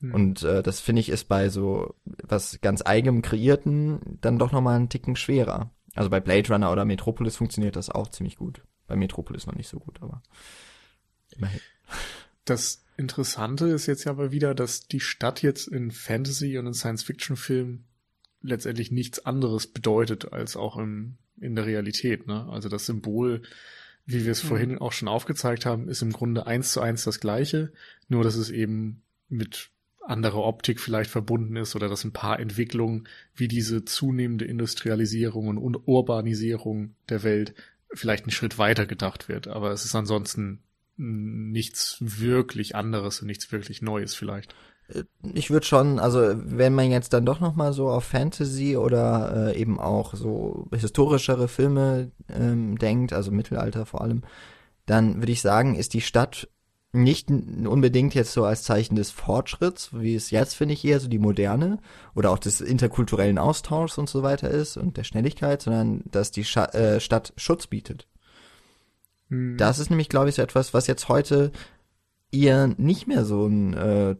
Hm. Und äh, das finde ich ist bei so was ganz eigenem kreierten dann doch nochmal einen Ticken schwerer. Also bei Blade Runner oder Metropolis funktioniert das auch ziemlich gut. Bei Metropolis noch nicht so gut, aber immerhin. Das Interessante ist jetzt ja aber wieder, dass die Stadt jetzt in Fantasy und in Science-Fiction-Filmen letztendlich nichts anderes bedeutet als auch im, in der Realität. Ne? Also das Symbol wie wir es mhm. vorhin auch schon aufgezeigt haben, ist im Grunde eins zu eins das gleiche, nur dass es eben mit anderer Optik vielleicht verbunden ist oder dass ein paar Entwicklungen wie diese zunehmende Industrialisierung und Urbanisierung der Welt vielleicht einen Schritt weiter gedacht wird. Aber es ist ansonsten nichts wirklich anderes und nichts wirklich Neues vielleicht ich würde schon, also wenn man jetzt dann doch noch mal so auf Fantasy oder äh, eben auch so historischere Filme ähm, denkt, also Mittelalter vor allem, dann würde ich sagen, ist die Stadt nicht unbedingt jetzt so als Zeichen des Fortschritts, wie es jetzt finde ich eher so die moderne oder auch des interkulturellen Austauschs und so weiter ist und der Schnelligkeit, sondern dass die Scha äh, Stadt Schutz bietet. Hm. Das ist nämlich, glaube ich, so etwas, was jetzt heute eher nicht mehr so ein äh,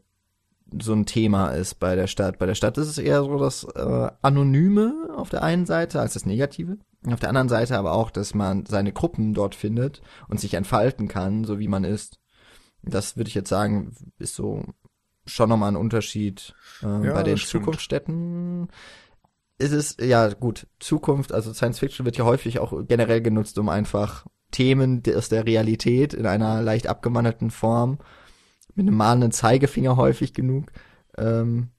so ein Thema ist bei der Stadt. Bei der Stadt ist es eher so das äh, Anonyme auf der einen Seite als das Negative. Auf der anderen Seite aber auch, dass man seine Gruppen dort findet und sich entfalten kann, so wie man ist. Das würde ich jetzt sagen, ist so schon nochmal ein Unterschied äh, ja, bei den Zukunftsstädten. Ist es, ja gut, Zukunft, also Science Fiction wird ja häufig auch generell genutzt, um einfach Themen aus der Realität in einer leicht abgewandelten Form mit einem mahnenden Zeigefinger häufig genug ähm,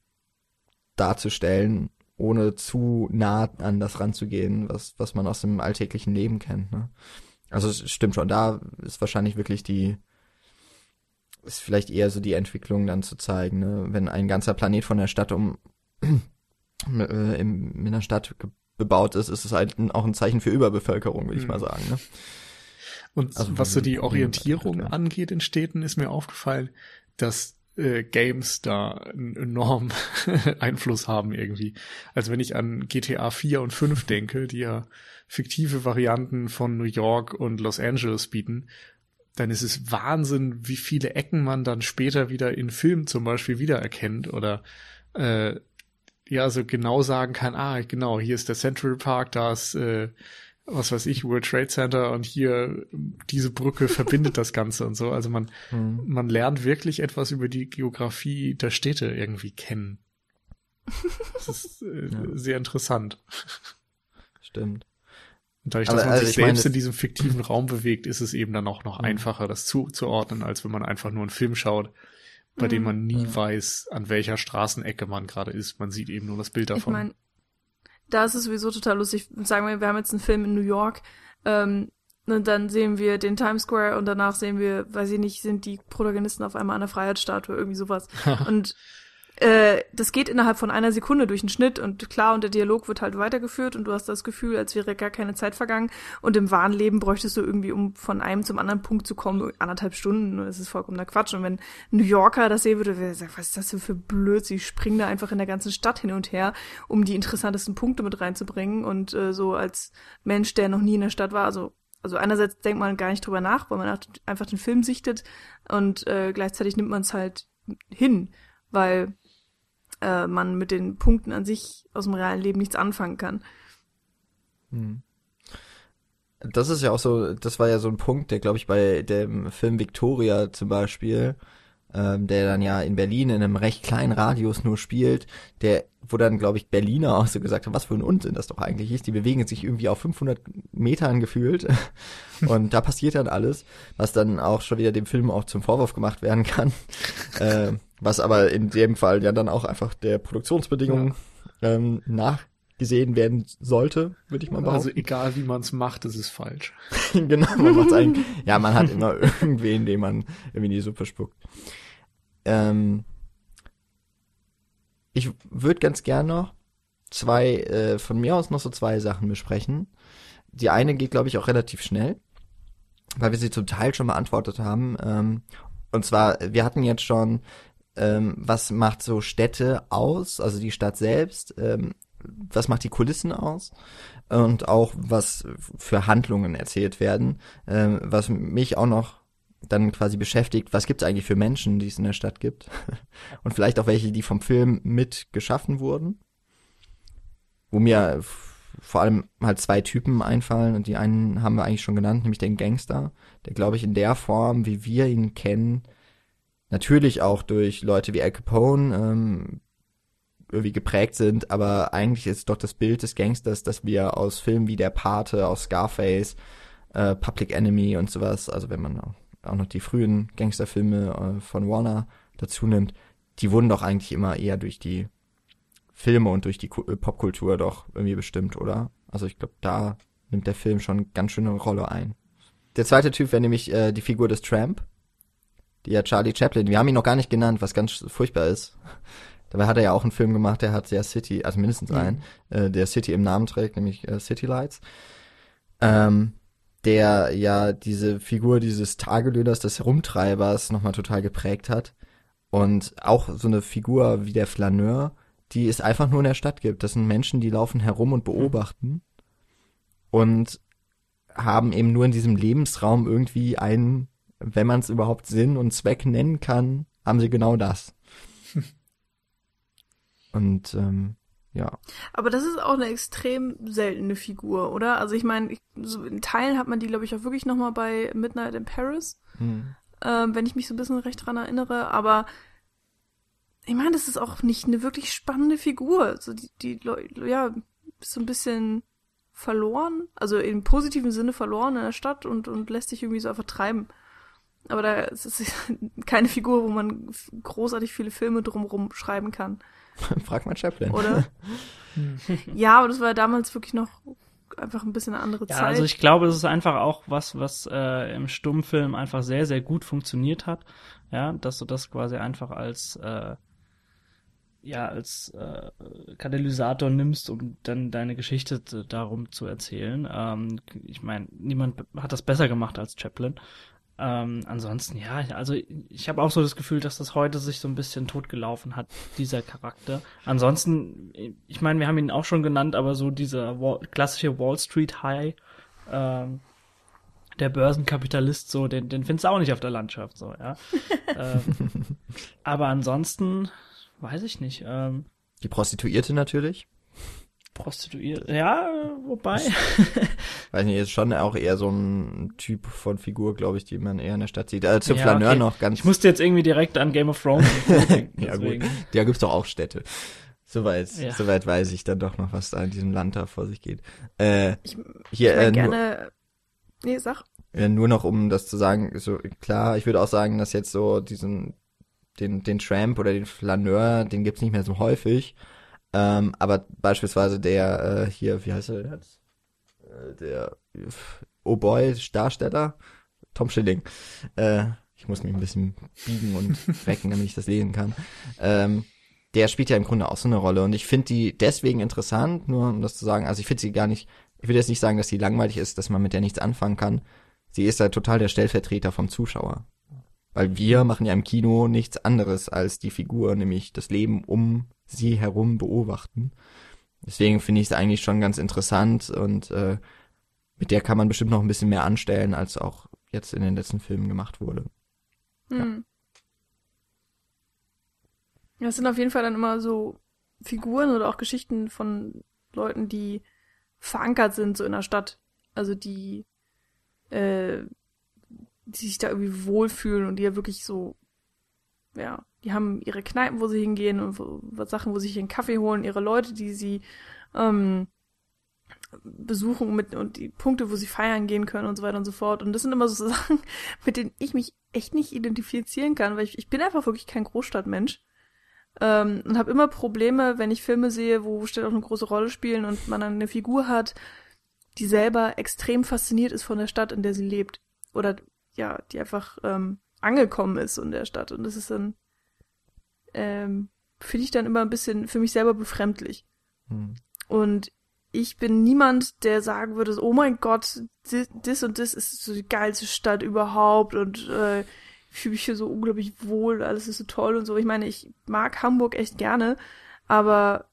darzustellen, ohne zu nah an das ranzugehen, was, was man aus dem alltäglichen Leben kennt. Ne? Also es stimmt schon, da ist wahrscheinlich wirklich die, ist vielleicht eher so die Entwicklung dann zu zeigen, ne? wenn ein ganzer Planet von der Stadt um äh, in, in einer Stadt bebaut ist, ist es halt auch ein Zeichen für Überbevölkerung, würde ich mhm. mal sagen. Ne? Und also, was so die Orientierung angeht in Städten, ist mir aufgefallen, dass äh, Games da einen enormen Einfluss haben irgendwie. Also wenn ich an GTA 4 und 5 denke, die ja fiktive Varianten von New York und Los Angeles bieten, dann ist es Wahnsinn, wie viele Ecken man dann später wieder in Filmen zum Beispiel wiedererkennt oder äh, ja, so genau sagen kann, ah, genau, hier ist der Central Park, da ist äh, was weiß ich, World Trade Center und hier diese Brücke verbindet das Ganze und so. Also man, mhm. man lernt wirklich etwas über die Geografie der Städte irgendwie kennen. Das ist äh, ja. sehr interessant. Stimmt. Und dadurch, dass Aber, man also sich selbst meine, in diesem fiktiven Raum bewegt, ist es eben dann auch noch mhm. einfacher, das zuzuordnen, als wenn man einfach nur einen Film schaut, bei mhm. dem man nie ja. weiß, an welcher Straßenecke man gerade ist. Man sieht eben nur das Bild davon. Ich mein, da ist es sowieso total lustig. Sagen wir, wir haben jetzt einen Film in New York, ähm, und dann sehen wir den Times Square und danach sehen wir, weiß ich nicht, sind die Protagonisten auf einmal an der Freiheitsstatue, irgendwie sowas. und äh, das geht innerhalb von einer Sekunde durch den Schnitt und klar, und der Dialog wird halt weitergeführt und du hast das Gefühl, als wäre gar keine Zeit vergangen. Und im wahren Leben bräuchtest du irgendwie, um von einem zum anderen Punkt zu kommen, anderthalb Stunden. Das ist vollkommener Quatsch. Und wenn New Yorker das sehen würde, wäre sagen, was ist das denn für blöd? Sie springen da einfach in der ganzen Stadt hin und her, um die interessantesten Punkte mit reinzubringen. Und äh, so als Mensch, der noch nie in der Stadt war, also also einerseits denkt man gar nicht drüber nach, weil man einfach den Film sichtet und äh, gleichzeitig nimmt man es halt hin, weil äh, man mit den Punkten an sich aus dem realen Leben nichts anfangen kann. Hm. Das ist ja auch so, das war ja so ein Punkt, der, glaube ich, bei dem Film Victoria zum Beispiel ähm, der dann ja in Berlin in einem recht kleinen Radius nur spielt, der, wo dann, glaube ich, Berliner auch so gesagt haben, was für ein Unsinn das doch eigentlich ist. Die bewegen sich irgendwie auf 500 Metern gefühlt und da passiert dann alles, was dann auch schon wieder dem Film auch zum Vorwurf gemacht werden kann, äh, was aber in dem Fall ja dann auch einfach der Produktionsbedingungen ja. ähm, nachgesehen werden sollte, würde ich mal behaupten. Also egal wie man es macht, es ist falsch. genau, man macht's eigentlich. Ja, man hat immer irgendwen, den man irgendwie in die Suppe spuckt. Ähm, ich würde ganz gern noch zwei, äh, von mir aus noch so zwei Sachen besprechen. Die eine geht, glaube ich, auch relativ schnell, weil wir sie zum Teil schon beantwortet haben. Ähm, und zwar, wir hatten jetzt schon, ähm, was macht so Städte aus, also die Stadt selbst, ähm, was macht die Kulissen aus und auch was für Handlungen erzählt werden. Ähm, was mich auch noch dann quasi beschäftigt, was gibt es eigentlich für Menschen, die es in der Stadt gibt. Und vielleicht auch welche, die vom Film mit geschaffen wurden. Wo mir vor allem halt zwei Typen einfallen und die einen haben wir eigentlich schon genannt, nämlich den Gangster, der glaube ich in der Form, wie wir ihn kennen, natürlich auch durch Leute wie Al Capone ähm, irgendwie geprägt sind, aber eigentlich ist doch das Bild des Gangsters, das wir aus Filmen wie Der Pate, aus Scarface, äh, Public Enemy und sowas, also wenn man auch auch noch die frühen Gangsterfilme äh, von Warner dazu nimmt, die wurden doch eigentlich immer eher durch die Filme und durch die äh, Popkultur doch irgendwie bestimmt, oder? Also ich glaube, da nimmt der Film schon ganz schöne Rolle ein. Der zweite Typ wäre nämlich äh, die Figur des Tramp, die ja Charlie Chaplin, wir haben ihn noch gar nicht genannt, was ganz furchtbar ist. Dabei hat er ja auch einen Film gemacht, der hat ja City, also mindestens mhm. einen, äh, der City im Namen trägt, nämlich äh, City Lights. Ähm, der ja diese Figur dieses Tagelöhners, des Herumtreibers nochmal total geprägt hat. Und auch so eine Figur wie der Flaneur, die es einfach nur in der Stadt gibt. Das sind Menschen, die laufen herum und beobachten und haben eben nur in diesem Lebensraum irgendwie einen, wenn man es überhaupt Sinn und Zweck nennen kann, haben sie genau das. und ähm, ja. Aber das ist auch eine extrem seltene Figur, oder? Also ich meine, so in Teilen hat man die, glaube ich, auch wirklich nochmal bei Midnight in Paris, hm. ähm, wenn ich mich so ein bisschen recht dran erinnere. Aber ich meine, das ist auch nicht eine wirklich spannende Figur. So die, die ja, ist so ein bisschen verloren, also im positiven Sinne verloren in der Stadt und, und lässt sich irgendwie so einfach treiben. Aber da ist es keine Figur, wo man großartig viele Filme drumherum schreiben kann. Frag mal Chaplin. Oder? ja, aber das war damals wirklich noch einfach ein bisschen eine andere ja, Zeit. Also ich glaube, es ist einfach auch was, was äh, im Stummfilm einfach sehr, sehr gut funktioniert hat. Ja, dass du das quasi einfach als äh, ja als äh, Katalysator nimmst, um dann deine Geschichte darum zu erzählen. Ähm, ich meine, niemand hat das besser gemacht als Chaplin. Ähm, ansonsten, ja, also ich habe auch so das Gefühl, dass das heute sich so ein bisschen totgelaufen hat, dieser Charakter. Ansonsten, ich meine, wir haben ihn auch schon genannt, aber so dieser Wall, klassische Wall Street High, ähm, der Börsenkapitalist, so, den, den findest du auch nicht auf der Landschaft, so, ja. ähm, aber ansonsten, weiß ich nicht. Ähm, Die Prostituierte natürlich. Prostituiert. Ja, wobei. Weiß nicht, ist schon auch eher so ein Typ von Figur, glaube ich, die man eher in der Stadt sieht. Äh, zum ja, Flaneur okay. noch ganz. Ich musste jetzt irgendwie direkt an Game of Thrones denken. ja, gut. Da gibt's doch auch Städte. Soweit, ja. soweit weiß ich dann doch noch, was da in diesem Land da vor sich geht. Äh, ich, hier, ich äh, gerne. Nur, nee, sag. Äh, nur noch, um das zu sagen, so klar, ich würde auch sagen, dass jetzt so diesen, den, den Tramp oder den Flaneur, den gibt's nicht mehr so häufig. Ähm, aber beispielsweise der äh, hier, wie heißt er denn jetzt? Äh, der Oh Boy Darsteller, Tom Schilling. Äh, ich muss mich ein bisschen biegen und wecken, damit ich das lesen kann. Ähm, der spielt ja im Grunde auch so eine Rolle und ich finde die deswegen interessant, nur um das zu sagen, also ich finde sie gar nicht, ich will jetzt nicht sagen, dass sie langweilig ist, dass man mit der nichts anfangen kann. Sie ist halt total der Stellvertreter vom Zuschauer. Weil wir machen ja im Kino nichts anderes als die Figur, nämlich das Leben um sie herum beobachten. Deswegen finde ich es eigentlich schon ganz interessant und äh, mit der kann man bestimmt noch ein bisschen mehr anstellen, als auch jetzt in den letzten Filmen gemacht wurde. Hm. Ja. Das sind auf jeden Fall dann immer so Figuren oder auch Geschichten von Leuten, die verankert sind so in der Stadt. Also die, äh, die sich da irgendwie wohlfühlen und die ja wirklich so ja, die haben ihre Kneipen, wo sie hingehen und wo, Sachen, wo sie sich einen Kaffee holen, ihre Leute, die sie ähm, besuchen mit, und die Punkte, wo sie feiern gehen können und so weiter und so fort. Und das sind immer so Sachen, mit denen ich mich echt nicht identifizieren kann, weil ich, ich bin einfach wirklich kein Großstadtmensch. Ähm, und habe immer Probleme, wenn ich Filme sehe, wo Städte auch eine große Rolle spielen und man dann eine Figur hat, die selber extrem fasziniert ist von der Stadt, in der sie lebt. Oder ja, die einfach ähm, angekommen ist in der Stadt. Und das ist dann, ähm, finde ich dann immer ein bisschen für mich selber befremdlich. Hm. Und ich bin niemand, der sagen würde, oh mein Gott, das und das ist so die geilste Stadt überhaupt und äh, ich fühle mich hier so unglaublich wohl, alles ist so toll und so. Ich meine, ich mag Hamburg echt gerne, aber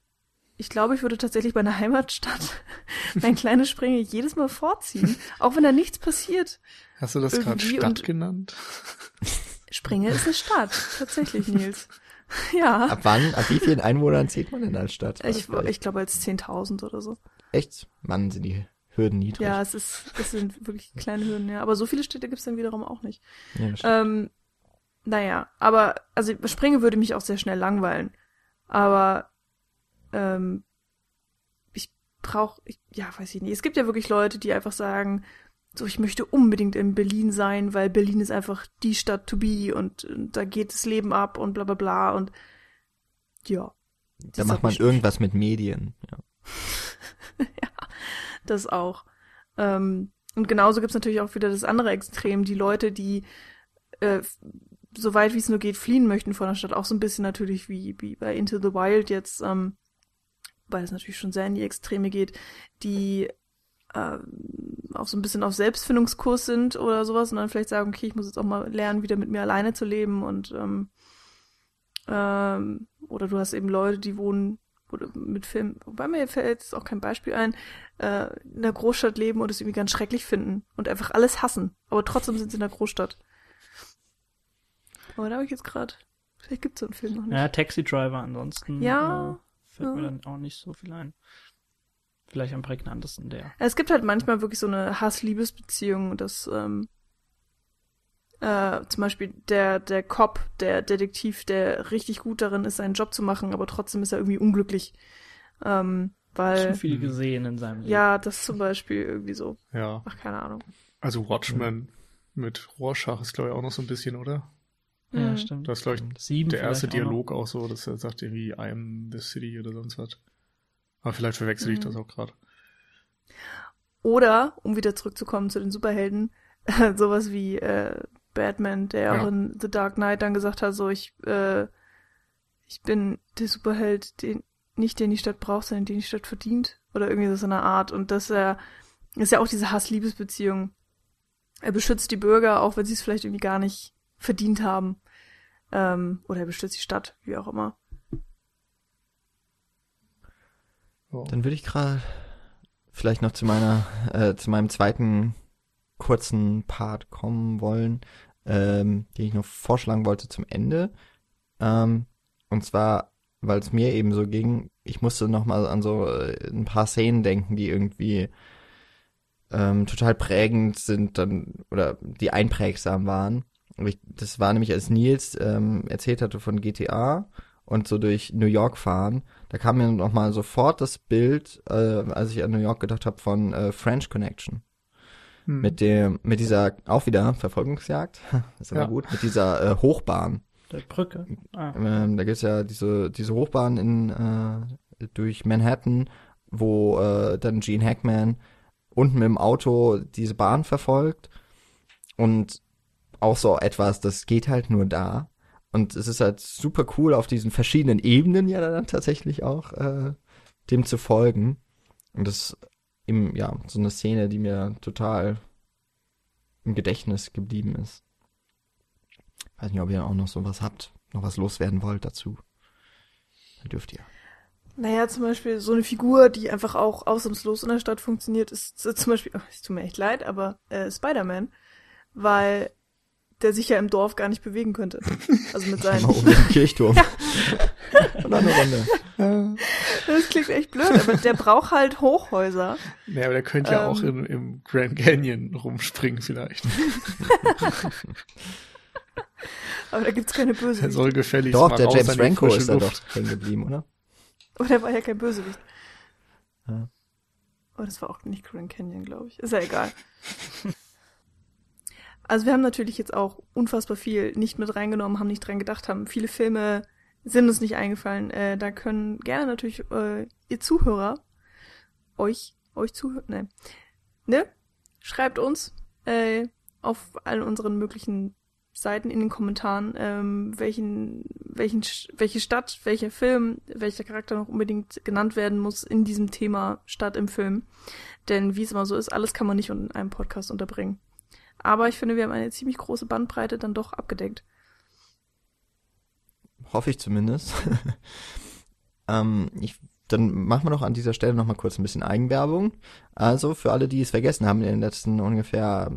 ich glaube, ich würde tatsächlich bei einer Heimatstadt mein kleines Springe jedes Mal vorziehen, auch wenn da nichts passiert. Hast du das gerade Stadt genannt? Springe ist eine Stadt, tatsächlich, Nils. Ja. Ab wann, ab wie vielen Einwohnern zählt man denn als Stadt? Ich, ich glaube als 10.000 oder so. Echt? Mann, sind die Hürden niedrig. Ja, es ist, es sind wirklich kleine Hürden, ja. Aber so viele Städte gibt's dann wiederum auch nicht. Ja, ähm, naja, aber, also Springe würde mich auch sehr schnell langweilen. Aber ähm, ich brauche, ja, weiß ich nicht. Es gibt ja wirklich Leute, die einfach sagen, so, ich möchte unbedingt in Berlin sein, weil Berlin ist einfach die Stadt to be und, und da geht das Leben ab und bla bla bla und ja. Da macht man irgendwas mit Medien, ja. ja, das auch. Ähm, und genauso gibt's natürlich auch wieder das andere Extrem, die Leute, die äh, so weit wie es nur geht fliehen möchten von der Stadt, auch so ein bisschen natürlich wie, wie bei Into the Wild jetzt, ähm, weil es natürlich schon sehr in die Extreme geht, die äh, auch so ein bisschen auf Selbstfindungskurs sind oder sowas und dann vielleicht sagen, okay, ich muss jetzt auch mal lernen, wieder mit mir alleine zu leben und ähm, ähm, oder du hast eben Leute, die wohnen oder mit Film, wobei mir fällt jetzt auch kein Beispiel ein, äh, in der Großstadt leben und es irgendwie ganz schrecklich finden und einfach alles hassen, aber trotzdem sind sie in der Großstadt. Aber da habe ich jetzt gerade, vielleicht gibt es so einen Film noch nicht. Ja, Taxi Driver ansonsten. Ja. Fällt ja. mir dann auch nicht so viel ein. Vielleicht am prägnantesten der. Es gibt halt manchmal wirklich so eine Hass-Liebes-Beziehung, dass ähm, äh, zum Beispiel der, der Cop, der Detektiv, der richtig gut darin ist, seinen Job zu machen, aber trotzdem ist er irgendwie unglücklich. Ähm, weil. Zu viel gesehen in seinem Leben. Ja, das zum Beispiel irgendwie so. Ja. Ach, keine Ahnung. Also Watchmen mhm. mit Rorschach ist, glaube ich, auch noch so ein bisschen, oder? Ja, mhm. stimmt. Das ist, glaube ich, Sieben der erste Dialog auch, auch, so, dass er sagt irgendwie, I am the city oder sonst was. Aber vielleicht verwechsel ich mhm. das auch gerade. Oder, um wieder zurückzukommen zu den Superhelden, sowas wie äh, Batman, der ja. auch in The Dark Knight dann gesagt hat, so ich, äh, ich bin der Superheld, den, nicht den die Stadt braucht, sondern den die Stadt verdient. Oder irgendwie so eine Art. Und das er, ist ja auch diese Hass-Liebes-Beziehung. Er beschützt die Bürger, auch wenn sie es vielleicht irgendwie gar nicht verdient haben. Ähm, oder er beschützt die Stadt, wie auch immer. Dann würde ich gerade vielleicht noch zu meiner, äh, zu meinem zweiten kurzen Part kommen wollen, ähm, den ich noch vorschlagen wollte zum Ende. Ähm, und zwar, weil es mir eben so ging, ich musste noch mal an so äh, ein paar Szenen denken, die irgendwie ähm, total prägend sind dann oder die einprägsam waren. Ich, das war nämlich, als Nils ähm, erzählt hatte von GTA und so durch New York fahren, da kam mir noch mal sofort das Bild, äh, als ich an New York gedacht habe, von äh, French Connection. Hm. Mit dem, mit dieser, auch wieder Verfolgungsjagd, ist aber ja. gut, mit dieser äh, Hochbahn. Der Brücke. Ah. Ähm, da gibt's ja diese, diese Hochbahn in, äh, durch Manhattan, wo äh, dann Gene Hackman unten mit dem Auto diese Bahn verfolgt. Und auch so etwas, das geht halt nur da. Und es ist halt super cool, auf diesen verschiedenen Ebenen ja dann tatsächlich auch äh, dem zu folgen. Und das ist eben, ja, so eine Szene, die mir total im Gedächtnis geblieben ist. Weiß nicht, ob ihr auch noch sowas habt, noch was loswerden wollt dazu. Dann dürft ihr. Naja, zum Beispiel so eine Figur, die einfach auch ausnahmslos in der Stadt funktioniert, ist zum Beispiel, oh, es tut mir echt leid, aber äh, Spider-Man. Weil der sich ja im Dorf gar nicht bewegen könnte. Also mit seinen. um den Kirchturm. Und dann eine Runde. Das klingt echt blöd, aber der braucht halt Hochhäuser. Ja, aber der könnte ja auch ähm. im, im Grand Canyon rumspringen vielleicht. Aber da gibt's keine Bösewicht. Er soll gefällig Doch, mal der raus James Franco ist da doch hängen geblieben, oder? Aber der war ja kein Bösewicht. Ja. Oh, das war auch nicht Grand Canyon, glaube ich. Ist ja egal. Also wir haben natürlich jetzt auch unfassbar viel nicht mit reingenommen, haben nicht dran gedacht, haben viele Filme sind uns nicht eingefallen. Äh, da können gerne natürlich äh, ihr Zuhörer euch euch zuhören. Ne. ne? Schreibt uns äh, auf allen unseren möglichen Seiten in den Kommentaren, ähm, welchen, welchen, welche Stadt, welcher Film, welcher Charakter noch unbedingt genannt werden muss in diesem Thema Stadt im Film. Denn wie es immer so ist, alles kann man nicht in einem Podcast unterbringen. Aber ich finde, wir haben eine ziemlich große Bandbreite dann doch abgedeckt. Hoffe ich zumindest. ähm, ich, dann machen wir noch an dieser Stelle noch mal kurz ein bisschen Eigenwerbung. Also für alle, die es vergessen haben in den letzten ungefähr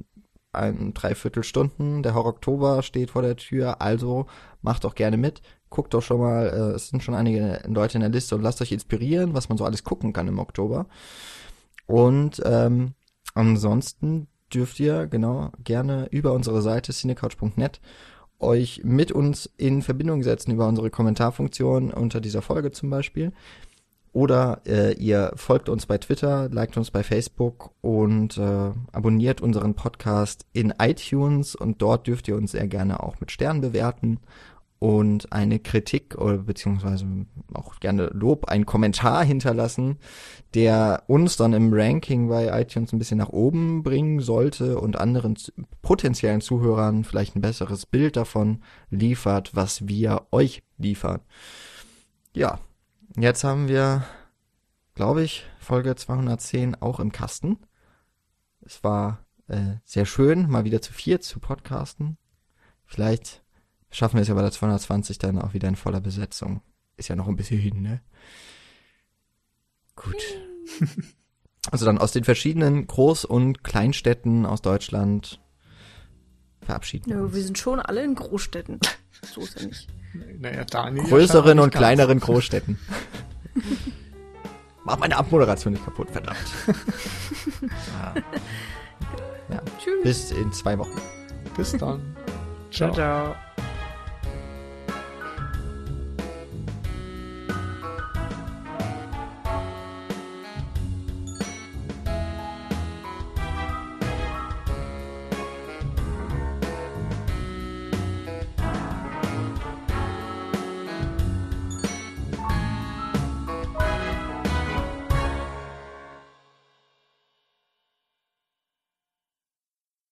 ein Dreiviertelstunden, der Horror Oktober steht vor der Tür, also macht doch gerne mit. Guckt doch schon mal, äh, es sind schon einige Leute in der Liste und lasst euch inspirieren, was man so alles gucken kann im Oktober. Und ähm, ansonsten dürft ihr genau gerne über unsere Seite cinecouch.net euch mit uns in Verbindung setzen über unsere Kommentarfunktion unter dieser Folge zum Beispiel. Oder äh, ihr folgt uns bei Twitter, liked uns bei Facebook und äh, abonniert unseren Podcast in iTunes und dort dürft ihr uns sehr gerne auch mit Sternen bewerten und eine Kritik oder beziehungsweise auch gerne Lob, einen Kommentar hinterlassen, der uns dann im Ranking bei iTunes ein bisschen nach oben bringen sollte und anderen potenziellen Zuhörern vielleicht ein besseres Bild davon liefert, was wir euch liefern. Ja, jetzt haben wir, glaube ich, Folge 210 auch im Kasten. Es war äh, sehr schön, mal wieder zu viert zu podcasten. Vielleicht schaffen wir es ja bei der 220 dann auch wieder in voller Besetzung. Ist ja noch ein bisschen hin, ne? Gut. Also dann aus den verschiedenen Groß- und Kleinstädten aus Deutschland verabschieden wir Ja, uns. wir sind schon alle in Großstädten. So ist ja nicht. Naja, Daniel. Größeren und kleineren Großstädten. Mach meine Abmoderation nicht kaputt, verdammt. ja. ja. Tschüss. Bis in zwei Wochen. Bis dann. Ciao, ciao.